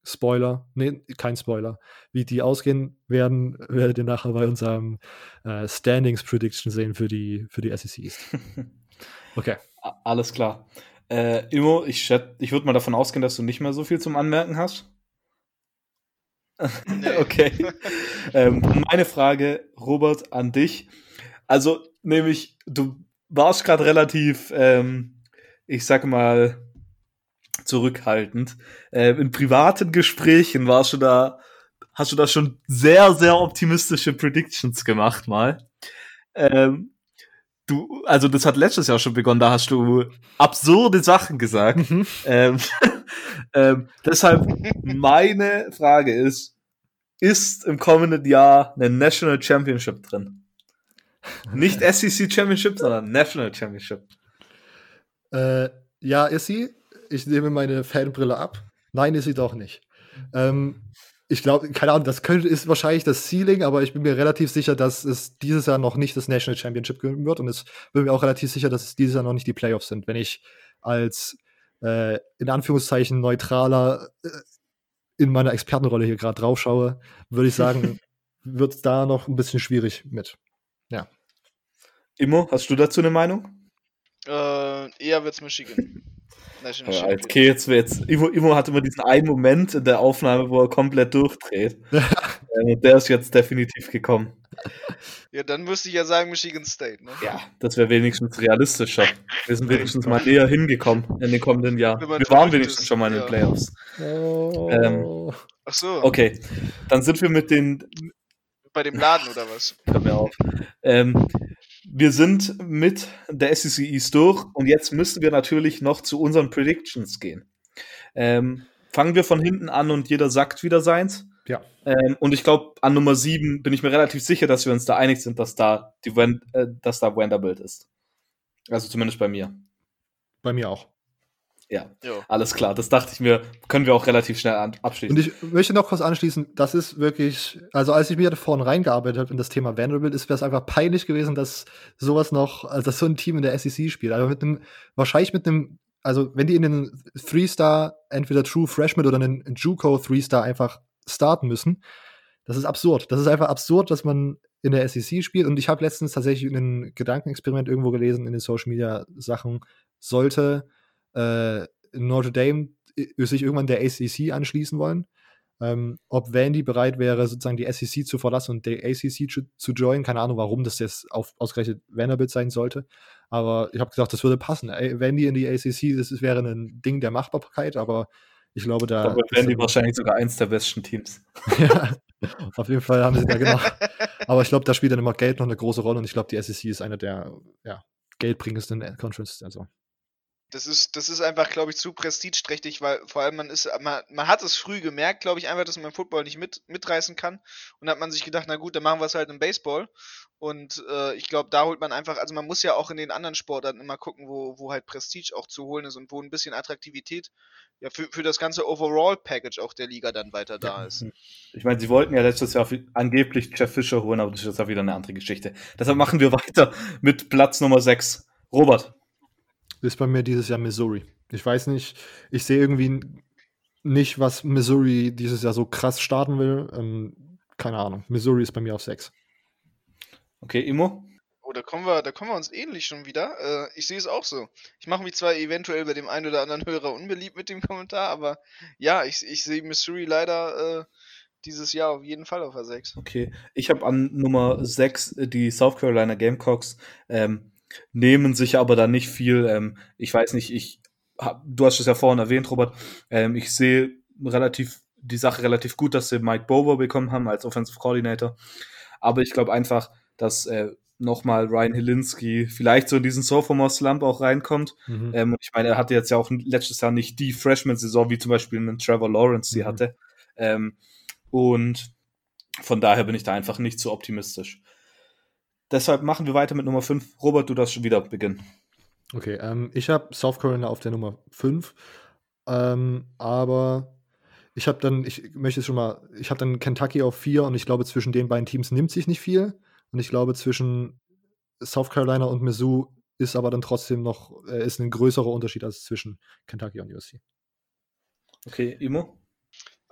Spoiler, nee, kein Spoiler. Wie die ausgehen werden, werdet ihr nachher bei unserem äh, Standings Prediction sehen für die, für die SECs. Okay. Alles klar. Äh, Immo, ich, ich würde mal davon ausgehen, dass du nicht mehr so viel zum Anmerken hast. Nee. okay. ähm, meine Frage, Robert, an dich. Also, nämlich, du warst gerade relativ, ähm, ich sag mal, zurückhaltend. Äh, in privaten Gesprächen warst du da, hast du da schon sehr, sehr optimistische Predictions gemacht mal. Ähm, du, also das hat letztes Jahr schon begonnen, da hast du absurde Sachen gesagt. Mhm. Ähm, ähm, deshalb meine Frage ist, ist im kommenden Jahr eine National Championship drin? Nicht SEC Championship, sondern National Championship. Äh, ja, ist sie ich nehme meine Fanbrille ab. Nein, ist sie doch nicht. Ähm, ich glaube, keine Ahnung, das könnte, ist wahrscheinlich das Ceiling, aber ich bin mir relativ sicher, dass es dieses Jahr noch nicht das National Championship geben wird und es bin mir auch relativ sicher, dass es dieses Jahr noch nicht die Playoffs sind. Wenn ich als äh, in Anführungszeichen neutraler äh, in meiner Expertenrolle hier gerade drauf schaue, würde ich sagen, wird es da noch ein bisschen schwierig mit. Ja. Immo, hast du dazu eine Meinung? Äh, eher wird's Michigan. Ja, okay, jetzt wird's. Ivo, Ivo hat immer diesen einen Moment in der Aufnahme, wo er komplett durchdreht. äh, der ist jetzt definitiv gekommen. Ja, dann müsste ich ja sagen Michigan State, ne? Ja, das wäre wenigstens realistischer. Wir sind wenigstens mal näher hingekommen in den kommenden Jahren. Wir waren wenigstens ist, schon mal in den ja. Playoffs. Oh. Ähm, Ach so. Okay, dann sind wir mit den. Bei dem Laden oder was? Hör mir auf. Ähm, wir sind mit der SEC East durch und jetzt müssen wir natürlich noch zu unseren Predictions gehen. Ähm, fangen wir von hinten an und jeder sagt wieder seins. Ja. Ähm, und ich glaube, an Nummer 7 bin ich mir relativ sicher, dass wir uns da einig sind, dass da, die, äh, dass da Vanderbilt ist. Also zumindest bei mir. Bei mir auch. Ja, jo. alles klar. Das dachte ich mir, können wir auch relativ schnell abschließen. Und ich möchte noch kurz anschließen, das ist wirklich, also als ich mir da vorne reingearbeitet habe in das Thema Vanderbilt, ist mir das einfach peinlich gewesen, dass sowas noch, also dass so ein Team in der SEC spielt. Also mit einem, wahrscheinlich mit einem, also wenn die in den Three-Star, entweder True Freshman oder einen Juco Three-Star einfach starten müssen, das ist absurd. Das ist einfach absurd, dass man in der SEC spielt. Und ich habe letztens tatsächlich ein Gedankenexperiment irgendwo gelesen in den Social Media Sachen, sollte äh, Notre Dame sich irgendwann der ACC anschließen wollen. Ähm, ob Vandy bereit wäre, sozusagen die SEC zu verlassen und der ACC zu, zu joinen. Keine Ahnung, warum das jetzt auf, ausgerechnet Vanderbilt sein sollte. Aber ich habe gesagt, das würde passen. Vandy in die ACC, das wäre ein Ding der Machbarkeit, aber ich glaube, da. Aber Vandy wahrscheinlich sogar eins der besten Teams. ja, auf jeden Fall haben sie da gemacht. aber ich glaube, da spielt dann immer Geld noch eine große Rolle und ich glaube, die SEC ist eine der ja, geldbringendsten Conferences. Also das ist, das ist einfach, glaube ich, zu prestigeträchtig, weil vor allem man ist, man, man hat es früh gemerkt, glaube ich, einfach, dass man Football nicht mit, mitreißen kann. Und hat man sich gedacht, na gut, dann machen wir es halt im Baseball. Und äh, ich glaube, da holt man einfach, also man muss ja auch in den anderen Sportarten immer gucken, wo, wo halt Prestige auch zu holen ist und wo ein bisschen Attraktivität ja für, für das ganze Overall-Package auch der Liga dann weiter da ist. Ich meine, sie wollten ja letztes Jahr angeblich Jeff Fischer holen, aber das ist ja wieder eine andere Geschichte. Deshalb machen wir weiter mit Platz Nummer 6. Robert ist bei mir dieses Jahr Missouri. Ich weiß nicht, ich sehe irgendwie nicht, was Missouri dieses Jahr so krass starten will. Ähm, keine Ahnung. Missouri ist bei mir auf 6. Okay, Immo? Oh, da kommen wir, da kommen wir uns ähnlich schon wieder. Äh, ich sehe es auch so. Ich mache mich zwar eventuell bei dem einen oder anderen Hörer unbeliebt mit dem Kommentar, aber ja, ich, ich sehe Missouri leider äh, dieses Jahr auf jeden Fall auf der 6. Okay, ich habe an Nummer 6 die South Carolina Gamecocks. Ähm, nehmen sich aber da nicht viel. Ähm, ich weiß nicht, ich hab, du hast es ja vorhin erwähnt, Robert. Ähm, ich sehe relativ die Sache relativ gut, dass sie Mike Bover bekommen haben als Offensive Coordinator. Aber ich glaube einfach, dass äh, nochmal Ryan Hilinski vielleicht so in diesen Sophomore-Slump auch reinkommt. Mhm. Ähm, und ich meine, er hatte jetzt ja auch letztes Jahr nicht die Freshman-Saison, wie zum Beispiel einen Trevor Lawrence sie mhm. hatte. Ähm, und von daher bin ich da einfach nicht so optimistisch. Deshalb machen wir weiter mit Nummer 5. Robert, du darfst schon wieder beginnen. Okay, ähm, ich habe South Carolina auf der Nummer 5. Ähm, aber ich habe dann, ich möchte schon mal, ich habe dann Kentucky auf 4 und ich glaube, zwischen den beiden Teams nimmt sich nicht viel. Und ich glaube, zwischen South Carolina und Mizzou ist aber dann trotzdem noch, äh, ist ein größerer Unterschied als zwischen Kentucky und USC. Okay, Imo?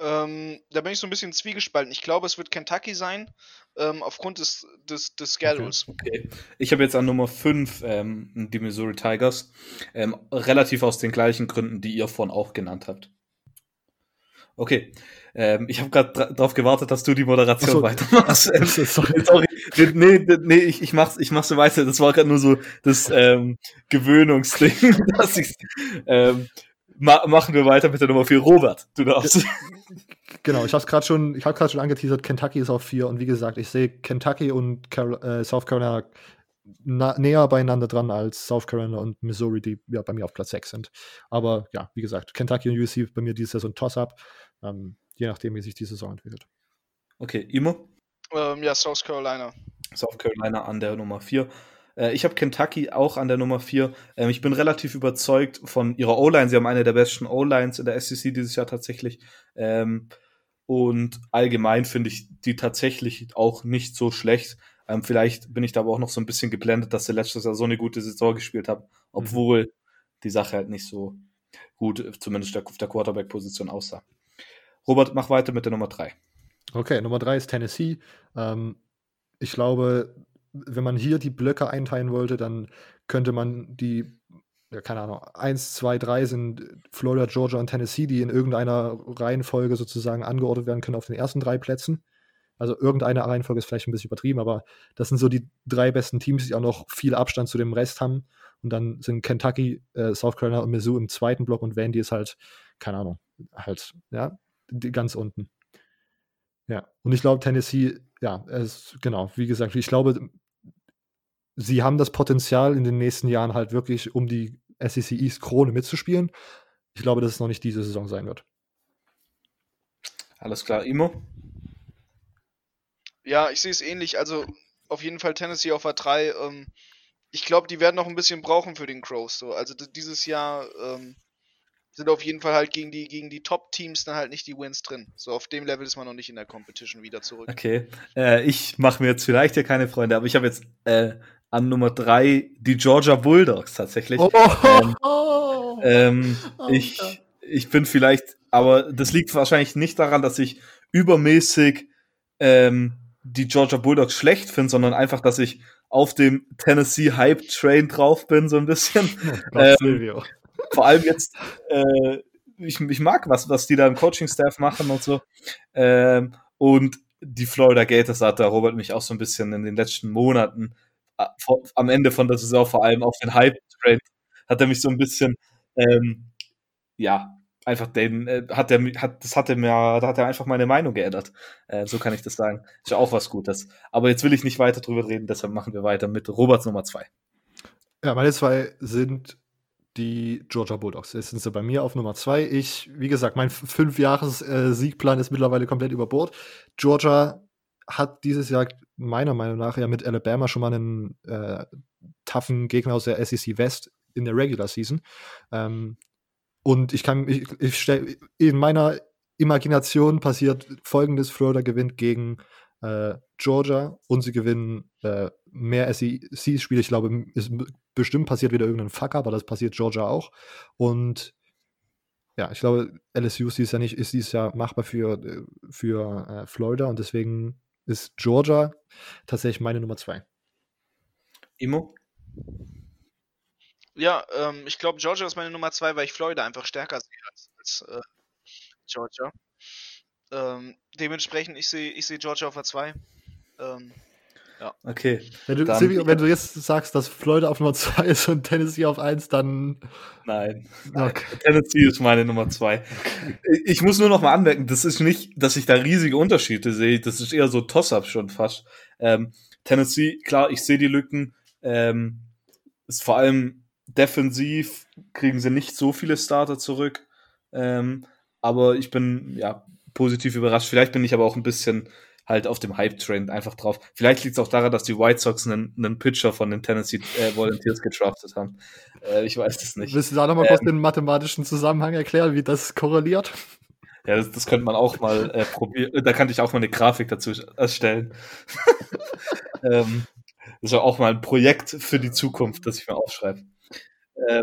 Ähm, da bin ich so ein bisschen zwiegespalten. Ich glaube, es wird Kentucky sein, ähm, aufgrund des, des, des Schedules. Okay. okay. Ich habe jetzt an Nummer 5 ähm, die Missouri Tigers. Ähm, relativ aus den gleichen Gründen, die ihr vorhin auch genannt habt. Okay. Ähm, ich habe gerade darauf gewartet, dass du die Moderation so. weitermachst. Ähm, sorry. sorry. Nee, nee, ich, ich, mach's, ich mach's so weiter. Das war gerade nur so das ähm, Gewöhnungsding, dass ich ähm, ma machen wir weiter mit der Nummer 4. Robert, du darfst. Genau, ich habe gerade schon, ich habe gerade schon angeteasert, Kentucky ist auf 4 und wie gesagt, ich sehe Kentucky und Carol äh, South Carolina näher beieinander dran als South Carolina und Missouri, die ja bei mir auf Platz 6 sind. Aber ja, wie gesagt, Kentucky und USC bei mir dieses Jahr so ein Toss-up, ähm, je nachdem, wie sich die Saison entwickelt. Okay, Imo? Ähm, ja, South Carolina. South Carolina an der Nummer 4. Äh, ich habe Kentucky auch an der Nummer 4. Ähm, ich bin relativ überzeugt von ihrer O-Line. Sie haben eine der besten O-Lines in der SEC dieses Jahr tatsächlich. Ähm, und allgemein finde ich die tatsächlich auch nicht so schlecht. Ähm, vielleicht bin ich da aber auch noch so ein bisschen geblendet, dass sie letztes Jahr so eine gute Saison gespielt haben, obwohl mhm. die Sache halt nicht so gut, zumindest auf der Quarterback-Position aussah. Robert, mach weiter mit der Nummer 3. Okay, Nummer 3 ist Tennessee. Ähm, ich glaube, wenn man hier die Blöcke einteilen wollte, dann könnte man die, ja, keine Ahnung, 1, 2, 3 sind Florida, Georgia und Tennessee, die in irgendeiner Reihenfolge sozusagen angeordnet werden können auf den ersten drei Plätzen. Also irgendeine Reihenfolge ist vielleicht ein bisschen übertrieben, aber das sind so die drei besten Teams, die auch noch viel Abstand zu dem Rest haben. Und dann sind Kentucky, äh, South Carolina und Mizzou im zweiten Block und Vandy ist halt, keine Ahnung, halt, ja, ganz unten. Ja, und ich glaube, Tennessee, ja, es, genau, wie gesagt, ich glaube, sie haben das Potenzial in den nächsten Jahren halt wirklich, um die SEC East Krone mitzuspielen. Ich glaube, dass es noch nicht diese Saison sein wird. Alles klar, Imo? Ja, ich sehe es ähnlich. Also auf jeden Fall Tennessee auf A3. Ähm, ich glaube, die werden noch ein bisschen brauchen für den Crows. So. Also dieses Jahr ähm, sind auf jeden Fall halt gegen die, gegen die Top-Teams dann halt nicht die Wins drin. So auf dem Level ist man noch nicht in der Competition wieder zurück. Okay. Äh, ich mache mir jetzt vielleicht hier keine Freunde, aber ich habe jetzt äh, an Nummer drei die Georgia Bulldogs tatsächlich. Oh, ähm, oh, ähm, oh, ich, ich bin vielleicht, aber das liegt wahrscheinlich nicht daran, dass ich übermäßig ähm, die Georgia Bulldogs schlecht finde, sondern einfach, dass ich auf dem Tennessee Hype Train drauf bin, so ein bisschen. Oh ähm, vor allem jetzt, äh, ich, ich mag was, was die da im Coaching-Staff machen und so. Ähm, und die Florida Gators hat da Robert mich auch so ein bisschen in den letzten Monaten am Ende von der Saison vor allem auf den Hype-Trend hat er mich so ein bisschen, ähm, ja, einfach den, äh, hat er, hat, das hat er mir, da hat er einfach meine Meinung geändert. Äh, so kann ich das sagen. Ist ja auch was Gutes. Aber jetzt will ich nicht weiter drüber reden, deshalb machen wir weiter mit Roberts Nummer zwei. Ja, meine zwei sind die Georgia Bulldogs. Jetzt sind sie bei mir auf Nummer zwei. Ich, wie gesagt, mein Fünf-Jahres-Siegplan ist mittlerweile komplett über Bord. Georgia hat dieses Jahr meiner Meinung nach ja mit Alabama schon mal einen äh, toughen Gegner aus der SEC West in der Regular Season. Ähm, und ich kann, ich, ich stell, in meiner Imagination passiert folgendes: Florida gewinnt gegen äh, Georgia und sie gewinnen äh, mehr SEC-Spiele. Ich glaube, ist bestimmt passiert wieder irgendein Fuck, aber das passiert Georgia auch. Und ja, ich glaube, LSU ist Jahr nicht, ist dieses Jahr machbar für, für äh, Florida und deswegen ist Georgia tatsächlich meine Nummer zwei. Imo? Ja, ähm, ich glaube, Georgia ist meine Nummer zwei, weil ich Florida einfach stärker sehe als, als äh, Georgia. Ähm, dementsprechend, ich sehe ich seh Georgia auf der 2. Ähm, ja. Okay. Wenn du, Silvio, wenn du, jetzt sagst, dass Florida auf Nummer 2 ist und Tennessee auf 1, dann. Nein. Okay. Tennessee ist meine Nummer 2. Ich muss nur noch mal anmerken, das ist nicht, dass ich da riesige Unterschiede sehe. Das ist eher so Toss-Up schon fast. Ähm, Tennessee, klar, ich sehe die Lücken. Ähm, ist vor allem defensiv kriegen sie nicht so viele Starter zurück. Ähm, aber ich bin ja positiv überrascht. Vielleicht bin ich aber auch ein bisschen halt auf dem Hype-Trend einfach drauf. Vielleicht liegt es auch daran, dass die White Sox einen, einen Pitcher von den Tennessee äh, Volunteers gedraftet haben. Äh, ich weiß es nicht. Willst du da nochmal ähm, kurz den mathematischen Zusammenhang erklären, wie das korreliert? Ja, das, das könnte man auch mal äh, probieren. Da kann ich auch mal eine Grafik dazu erstellen. ähm, das ist ja auch mal ein Projekt für die Zukunft, das ich mir aufschreibe. Ähm,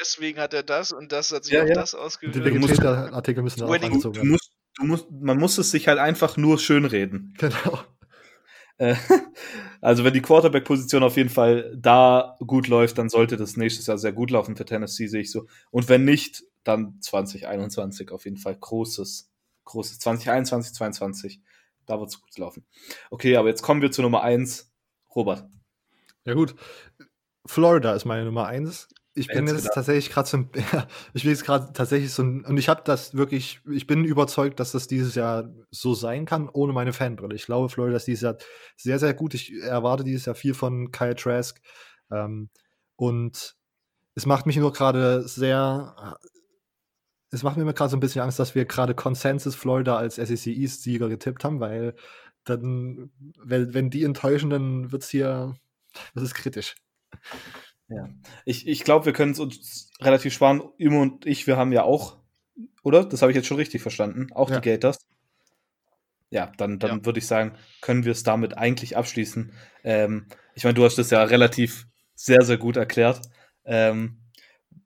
deswegen hat er das und das hat sich ja, auf ja. das ausgewirkt. Die Wikipedia-Artikel müssen da auch angezogen werden. Du musst, musst, man muss es sich halt einfach nur schönreden. Genau. Äh, also wenn die Quarterback-Position auf jeden Fall da gut läuft, dann sollte das nächstes Jahr sehr gut laufen für Tennessee, sehe ich so. Und wenn nicht, dann 2021 auf jeden Fall großes, großes 2021, 2022. Da wird es gut laufen. Okay, aber jetzt kommen wir zu Nummer 1. Robert. Ja gut. Florida ist meine Nummer 1 ich bin jetzt gedacht. tatsächlich gerade so, ja, ich bin jetzt gerade tatsächlich so ein, und ich habe das wirklich, ich bin überzeugt, dass das dieses Jahr so sein kann, ohne meine Fanbrille. Ich glaube, Florida ist dieses Jahr sehr, sehr gut. Ich erwarte dieses Jahr viel von Kyle Trask. Ähm, und es macht mich nur gerade sehr, es macht mir gerade so ein bisschen Angst, dass wir gerade Consensus Florida als SEC East Sieger getippt haben, weil dann, wenn, wenn die enttäuschen, dann wird es hier, das ist kritisch. Ja. Ich, ich glaube, wir können es uns relativ sparen. Imo und ich, wir haben ja auch, oder? Das habe ich jetzt schon richtig verstanden. Auch ja. die Gators. Ja, dann, dann ja. würde ich sagen, können wir es damit eigentlich abschließen. Ähm, ich meine, du hast das ja relativ sehr, sehr gut erklärt, ähm,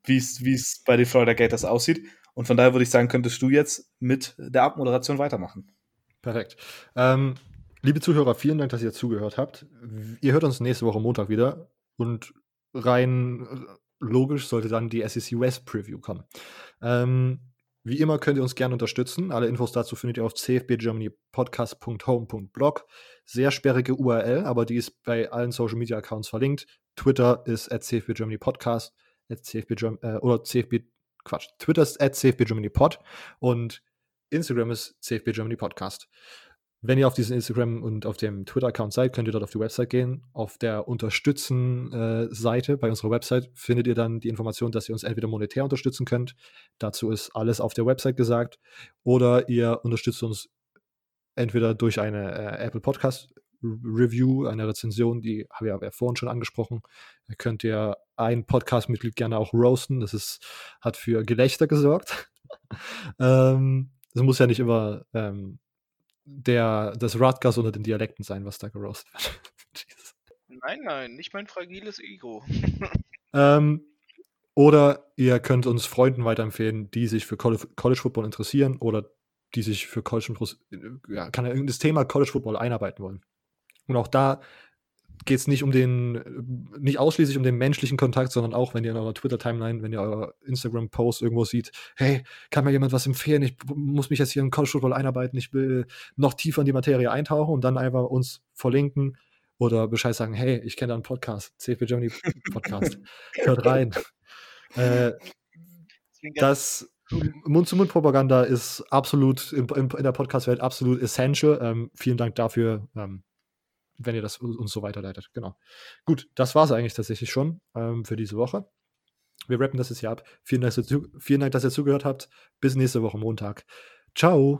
wie es bei den Florida Gators aussieht. Und von daher würde ich sagen, könntest du jetzt mit der Abmoderation weitermachen. Perfekt. Ähm, liebe Zuhörer, vielen Dank, dass ihr zugehört habt. Ihr hört uns nächste Woche Montag wieder. Und rein logisch sollte dann die SEC West Preview kommen. Ähm, wie immer könnt ihr uns gerne unterstützen. Alle Infos dazu findet ihr auf cfbgermanypodcast.home.blog. Sehr sperrige URL, aber die ist bei allen Social Media Accounts verlinkt. Twitter ist at cfbgermanypodcast, at cfb, äh, oder cfb, Quatsch, Twitter ist at cfbgermanypod und Instagram ist cfbgermanypodcast. Wenn ihr auf diesem Instagram und auf dem Twitter-Account seid, könnt ihr dort auf die Website gehen. Auf der Unterstützen-Seite bei unserer Website findet ihr dann die Information, dass ihr uns entweder monetär unterstützen könnt. Dazu ist alles auf der Website gesagt. Oder ihr unterstützt uns entweder durch eine äh, Apple Podcast Review, eine Rezension, die habe ich ja vorhin schon angesprochen. Da könnt ihr ein Podcast-Mitglied gerne auch roasten. Das ist, hat für Gelächter gesorgt. ähm, das muss ja nicht immer ähm, der, des Rutgers unter den Dialekten sein, was da geroastet wird. nein, nein, nicht mein fragiles Ego. ähm, oder ihr könnt uns Freunden weiterempfehlen, die sich für College Football interessieren oder die sich für College Football, ja, kann ja irgendein Thema College Football einarbeiten wollen. Und auch da geht es nicht um den, nicht ausschließlich um den menschlichen Kontakt, sondern auch, wenn ihr in eurer Twitter-Timeline, wenn ihr euer Instagram-Post irgendwo sieht, hey, kann mir jemand was empfehlen? Ich muss mich jetzt hier in College Football einarbeiten, ich will noch tiefer in die Materie eintauchen und dann einfach uns verlinken oder Bescheid sagen, hey, ich kenne da einen Podcast, CFB Germany Podcast, hört rein. Äh, das Mund-zu-Mund-Propaganda ist absolut in, in, in der Podcast-Welt absolut essential. Ähm, vielen Dank dafür. Ähm, wenn ihr das uns so weiterleitet. Genau. Gut, das war es eigentlich tatsächlich schon ähm, für diese Woche. Wir rappen das jetzt hier ab. Vielen Dank, vielen Dank, dass ihr zugehört habt. Bis nächste Woche Montag. Ciao.